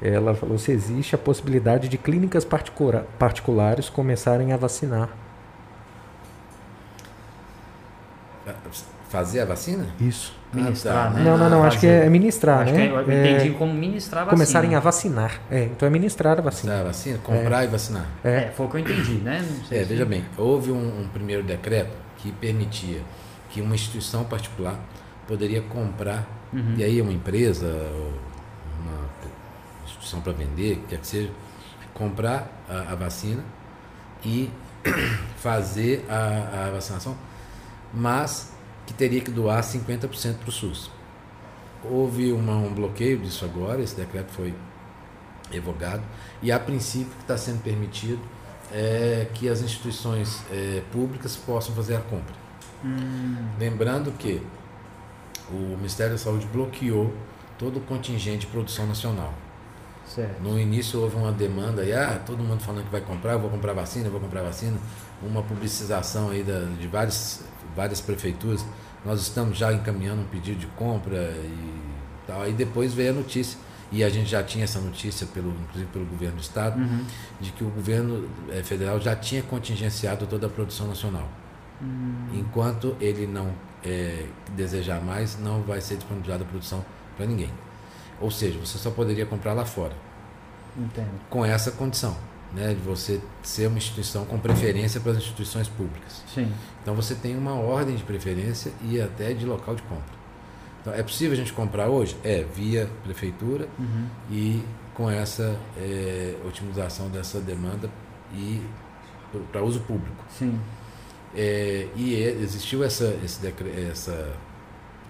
Ela falou se existe a possibilidade de clínicas particula particulares começarem a vacinar. Fazer a vacina? Isso. Ministrar, Ah, tá. né? Não, não, não, acho que é ministrar, Acho né? que eu É, entendi como ministrar a vacina. começarem a vacinar. É, então é ministrar a vacina. Vacina? Comprar e vacinar. É, foi o que eu entendi, né? Não sei É, veja bem, houve um, um primeiro decreto que permitia que uma instituição particular poderia comprar, Uhum. e aí uma empresa, ou uma instituição para vender, que quer que seja, comprar a, a vacina e fazer a, a vacinação, mas que teria que doar 50% para o SUS. Houve uma- um bloqueio disso agora, esse decreto foi revogado, e a princípio que está sendo permitido é que as instituições eh, públicas possam fazer a compra. Lembrando que o Ministério da Saúde bloqueou todo o contingente de produção nacional. Certo. No início houve uma demanda aí, ah, todo mundo falando que vai comprar, vou comprar vacina, vou comprar vacina, uma publicização aí da, de várias, várias prefeituras. Nós estamos já encaminhando um pedido de compra e tal. Aí depois veio a notícia, e a gente já tinha essa notícia, pelo, inclusive pelo governo do estado, Uhum. de que o governo eh, federal já tinha contingenciado toda a produção nacional. Enquanto ele não eh, desejar mais, não vai ser disponibilizada a produção para ninguém. Ou seja, você só poderia comprar lá fora Entendo. com essa condição, né, de você ser uma instituição com preferência para as instituições públicas. Sim. Então você tem uma ordem de preferência e até de local de compra. Então é possível a gente comprar hoje? É, via prefeitura Uhum. e com essa eh, otimização dessa demanda e para uso público. Sim. É, e é- existiu essa, esse essa,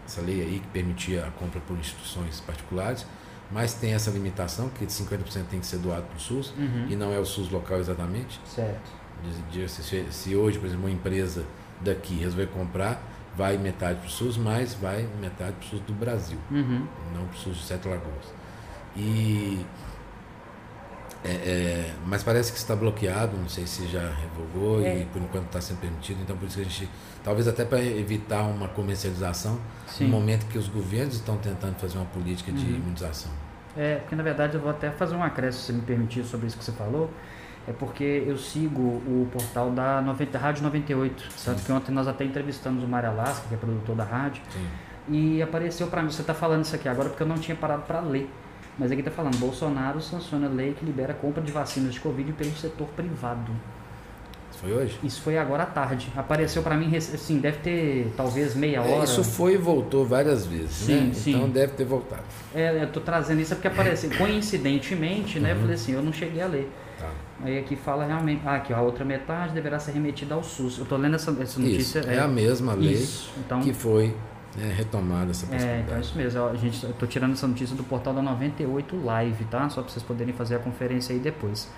essa lei aí que permitia a compra por instituições particulares, mas tem essa limitação que 50% tem que ser doado para o SUS Uhum. e não é o SUS local exatamente. Certo. Se, se hoje, por exemplo, uma empresa daqui resolver comprar, vai metade para o SUS, mas vai metade para o SUS do Brasil, Uhum. não para o SUS de Sete Lagoas. E é, é, mas parece que está bloqueado, não sei se já revogou É. e por enquanto está sendo permitido, então por isso que a gente, talvez até para evitar uma comercialização, Sim. no momento que os governos estão tentando fazer uma política de Uhum. imunização. É, porque na verdade eu vou até fazer um acréscimo, se me permitir, sobre isso que você falou. É porque eu sigo o portal da 90, Rádio 98. Sabe que ontem nós até entrevistamos o Mário Alasca, que é produtor da rádio, Sim. e apareceu para mim, você está falando isso aqui agora porque eu não tinha parado para ler. Mas aqui está falando, Bolsonaro sanciona lei que libera a compra de vacinas de Covid pelo setor privado. Isso foi hoje? Isso foi agora à tarde. Apareceu para mim, assim, deve ter talvez meia É, hora. isso foi e voltou várias vezes, Sim, né? sim. Então deve ter voltado. É, eu tô trazendo isso porque apareceu. Coincidentemente, né? Eu falei assim, eu não cheguei a ler. Tá. Aí aqui fala realmente. Ah, aqui, ó, a outra metade deverá ser remetida ao SUS. Eu tô lendo essa, essa notícia. Isso, é, a mesma lei Isso. Então, que foi né, retomada essa é, então é possibilidade. isso mesmo. ó, gente, eu tô tirando essa notícia do portal da 98 Live, tá? Só para vocês poderem fazer a conferência aí depois.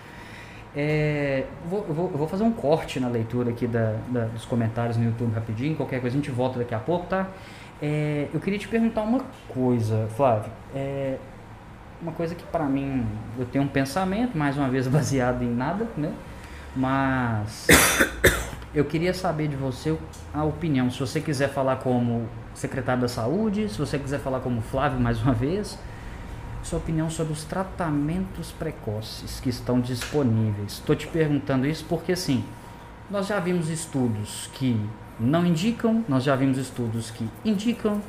É, vou- eu, vou, eu vou fazer um corte na leitura aqui da, da- dos comentários no YouTube rapidinho. Qualquer coisa a gente volta daqui a pouco, tá? É, eu queria te perguntar uma coisa, Flávio. É, uma coisa que para mim eu tenho um pensamento, mais uma vez baseado em nada, né? Mas eu queria saber de você a opinião. Se você quiser falar como secretário da Saúde, se você quiser falar como Flávio mais uma vez, sua opinião sobre os tratamentos precoces que estão disponíveis. Estou te perguntando isso porque assim, nós já vimos estudos que não indicam, nós já vimos estudos que indicam,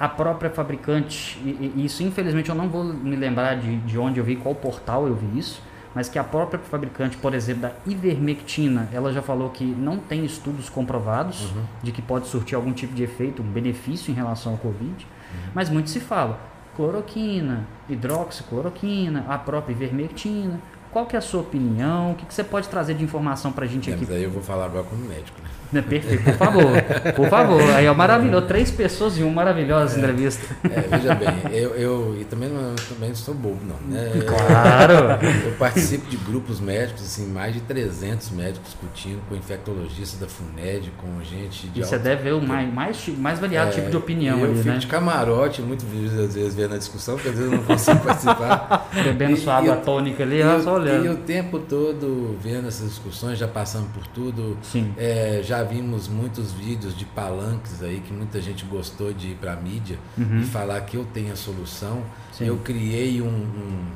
a própria fabricante, e, e isso infelizmente eu não vou me lembrar de, de onde eu vi, qual portal eu vi isso, mas que a própria fabricante, por exemplo, da ivermectina, ela já falou que não tem estudos comprovados de que pode surtir algum tipo de efeito, um benefício em relação ao Covid, mas muito se fala cloroquina, hidroxicloroquina, a própria ivermectina. Qual que é a sua opinião? O que, que você pode trazer de informação pra gente É, aqui? mas aí eu vou falar agora como médico, né? Perfeito, por favor. Por favor. Aí é maravilhoso. Três pessoas em uma maravilhosa entrevista. É, veja bem, eu, eu e também não, eu também sou bobo, não. Né? Claro. Eu participo de grupos médicos, assim, mais de 300 médicos discutindo com infectologistas da FUNED, com gente de E você alto- deve ver o mais, mais, mais variado É, tipo de opinião eu ali, fico né? de camarote, muito vezes, às vezes, vendo a discussão, porque às vezes eu não consigo participar. Bebendo E- sua e água eu- tônica ali, E eu- só olhando. E o tempo todo vendo essas discussões, já passando por tudo. Sim. É, já vimos muitos vídeos de palanques aí que muita gente gostou de ir para mídia e falar que eu tenho a solução. Uhum. Sim. Eu criei um, um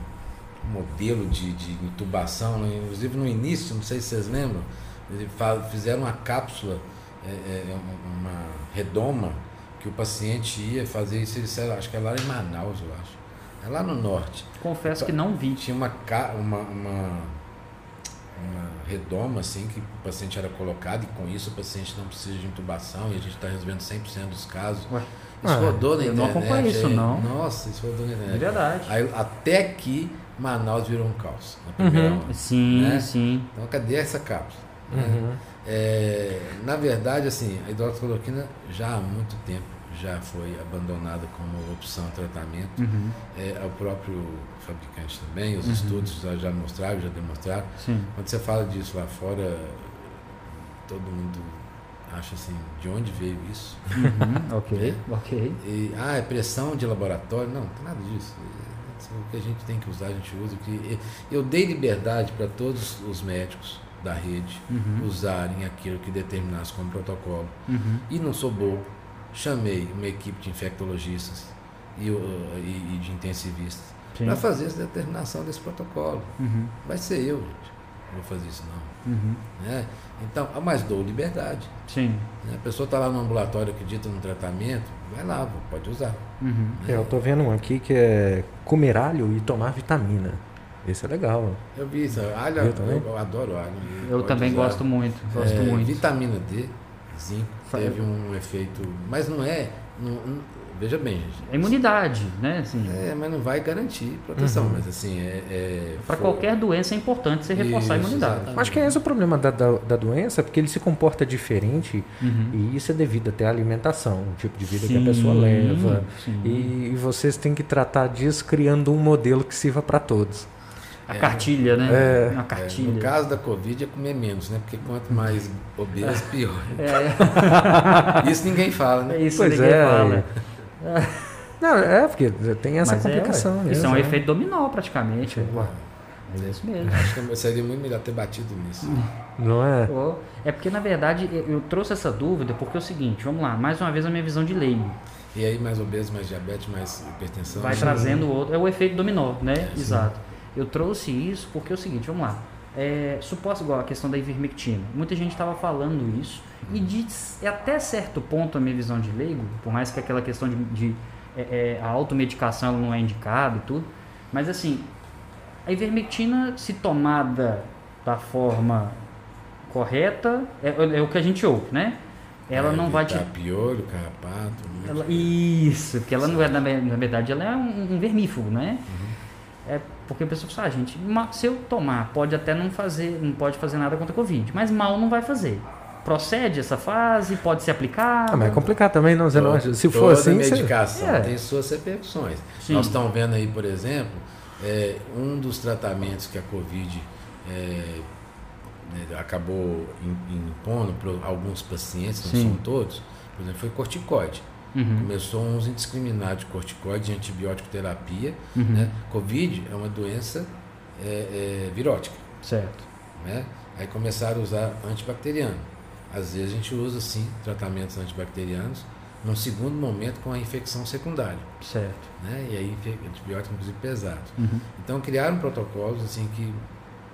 modelo de, de intubação, né? inclusive no início, não sei se vocês lembram, fizeram uma cápsula, é, é, uma, redoma que o paciente ia fazer isso, ele, acho que é lá em Manaus, eu acho. É lá no norte. Confesso que não vi. Tinha uma, uma, uma uma redoma assim que o paciente era colocado e com isso o paciente não precisa de intubação e a gente está resolvendo 100% dos casos. Ué? Isso ah, rodou na eu internet. não acompanho isso, aí, não. Nossa, isso rodou na internet. Verdade. Aí, até que Manaus virou um caos. Na primeira uhum. onda, sim, né? sim. Então cadê essa cápsula? Né? Uhum. É, na verdade, assim, a hidroxicloroquina já há muito tempo já foi abandonada como opção de tratamento. Uhum. É, o próprio fabricante também, os uhum. estudos já, mostraram, já demonstraram. Sim. Quando você fala disso lá fora, todo mundo acha assim, de onde veio isso? Uhum. ok, é. ok. E, ah, é pressão de laboratório? Não, não tem nada disso. É, o que a gente tem que usar, a gente usa. Que eu dei liberdade para todos os médicos da rede uhum. usarem aquilo que determinasse como protocolo. Uhum. E não sou bobo chamei uma equipe de infectologistas e, e, e de intensivistas para fazer essa determinação desse protocolo. Uhum. Vai ser eu, gente. Não vou fazer isso não. Uhum. Né? Então, ah, mas dou liberdade. Sim. Né? A pessoa está lá no ambulatório, acredita no tratamento, vai lá, pode usar. Uhum. É, eu estou vendo um aqui que é comer alho e tomar vitamina. Esse é legal. Eu vi isso. Alho, eu, eu, eu adoro alho. Eu também usar. gosto muito. Gosto é, muito. Vitamina D zinco teve um efeito, mas não é, não, veja bem, gente. É imunidade, né? Assim, é, mas não vai garantir proteção, uhum. mas assim, é... é Para for... qualquer doença é importante você reforçar isso, a imunidade. Exatamente. Acho que é esse o problema da, da, da, doença, porque ele se comporta diferente uhum. e isso é devido até à alimentação, o tipo de vida sim, que a pessoa leva. E, e vocês têm que tratar disso criando um modelo que sirva para todos. A é, cartilha, né? É, Uma cartilha. É, no caso da Covid é comer menos, né? Porque quanto mais obeso, pior. É. Isso ninguém fala, né? Isso pois ninguém é. fala. Não, é, porque tem essa Mas é, complicação. É, mesmo, isso é um né? efeito dominó, praticamente. É isso mesmo. Acho que seria muito melhor ter batido nisso. Não é? É porque, na verdade, eu trouxe essa dúvida porque é o seguinte, vamos lá, mais uma vez a minha visão de leigo. E aí, mais obeso, mais diabetes, mais hipertensão. Vai trazendo outro. É o efeito dominó, né? É, Exato. Eu trouxe isso porque é o seguinte, vamos lá. É, suposto igual a questão da ivermectina. Muita gente estava falando isso e de até certo ponto a minha visão de leigo, por mais que aquela questão de, de é, é, a automedicação não é indicada e tudo, mas assim, a ivermectina se tomada da forma correta é, é o que a gente ouve, né? Ela não vai te piolho, carrapato. Ela, isso, porque ela não é na, na verdade ela é um, um vermífugo, né? Uhum. É porque a pessoa fala, ah, gente, se eu tomar, pode até não fazer, não pode fazer nada contra a Covid, mas mal não vai fazer. Procede essa fase, pode ser aplicado. Ah, mas é complicado também, não, não Se for assim. medicação você... é. tem suas repercussões. Sim. Nós estamos vendo aí, por exemplo, é, um dos tratamentos que a Covid é, né, acabou impondo para alguns pacientes, não Sim. são todos, por exemplo, foi corticoide. Uhum. Começou uns indiscriminados de corticoide, de antibiótico terapia. Uhum. Né? Covid é uma doença é, é, virótica. Certo. Né? Aí começaram a usar antibacteriano. Às vezes a gente usa sim tratamentos antibacterianos num segundo momento com a infecção secundária. Certo. Né? E aí antibióticos inclusive pesados. Uhum. Então criaram protocolos assim que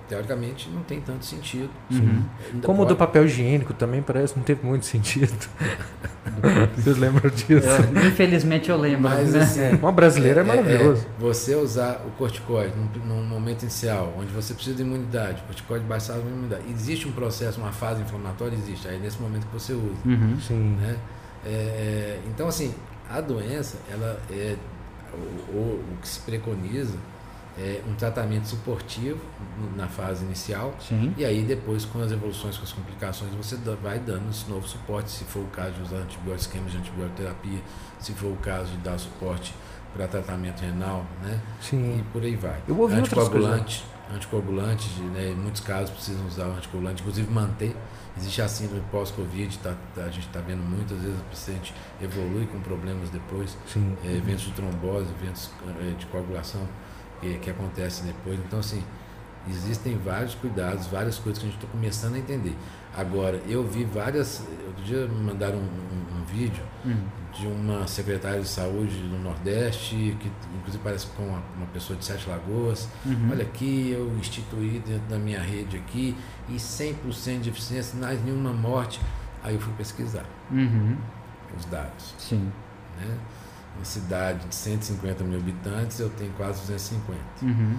teoricamente não tem tanto sentido. Uhum. Como o do papel higiênico também parece não teve muito sentido. Vocês lembram disso? Eu, infelizmente eu lembro. Mas né? assim, uma brasileira é, é, é maravilhoso. É, você usar o corticoide num, num, momento inicial, onde você precisa de imunidade, o corticoide baixado de imunidade. Existe um processo, uma fase inflamatória? Existe. Aí nesse momento que você usa. Uhum, sim. Né? É, então assim, a doença, ela é o, o, o que se preconiza é, um tratamento suportivo na fase inicial Sim. e aí depois com as evoluções, com as complicações, você vai dando esse novo suporte, se for o caso de usar antibióticos, esquemas de antibioterapia, se for o caso de dar suporte para tratamento renal, né? Sim. E por aí vai. Eu ouvi anticoagulante, anticoagulante, né? em muitos casos precisam usar o anticoagulante, inclusive manter. Existe a síndrome pós-Covid, tá, tá, a gente está vendo muitas vezes o paciente evolui com problemas depois, é, eventos de trombose, eventos é, de coagulação que, que acontece depois. Então, assim, existem vários cuidados, várias coisas que a gente está começando a entender. Agora, eu vi várias. Outro dia me mandaram um, um, um vídeo uhum. de uma secretária de saúde do Nordeste, que inclusive parece com uma, uma pessoa de Sete Lagoas. Uhum. Olha aqui, eu instituí dentro da minha rede aqui, e 100% de eficiência, mais nenhuma morte. Aí eu fui pesquisar. Uhum. os dados. Sim. Né? Uma cidade de 150 mil habitantes, eu tenho quase 250. Uhum.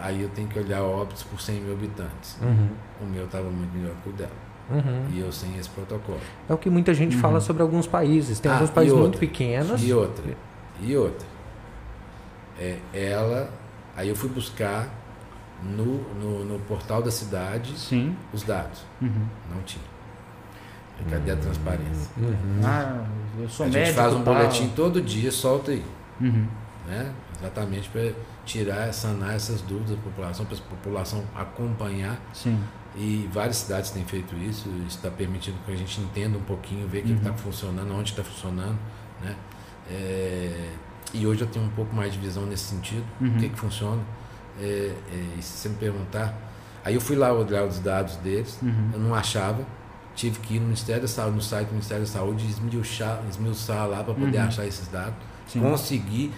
Aí eu tenho que olhar óbitos por 100 mil habitantes. Uhum. O meu estava muito melhor que o dela. Uhum. E eu sem esse protocolo. É o que muita gente Uhum. fala sobre alguns países. Tem Ah, alguns países muito pequenos. E outra. E outra. É, ela. Aí eu fui buscar no, no, no portal da cidade Sim. os dados. Uhum. Não tinha. E cadê a transparência? Uhum. Ah, eu sou a gente médico. faz um tal. boletim todo dia, solta aí. Uhum. Né? Exatamente para tirar, sanar essas dúvidas da população, para a população acompanhar. Sim. E várias cidades têm feito isso, isso está permitindo que a gente entenda um pouquinho, ver o que Uhum. está funcionando, onde está funcionando. Né? É, e hoje eu tenho um pouco mais de visão nesse sentido, Uhum. o que, que funciona. É, é, e se você me perguntar, aí eu fui lá olhar os dados deles, Uhum. eu não achava, tive que ir no Ministério da Saúde, no site do Ministério da Saúde, esmiuçar, esmiuçar lá para poder Uhum. achar esses dados. Sim. Consegui,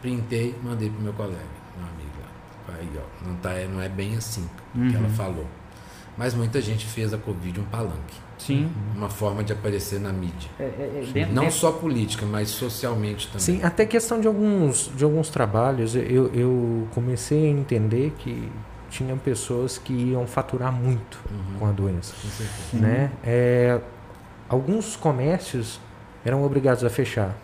printei, mandei pro meu colega, meu amigo lá. Aí, ó, não, tá, não é bem assim que Uhum. ela falou. Mas muita gente fez a Covid um palanque, Sim. uma forma de aparecer na mídia. É, é, é, dentro, Não dentro- só política, mas socialmente também. Sim, até questão de alguns, de alguns trabalhos, eu, eu comecei a entender que tinham pessoas que iam faturar muito Uhum. com a doença. Com. Né? É, alguns comércios eram obrigados a fechar.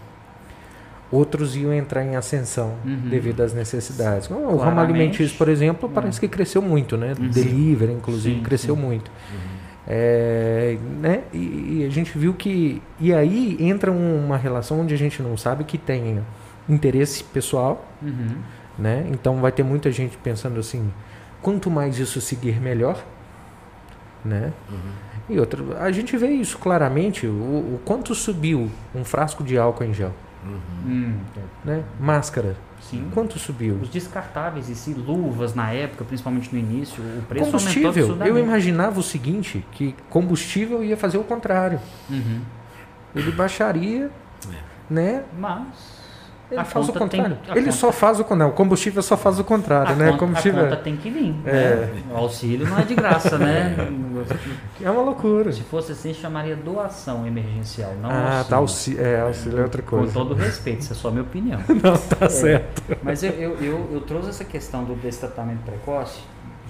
Outros iam entrar em ascensão Uhum. devido às necessidades. O ramo alimentício, por exemplo, parece que cresceu muito, né? Uhum. Delivery, inclusive, Sim, cresceu sim. muito. Uhum. É, né? E, e a gente viu que. E aí entra um- uma relação onde a gente não sabe que tem interesse pessoal, Uhum. né? Então vai ter muita gente pensando assim: quanto mais isso seguir, melhor, né? Uhum. E outra, a gente vê isso claramente: o, o quanto subiu um frasco de álcool em gel, Uhum. Hum, né? Máscara, sim. quanto subiu? Os descartáveis e se luvas na época, principalmente no início, o preço aumentou Combustível, eu imaginava o seguinte: que combustível ia fazer o contrário, Uhum. ele baixaria, né? Mas Ele A faz o tem- contrário. a ele conta- só faz o contrário. O combustível só faz o contrário, a, né? conta, a combustível conta tem que vir. É. Né? O auxílio não é de graça, né? é uma loucura. Se fosse assim, chamaria doação emergencial, não Ah, auxílio. tá. Auxílio, é, auxílio é outra Com coisa. todo respeito, isso é só a minha opinião. Não, tá É. certo. Mas eu, eu, eu, eu trouxe essa questão do desse tratamento precoce,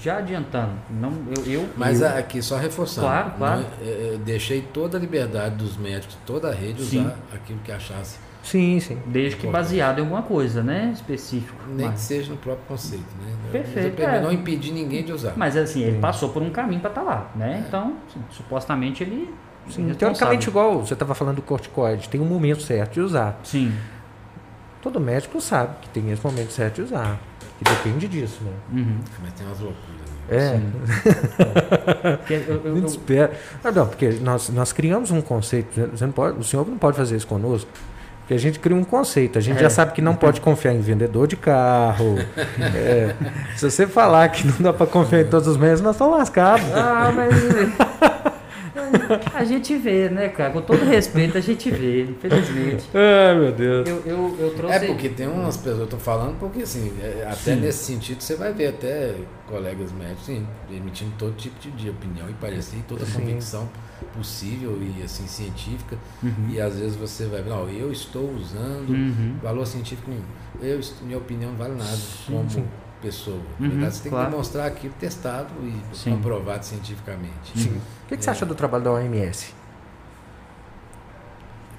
já adiantando. Não, eu, eu, Mas eu, aqui, só reforçando. Claro, claro. não é- é- eu deixei toda a liberdade dos médicos, toda a rede, Sim. usar aquilo que achasse. Sim, sim. desde que baseado em alguma coisa, né? Específico. Nem que Mas, seja no próprio conceito, né? Perfeito, é. não impedir ninguém de usar. mas assim, ele Sim. passou por um caminho para estar lá, né? Então, assim, supostamente ele. é Sim, teoricamente, igual você estava falando do corticoide, tem um momento certo de usar. Sim. Todo médico sabe que tem esse momento certo de usar. Que depende disso, né? Uhum. Mas tem umas loucuras. né? É. Porque eu- eu- eu-. Ah, não, porque nós, nós criamos um conceito. Você não pode, o senhor não pode fazer isso conosco. Porque a gente cria um conceito. A gente É. já sabe que não pode confiar em vendedor de carro. É, se você falar que não dá para confiar em todos os médicos, nós estamos lascados. Ah, mas. a gente vê, né, cara? Com todo respeito, a gente vê, infelizmente. Ai, meu Deus. Eu, eu, eu trouxe. É porque tem umas pessoas, eu tô falando porque assim, é, até Sim. nesse sentido você vai ver até colegas médicos sim, emitindo todo tipo de, de opinião e parecer, e toda Sim. convicção possível e assim científica. Uhum. E às vezes você vai ver, não, eu estou usando Uhum. valor científico nenhum. Eu, minha opinião não vale nada como. Pessoa. Uhum, Na verdade, você tem claro. que demonstrar aquilo testado e Sim. comprovado cientificamente. Sim. O que, que você É. acha do trabalho da OMS?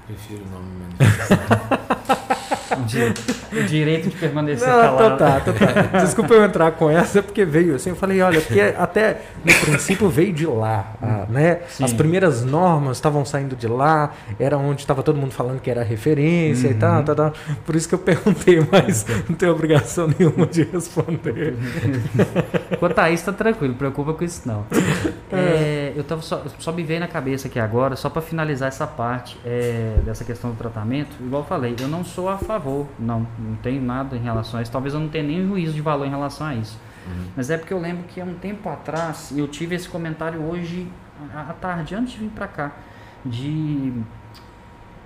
Prefiro não me manifestar. O direito, de permanecer Não, calado. tá, tá, tá. Desculpa eu entrar com essa, porque veio assim, eu falei, olha, porque até no princípio veio de lá, né? Sim. As primeiras normas estavam saindo de lá, era onde estava todo mundo falando que era referência e Uhum. tal, tal, tal. Por isso que eu perguntei, mas não tenho obrigação nenhuma de responder. Quanto a isso, tá tranquilo, não preocupa com isso não. É, eu tava só, só me veio na cabeça aqui agora, só para finalizar essa parte é, dessa questão do tratamento, igual eu falei, eu não sou a favor, não, não tenho nada em relação a isso, talvez eu não tenha nem juízo de valor em relação a isso. Mas é porque eu lembro que há um tempo atrás, eu tive esse comentário hoje à tarde, antes de vir para cá, de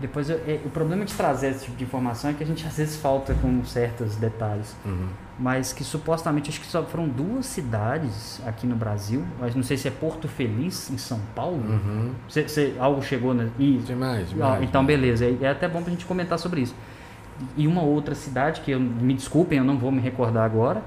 Depois, eu, é, o problema de trazer esse tipo de informação é que a gente às vezes falta com certos detalhes. Uhum. Mas que supostamente, acho que só foram duas cidades aqui no Brasil, mas não sei se é Porto Feliz, em São Paulo. Uhum. Cê, cê- algo chegou na. Isso. Demais, Ah, demais. então, demais. beleza. É é até bom pra gente comentar sobre isso. E uma outra cidade, que eu, me desculpem, eu não vou me recordar agora,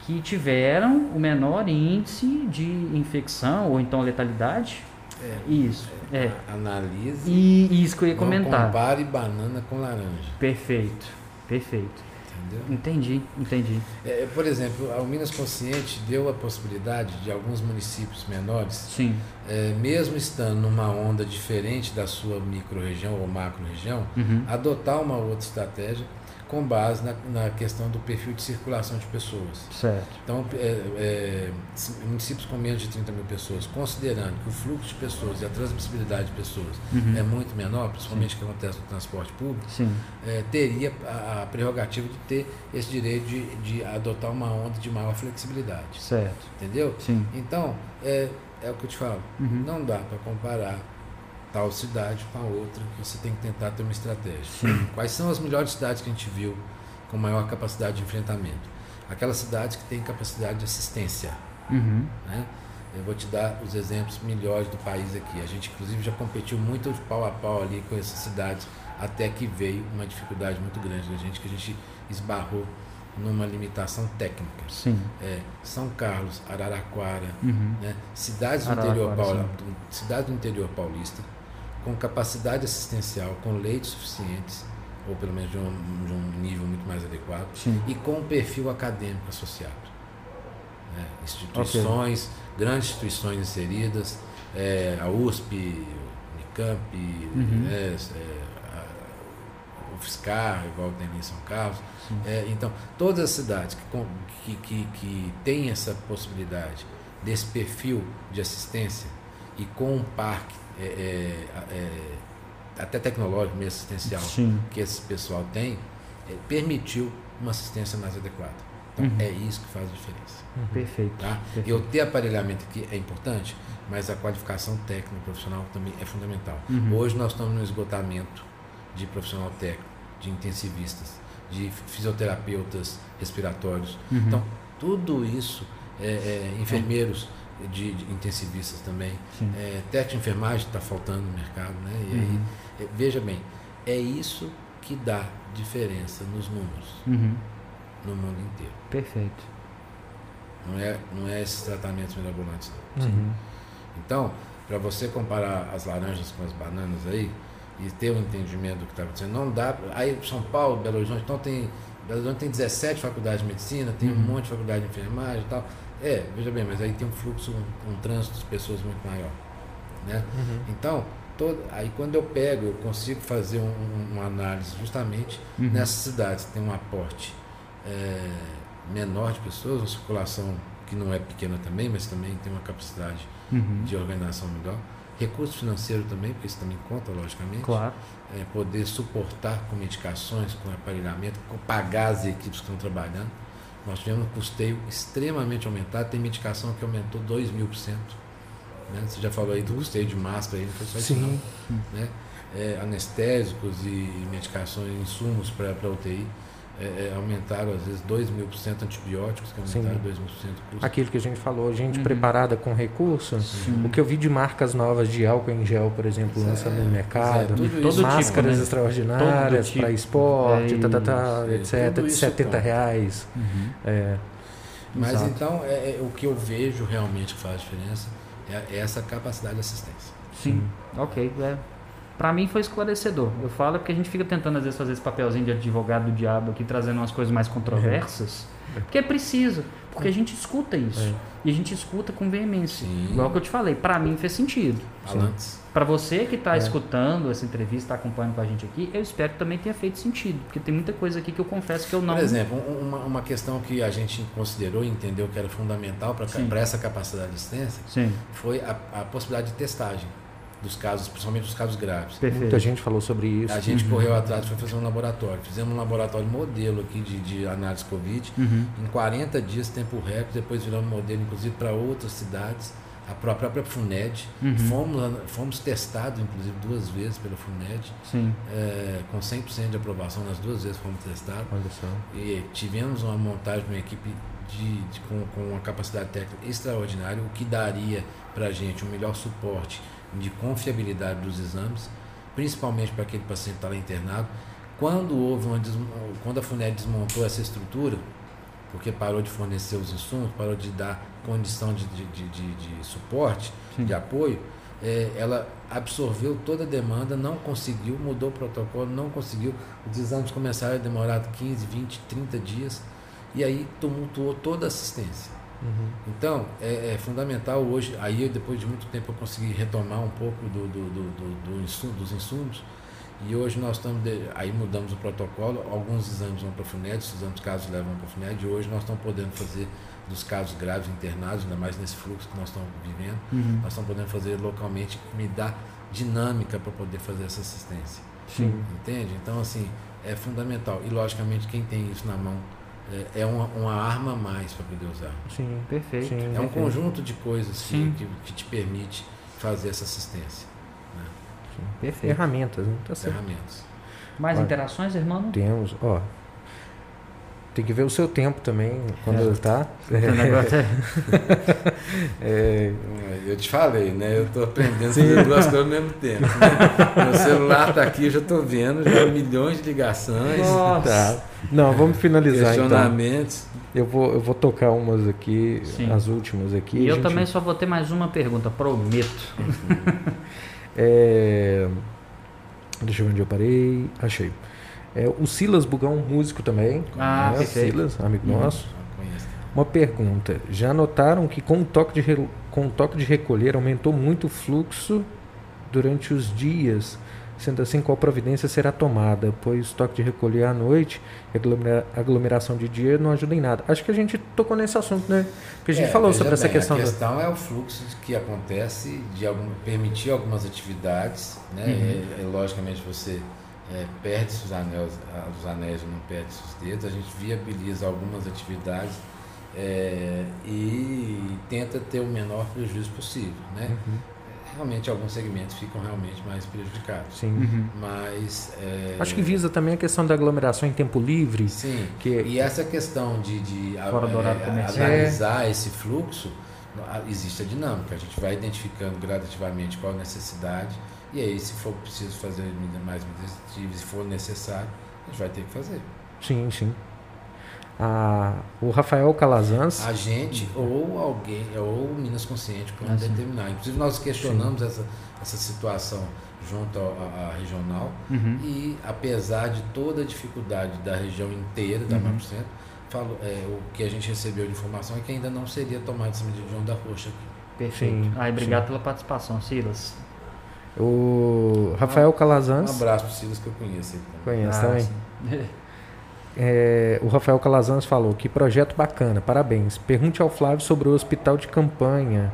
que tiveram o menor índice de infecção ou então letalidade. É. Isso. É. Analise. E isso que eu ia comentar. compare banana com laranja. Perfeito. Perfeito. Entendeu? Entendi, entendi. É, por exemplo, a Minas Consciente deu a possibilidade de alguns municípios menores, Sim. é, mesmo estando numa onda diferente da sua micro-região ou macro-região, Uhum. adotar uma outra estratégia com base na, na questão do perfil de circulação de pessoas. Certo. Então, é, é, municípios com menos de 30 mil pessoas, considerando que o fluxo de pessoas e a transmissibilidade de pessoas Uhum. é muito menor, principalmente o que acontece no transporte público, é, teria a, a prerrogativa de ter esse direito de, de adotar uma onda de maior flexibilidade. Certo. Entendeu? Sim. Então, é, é o que eu te falo. Uhum. Não dá para comparar tal cidade com a outra, que você tem que tentar ter uma estratégia. Sim. Quais são as melhores cidades que a gente viu com maior capacidade de enfrentamento? Aquelas cidades que têm capacidade de assistência. Uhum. Né? Eu vou te dar os exemplos melhores do país aqui. A gente, inclusive, já competiu muito de pau a pau ali com essas cidades, até que veio uma dificuldade muito grande da gente, que a gente esbarrou numa limitação técnica. Sim. É, São Carlos, Araraquara, Uhum. né? cidades, do Araraquara, interior do- cidades do interior paulista, com capacidade assistencial, com leitos suficientes, ou pelo menos de um, de um nível muito mais adequado, Sim. e com um perfil acadêmico associado. né? Instituições, grandes instituições inseridas, é, a USP, Unicamp, Uhum. né, é, a- o FSCar, igual tem ali em São Carlos. É, então, todas as cidades que, que, que, que têm essa possibilidade desse perfil de assistência e com um parque é, é, é, até tecnológico, meio assistencial, Sim. que esse pessoal tem, é, permitiu uma assistência mais adequada. Então, Uhum. é isso que faz a diferença. Perfeito. Tá? Perfeito. Eu ter aparelhamento aqui é importante, mas a qualificação técnica profissional também é fundamental. Uhum. Hoje nós estamos no esgotamento de profissional técnico, de intensivistas, de fisioterapeutas respiratórios. Uhum. Então, tudo isso, é, é, enfermeiros de, de intensivistas também, é, técnico de enfermagem está faltando no mercado. Né? E aí, Uhum. é, veja bem, é isso que dá diferença nos números Uhum. no mundo inteiro. Perfeito. Não é, não é esses tratamentos mirabolantes. não. Uhum. Então, para você comparar as laranjas com as bananas aí e ter um entendimento do que está acontecendo, não dá. Aí São Paulo, Belo Horizonte, então tem. Belo Horizonte tem 17 faculdades de medicina, tem um Uhum. monte de faculdade de enfermagem e tal. É, veja bem, mas aí tem um fluxo, um, um trânsito de pessoas muito maior. Né? Uhum. Então, todo, aí quando eu pego, eu consigo fazer um- um- uma análise justamente Uhum. nessas cidades que tem um aporte é, menor de pessoas, uma circulação que não é pequena também, mas também tem uma capacidade Uhum. de organização melhor. Recurso financeiro também, porque isso também conta, logicamente. Claro. É, poder suportar com medicações, com aparelhamento, com pagar as equipes que estão trabalhando. Nós tivemos um custeio extremamente aumentado, tem medicação que aumentou 2 mil por cento. Né? Você já falou aí do custeio de máscara, aí, não foi só isso Sim. não, né? É, anestésicos e medicações, insumos para UTI. É, é, aumentaram às vezes 2 mil por cento antibióticos, que Sim. aumentaram 2 mil por cento custo. Aquilo que a gente falou, gente Uhum. preparada com recurso. Sim. O que eu vi de marcas novas de álcool em gel, por exemplo, É, lançando no é, mercado. tudo Todo máscaras tipo, né? extraordinárias Todo tipo. para esporte, É tá, tá, tá, etc. De isso 70 conta. reais. Uhum. É, Mas Exato. então, é, é, o que eu vejo realmente que faz diferença é, é essa capacidade de assistência. Sim, ok. É. Pra mim foi esclarecedor. Eu falo porque a gente fica tentando às vezes fazer esse papelzinho de advogado do diabo aqui, trazendo umas coisas mais controversas. Porque é preciso. Porque a gente escuta isso. É. E a gente escuta com veemência. Sim. Igual que eu te falei, pra mim fez sentido. Pra você que tá É. escutando essa entrevista, tá acompanhando com a gente aqui, eu espero que também tenha feito sentido. Porque tem muita coisa aqui que eu confesso que eu não. Por exemplo, um- uma, uma questão que a gente considerou e entendeu que era fundamental para essa capacidade de assistência Sim, foi a, a possibilidade de testagem dos casos, principalmente dos casos graves. perfeito. muita gente falou sobre isso. A gente Uhum. correu atrás, foi fazer um laboratório. Fizemos um laboratório modelo aqui de, de análise Covid. Uhum. Em 40 dias, tempo recorde, depois viramos modelo, inclusive, para outras cidades, a própria, a própria FUNED. Uhum. Fomos, fomos testados, inclusive, duas vezes pela FUNED, é, com 100% de aprovação, nas duas vezes fomos testados. E tivemos uma montagem de uma equipe de, de, com, com uma capacidade técnica extraordinária, o que daria para a gente um melhor suporte de confiabilidade dos exames, principalmente para aquele paciente que está lá internado. Quando houve uma quando a FUNED desmontou essa estrutura, porque parou de fornecer os insumos, parou de dar condição de, de, de, de suporte, Sim. de apoio, é, ela absorveu toda a demanda, não conseguiu, mudou o protocolo, não conseguiu. Os exames começaram a demorar 15, 20, 30 dias e aí tumultuou toda a assistência. Uhum. Então, é, é, fundamental hoje, aí depois de muito tempo eu consegui retomar um pouco do, do, do, do, do insumo, dos insumos, e hoje nós estamos, de, aí mudamos o protocolo, alguns exames vão para a FUNED, os exames casos levam para a FUNED, e hoje nós estamos podendo fazer dos casos graves internados, ainda mais nesse fluxo que nós estamos vivendo, uhum. nós estamos podendo fazer localmente, me dá dinâmica para poder fazer essa assistência. Sim. Entende? Então, assim, é fundamental. E, logicamente, quem tem isso na mão é, é uma, uma arma a mais para poder usar. Sim, perfeito. Sim, é um conjunto de coisas que, que, que, te permite fazer essa assistência. Né? Sim, perfeito. Ferramentas, né? Tá Ferramentas. Mais interações, irmão? Temos, ó. Tem que ver o seu tempo também, quando é. ele tá. É. é. Eu te falei, né? Eu tô aprendendo a fazer duas coisas ao mesmo tempo. Né? Meu celular tá aqui, eu já tô vendo, já milhões de ligações. Nossa. Tá. Não, vamos finalizar então. Questionamentos. Então. Eu vou, eu vou tocar umas aqui, Sim. as últimas aqui. E eu gente... também só vou ter mais uma pergunta, prometo. é... Deixa eu ver onde eu parei. Achei. É, o Silas Bugão, músico também. Ah, né? Silas, amigo uhum. nosso. Uma pergunta. Já notaram que com o, toque de, com o toque de recolher aumentou muito o fluxo durante os dias? Sendo assim, qual providência será tomada? Pois toque de recolher à noite e aglomeração de dia não ajuda em nada. Acho que a gente tocou nesse assunto, né? Porque a gente é, falou sobre bem, essa questão. A questão é o fluxo que acontece de algum, permitir algumas atividades, né? Uhum. É, é, logicamente você é, perde os anéis, os anéis não perde os dedos, a gente viabiliza algumas atividades é, e tenta ter o menor prejuízo possível, né? Uhum. Realmente alguns segmentos ficam realmente mais prejudicados. Sim. Uhum. Mas. É... Acho que visa também a questão da aglomeração em tempo livre. Sim. Que... E essa questão de, de a, é, analisar esse fluxo, existe a dinâmica. A gente vai identificando gradativamente qual a necessidade e aí, se for preciso fazer mais medidas, se for necessário, a gente vai ter que fazer. Sim, sim. Ah, o Rafael Calazans. A gente ou alguém, ou Minas Consciente, para ah, determinar. Inclusive, nós questionamos essa, essa situação junto à regional uhum. e, apesar de toda a dificuldade da região inteira, da uhum. Centro, falo, é, o que a gente recebeu de informação é que ainda não seria tomada essa medida de onda roxa aqui. Perfeito. Sim, Ai, obrigado sim. pela participação, Silas. O Rafael Calazans. Um abraço para o Silas que eu conheço. Conhece ah, também. É, o Rafael Calazans falou que projeto bacana, parabéns. Pergunte ao Flávio sobre o hospital de campanha.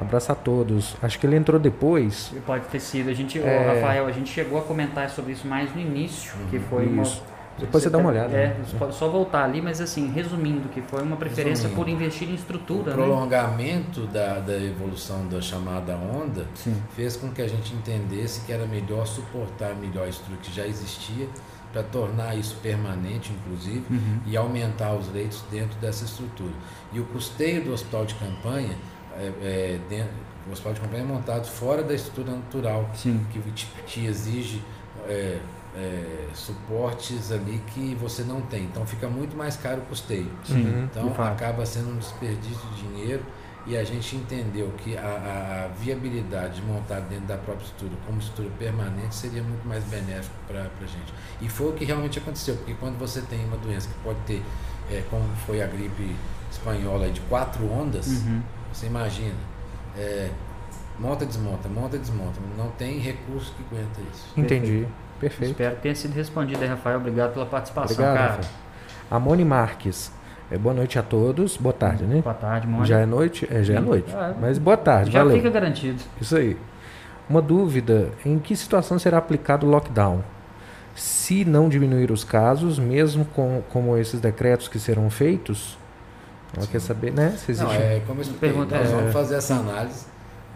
Abraço a todos. Acho que ele entrou depois. Pode ter sido. A gente, é... o Rafael, a gente chegou a comentar sobre isso mais no início, uhum. que foi isso. uma depois você, você dá uma olhada. É, né? só voltar ali, mas assim, resumindo, que foi uma preferência resumindo, por investir em estrutura. O né? prolongamento né? da, da evolução da chamada onda Sim. fez com que a gente entendesse que era melhor suportar melhor a estrutura que já existia para tornar isso permanente, inclusive, uhum. e aumentar os leitos dentro dessa estrutura. E o custeio do hospital de campanha, é, é, dentro, o hospital de campanha é montado fora da estrutura natural, Sim. que te, te exige é, é, suportes ali que você não tem. Então fica muito mais caro o custeio. Uhum, então acaba sendo um desperdício de dinheiro e a gente entendeu que a, a, viabilidade de montar dentro da própria estrutura como estrutura permanente seria muito mais benéfico para a gente. E foi o que realmente aconteceu, porque quando você tem uma doença que pode ter, é, como foi a gripe espanhola de quatro ondas, uhum. você imagina. É, monta, desmonta, monta, desmonta. Não tem recurso que aguenta isso. Entendi. Perfeito. Espero que tenha sido respondido Rafael. Obrigado pela participação, Obrigado, cara. Rafael. Amone Marques. É, boa noite a todos. Boa tarde, né? Boa tarde, Mônica. Já é noite? É, já é noite. Ah, Mas boa tarde, já valeu. fica garantido. Isso aí. Uma dúvida: em que situação será aplicado o lockdown? Se não diminuir os casos, mesmo com como esses decretos que serão feitos, Ela quer saber, né? Se existe... Não, é como eu expliquei, nós é. vamos fazer essa análise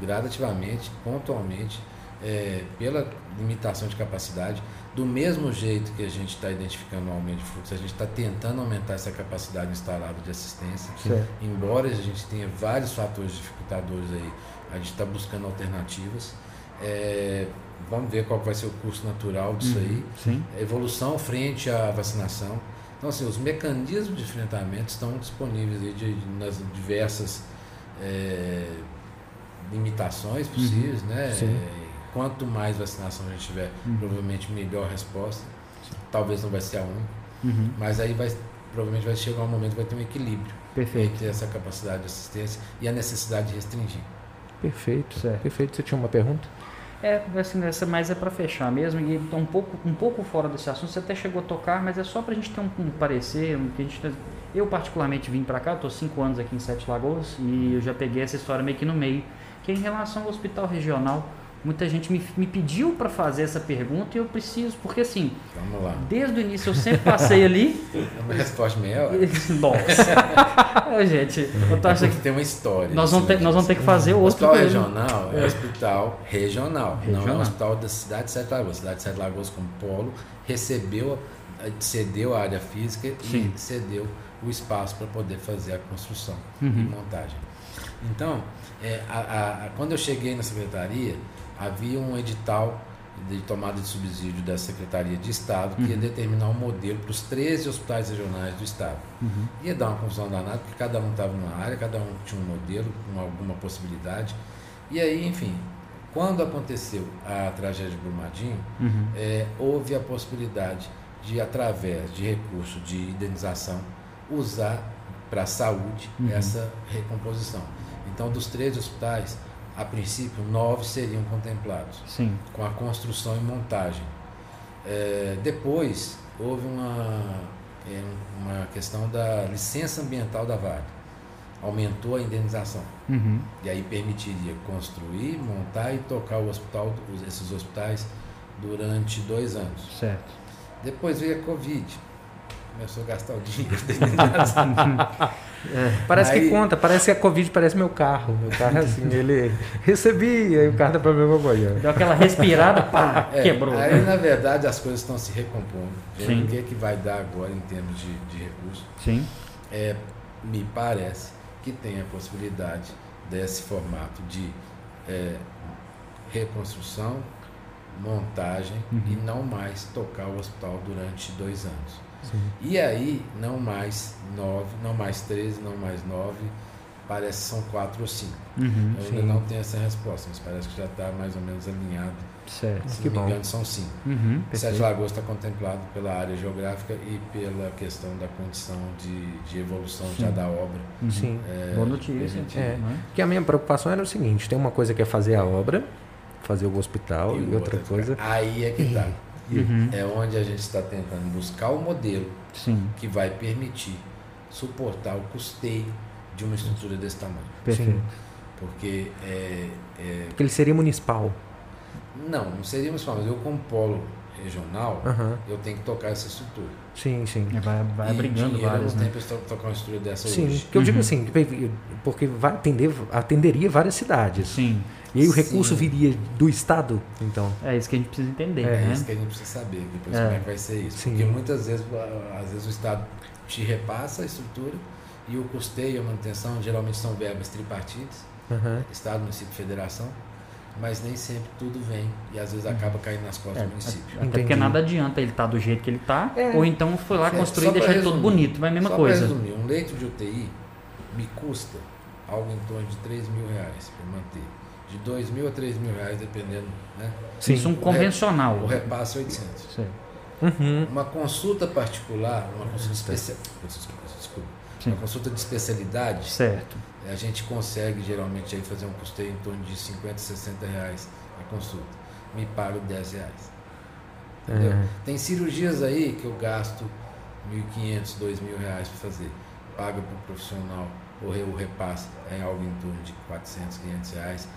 gradativamente, pontualmente, é, pela limitação de capacidade. Do mesmo jeito que a gente está identificando o aumento de fluxo, a gente está tentando aumentar essa capacidade instalada de assistência. Certo. Embora a gente tenha vários fatores dificultadores aí, a gente está buscando alternativas. É, vamos ver qual vai ser o curso natural disso aí. Sim. Evolução frente à vacinação. Então, assim, os mecanismos de enfrentamento estão disponíveis aí de, nas diversas é, limitações possíveis, né? Sim. Quanto mais vacinação a gente tiver, provavelmente melhor resposta. Talvez não vai ser a única, Uhum. mas aí vai, provavelmente vai chegar um momento que vai ter um equilíbrio Perfeito. entre essa capacidade de assistência e a necessidade de restringir. Perfeito. Certo. Perfeito. Você tinha uma pergunta? É, assim, essa mais é para fechar mesmo, e então um pouco, um pouco fora desse assunto, você até chegou a tocar, mas é só para a gente ter um, um parecer, um, que a gente, eu particularmente vim para cá, estou cinco anos aqui em Sete Lagoas, e eu já peguei essa história meio que no meio, que é em relação ao hospital regional, muita gente me, me pediu para fazer essa pergunta e eu preciso, porque assim, Vamos lá. desde o início eu sempre passei ali, É uma resposta meia hora. nossa, gente, eu tô achando Tem que ter uma história. nós vamos ter, nós vamos ter que fazer outro hospital regional é, hospital regional, não é Regional. um hospital da cidade de Sete Lagoas. Cidade de Sete Lagoas, como polo, recebeu, cedeu a área física Sim. e cedeu o espaço para poder fazer a construção Uhum. e montagem. Então, é, a- a- quando eu cheguei na secretaria, havia um edital de tomada de subsídio da Secretaria de Estado que ia determinar um modelo para os 13 hospitais regionais do Estado. Uhum. Ia dar uma confusão danada, porque cada um estava numa área, cada um tinha um modelo, com alguma possibilidade. E aí, enfim, quando aconteceu a tragédia de Brumadinho, Uhum. é, houve a possibilidade de, através de recurso de indenização, usar para a saúde Uhum. essa recomposição. Então, dos 13 hospitais, a princípio, nove seriam contemplados Sim. com a construção e montagem. É, depois houve uma, é, uma questão da licença ambiental da Vale. Aumentou a indenização. Uhum. E aí permitiria construir, montar e tocar o hospital, os- esses hospitais durante dois anos. Certo. Depois veio a Covid. Começou a gastar o dinheiro da indenização. Parece que Aí- conta, parece que a Covid parece meu carro. Meu carro é assim, ele recebi, aí o carro dá problema amanhã. Deu aquela respirada, pá, É, quebrou. Aí, na verdade, as coisas estão se recompondo. Sim. O que, é que vai dar agora em termos de, de recursos. Sim. é, me parece que tem a possibilidade desse formato de é, reconstrução, montagem Uhum. e não mais tocar o hospital durante dois anos. Sim. E aí, não mais nove, não mais 13, não mais nove, parece que são quatro ou cinco. Uhum. Eu ainda Sim. não tenho essa resposta, mas parece que já está mais ou menos alinhado. Certo. Se Que não me bom. engano, são cinco. Uhum. Sete. Lagoas está contemplado pela área geográfica e pela questão da condição de, de evolução já Sim. da obra. Uhum. Sim. É, Boa notícia. permitido. É. não é? Porque a minha preocupação era o seguinte: tem uma coisa que é fazer a obra, fazer o hospital, e, o outra coisa. Aí é que está. Uhum. É onde a gente está tentando buscar o modelo Sim. que vai permitir suportar o custeio de uma estrutura desse tamanho. Perfeito. Porque é, é, Porque ele seria municipal. não, não seríamos mas eu como polo regional, Aham. eu tenho que tocar essa estrutura. Sim, sim. É, Vai, vai e abrigando dinheiro vários, não né? para tocar uma estrutura dessa Sim, hoje. que eu digo Uhum. assim, que- porque vai atender, atenderia várias cidades. Sim. E aí o recurso Sim. viria do Estado, então. É isso que a gente precisa entender, É, É né? isso que a gente precisa saber depois É. como é que vai ser isso. Sim. Porque muitas vezes, às vezes o Estado te repassa a estrutura e o custeio e a manutenção geralmente são verbas tripartidas, Aham. Estado, município, federação, mas nem sempre tudo vem e às vezes acaba caindo nas costas É, do município. Até Entendi. porque nada adianta ele estar do jeito que ele tá, É. ou então foi lá É, construir e deixar pra ele todo resumir, bonito, vai a mesma Só coisa. para resumir, um leito de UTI me custa algo em torno de 3 mil reais para manter. De 2 mil a 3 mil reais, dependendo, né? Sim. Isso um convencional. O repasse é 800. Sei. Uhum. Uma consulta particular, uma consulta especial, desculpa, Sim. uma consulta de especialidade, Certo. a gente consegue geralmente aí fazer um custeio em torno de 50, 60 reais a consulta. Me pago 10 reais. Entendeu? É. Tem cirurgias aí que eu gasto 1.500, 2.000 reais para fazer. Paga para o profissional, o repasse é algo em torno de 400, 500 reais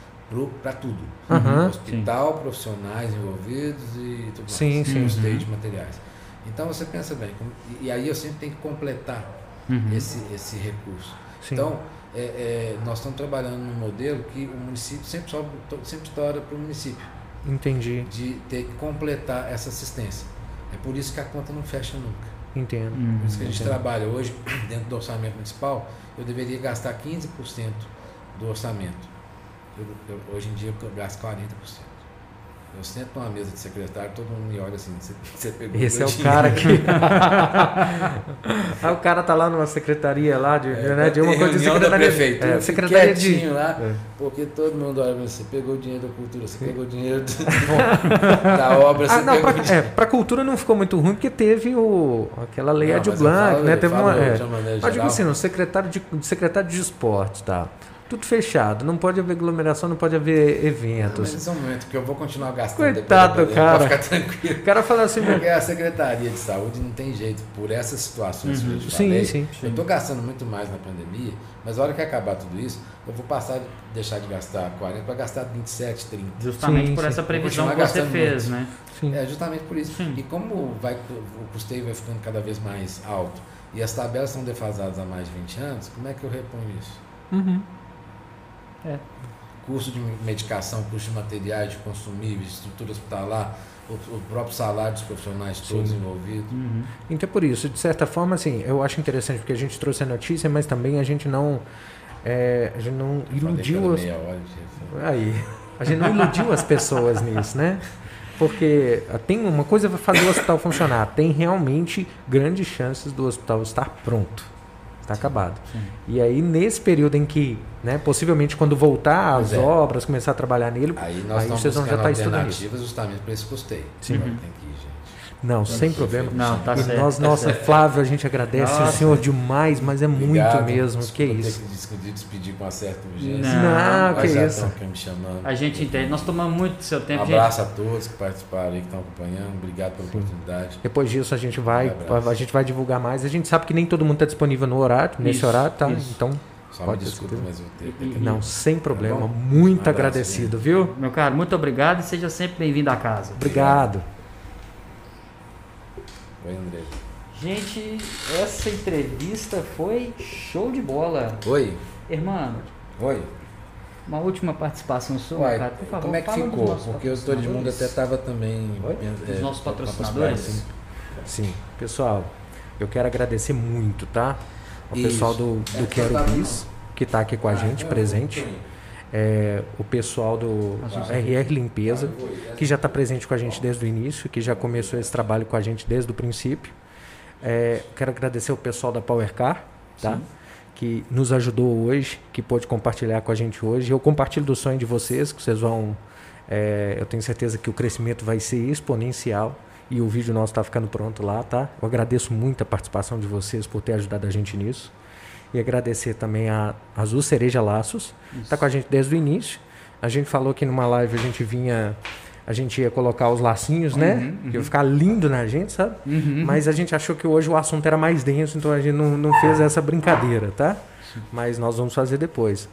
para tudo. Aham. Hospital, profissionais envolvidos e tudo mais. Sim, sim. Custeio de materiais. Então você pensa bem, e- aí eu sempre tenho que completar Uhum. esse, esse recurso. Sim. Então, é, é, nós estamos trabalhando num modelo que o município sempre, sobe, sempre estoura para o município. Entendi. De ter que completar essa assistência. É por isso que a conta não fecha nunca. Entendo. Uhum, por isso que a gente entendo. trabalha hoje, dentro do orçamento municipal, eu deveria gastar 15% do orçamento. Eu, eu, hoje em dia eu gasto 40%. Eu sento numa mesa de secretário, todo mundo me olha assim, você, pegou Esse é o dinheiro. cara que. Aí o cara tá lá numa secretaria lá de, é, né, de uma coisa de secretaria. Prefeito, é, secretaria de. lá, é. porque todo mundo olha você pegou o dinheiro da cultura, você pegou o dinheiro do, da obra, ah, não, pra, é, pra cultura não ficou muito ruim, porque teve o, aquela lei Ed Blanc, né? Teve uma. É, mas digo assim, o secretário de, secretário de esporte, tá? Tudo fechado, não pode haver aglomeração, não pode haver eventos. Mas é um momento que eu vou continuar gastando. Coitado do cara. Pode ficar tranquilo. O cara fala assim, porque a Secretaria de Saúde não tem jeito por essas situações uhum. que eu sim, falei. Sim, sim. Eu estou gastando muito mais na pandemia, mas a hora que acabar tudo isso, eu vou passar deixar de gastar 40 para gastar 27, 30. Justamente sim, por essa previsão que você fez, muito. né? Sim. É justamente por isso. Sim. E como vai, o custeio vai ficando cada vez mais alto e as tabelas são defasadas há mais de 20 anos, como é que eu reponho isso? Uhum. É. Custo de medicação, custo de materiais, de consumíveis, estrutura hospitalar, o, o próprio salário dos profissionais todos Sim. envolvidos. Uhum. Então, por isso, de certa forma, assim, eu acho interessante porque a gente trouxe a notícia, mas também a gente não. É, a gente não iludiu as... Aí, a gente não iludiu as pessoas nisso, né? Porque ah, tem uma coisa para fazer o hospital funcionar, tem realmente grandes chances do hospital estar pronto. Está acabado. Sim. E aí, nesse período em que, né, possivelmente quando voltar as é. obras, começar a trabalhar nele, aí, nós aí vocês vão já estar tá estudando isso. justamente para esse custeio. Sim. Uhum. Tem que não, sem problema. Não, tá e certo. Nós, tá nossa, certo. Flávio, a gente agradece nossa. o senhor demais, mas é Obrigado. muito mesmo. que é isso? Ter que despedir com uma certa urgência. Não, não que isso. Me chamando. A gente entende. Nós tomamos muito do seu tempo. Um abraço gente. a todos que participaram aí, que estão acompanhando. Obrigado pela Sim. oportunidade. Depois disso a gente vai, um a gente vai divulgar mais. A gente sabe que nem todo mundo está disponível no horário, nesse isso, horário, tá? Isso. Então. Só Pode me desculpa, mas eu tenho, Não, sem problema. Tá muito um agradecido, viu? Meu caro, muito obrigado e seja sempre bem-vindo à casa. Obrigado. Oi, André. Gente, essa entrevista foi show de bola. Oi. Irmão. Oi. Uma última participação sua, Uai, cara, por favor. Como é que ficou? Porque o Todo Mundo até estava também. Oi? É, Os nossos patrocinadores? Sim. sim. Pessoal, eu quero agradecer muito, tá? O pessoal do, do é, Quero Bis, que está aqui com a ah, gente, presente é, o pessoal do RR Limpeza, que já está presente com a gente desde o início, que já começou esse trabalho com a gente desde o princípio. É, quero agradecer o pessoal da PowerCar, tá? que nos ajudou hoje, que pôde compartilhar com a gente hoje. Eu compartilho do sonho de vocês, que vocês vão. É, eu tenho certeza que o crescimento vai ser exponencial e o vídeo nosso está ficando pronto lá, tá? Eu agradeço muito a participação de vocês por ter ajudado a gente nisso. E agradecer também a Azul Cereja Laços, está com a gente desde o início. A gente falou que numa live a gente vinha, a gente ia colocar os lacinhos, né? Uhum, uhum. Que ia ficar lindo na gente, sabe? Uhum. Mas a gente achou que hoje o assunto era mais denso, então a gente não, não fez essa brincadeira, tá? Mas nós vamos fazer depois.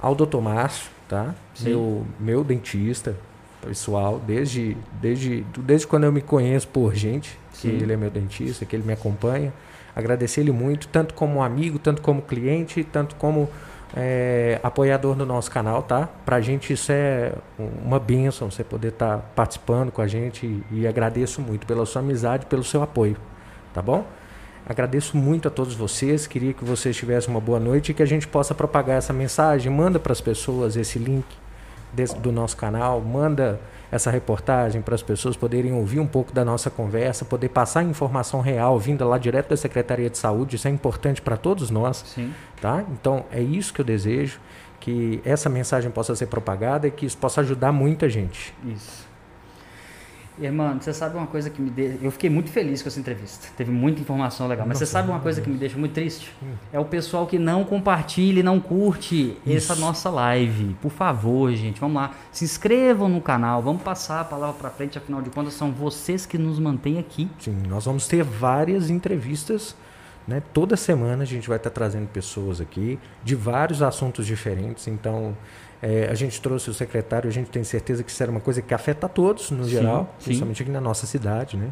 Ao doutor Márcio, tá? Meu, meu dentista pessoal, desde, desde, desde quando eu me conheço por gente, que Sim. ele é meu dentista, que ele me acompanha agradecer ele muito, tanto como amigo, tanto como cliente, tanto como é, apoiador do nosso canal, tá? Pra gente isso é uma bênção, você poder estar tá participando com a gente e, e agradeço muito pela sua amizade, pelo seu apoio, tá bom? Agradeço muito a todos vocês, queria que vocês tivessem uma boa noite e que a gente possa propagar essa mensagem, manda para as pessoas esse link desse, do nosso canal, manda essa reportagem para as pessoas poderem ouvir um pouco da nossa conversa, poder passar informação real vinda lá direto da Secretaria de Saúde. Isso é importante para todos nós. Sim. Tá? Então, é isso que eu desejo, que essa mensagem possa ser propagada e que isso possa ajudar muita gente. Isso. Irmão, você sabe uma coisa que me deixa. Eu fiquei muito feliz com essa entrevista. Teve muita informação legal. Mas Nossa, você sabe uma coisa que me deixa muito triste? Hum. É o pessoal que não compartilha e não curte Isso. essa nossa live. Por favor, gente, vamos lá. Se inscrevam no canal. Vamos passar a palavra para frente. Afinal de contas, são vocês que nos mantêm aqui. Sim, nós vamos ter várias entrevistas Né? Toda semana a gente vai estar trazendo pessoas aqui de vários assuntos diferentes. Então, é, a gente trouxe o secretário, a gente tem certeza que isso era uma coisa que afeta a todos no sim, geral, sim. principalmente aqui na nossa cidade. Né?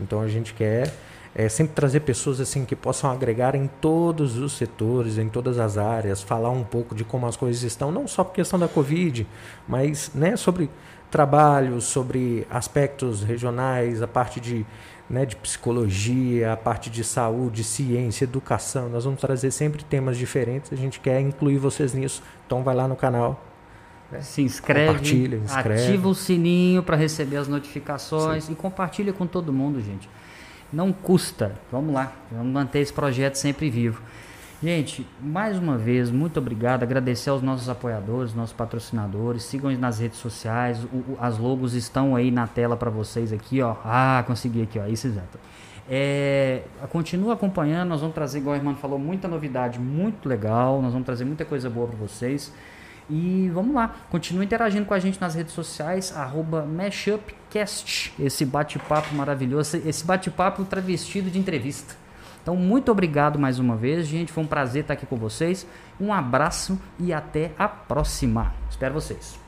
Então, a gente quer é, sempre trazer pessoas assim que possam agregar em todos os setores, em todas as áreas, falar um pouco de como as coisas estão, não só por questão da Covid, mas né, sobre trabalho, sobre aspectos regionais, a parte de, né, de psicologia, a parte de saúde, ciência, educação. Nós vamos trazer sempre temas diferentes. A gente quer incluir vocês nisso. Então vai lá no canal. Né? Se inscreve, compartilha, inscreve. ativa o sininho para receber as notificações Sim. e compartilha com todo mundo, gente. Não custa. Vamos lá, vamos manter esse projeto sempre vivo. Gente, mais uma vez, muito obrigado. Agradecer aos nossos apoiadores, nossos patrocinadores. Sigam nas redes sociais. O, o, as logos estão aí na tela para vocês aqui, ó. Ah, consegui aqui, ó. Isso exato. É, continua acompanhando. Nós vamos trazer, igual o irmão falou, muita novidade, muito legal. Nós vamos trazer muita coisa boa para vocês. E vamos lá, continue interagindo com a gente nas redes sociais, arroba Mashupcast, esse bate-papo maravilhoso, esse bate-papo travestido de entrevista. Então, muito obrigado mais uma vez, gente. Foi um prazer estar aqui com vocês. Um abraço e até a próxima. Espero vocês.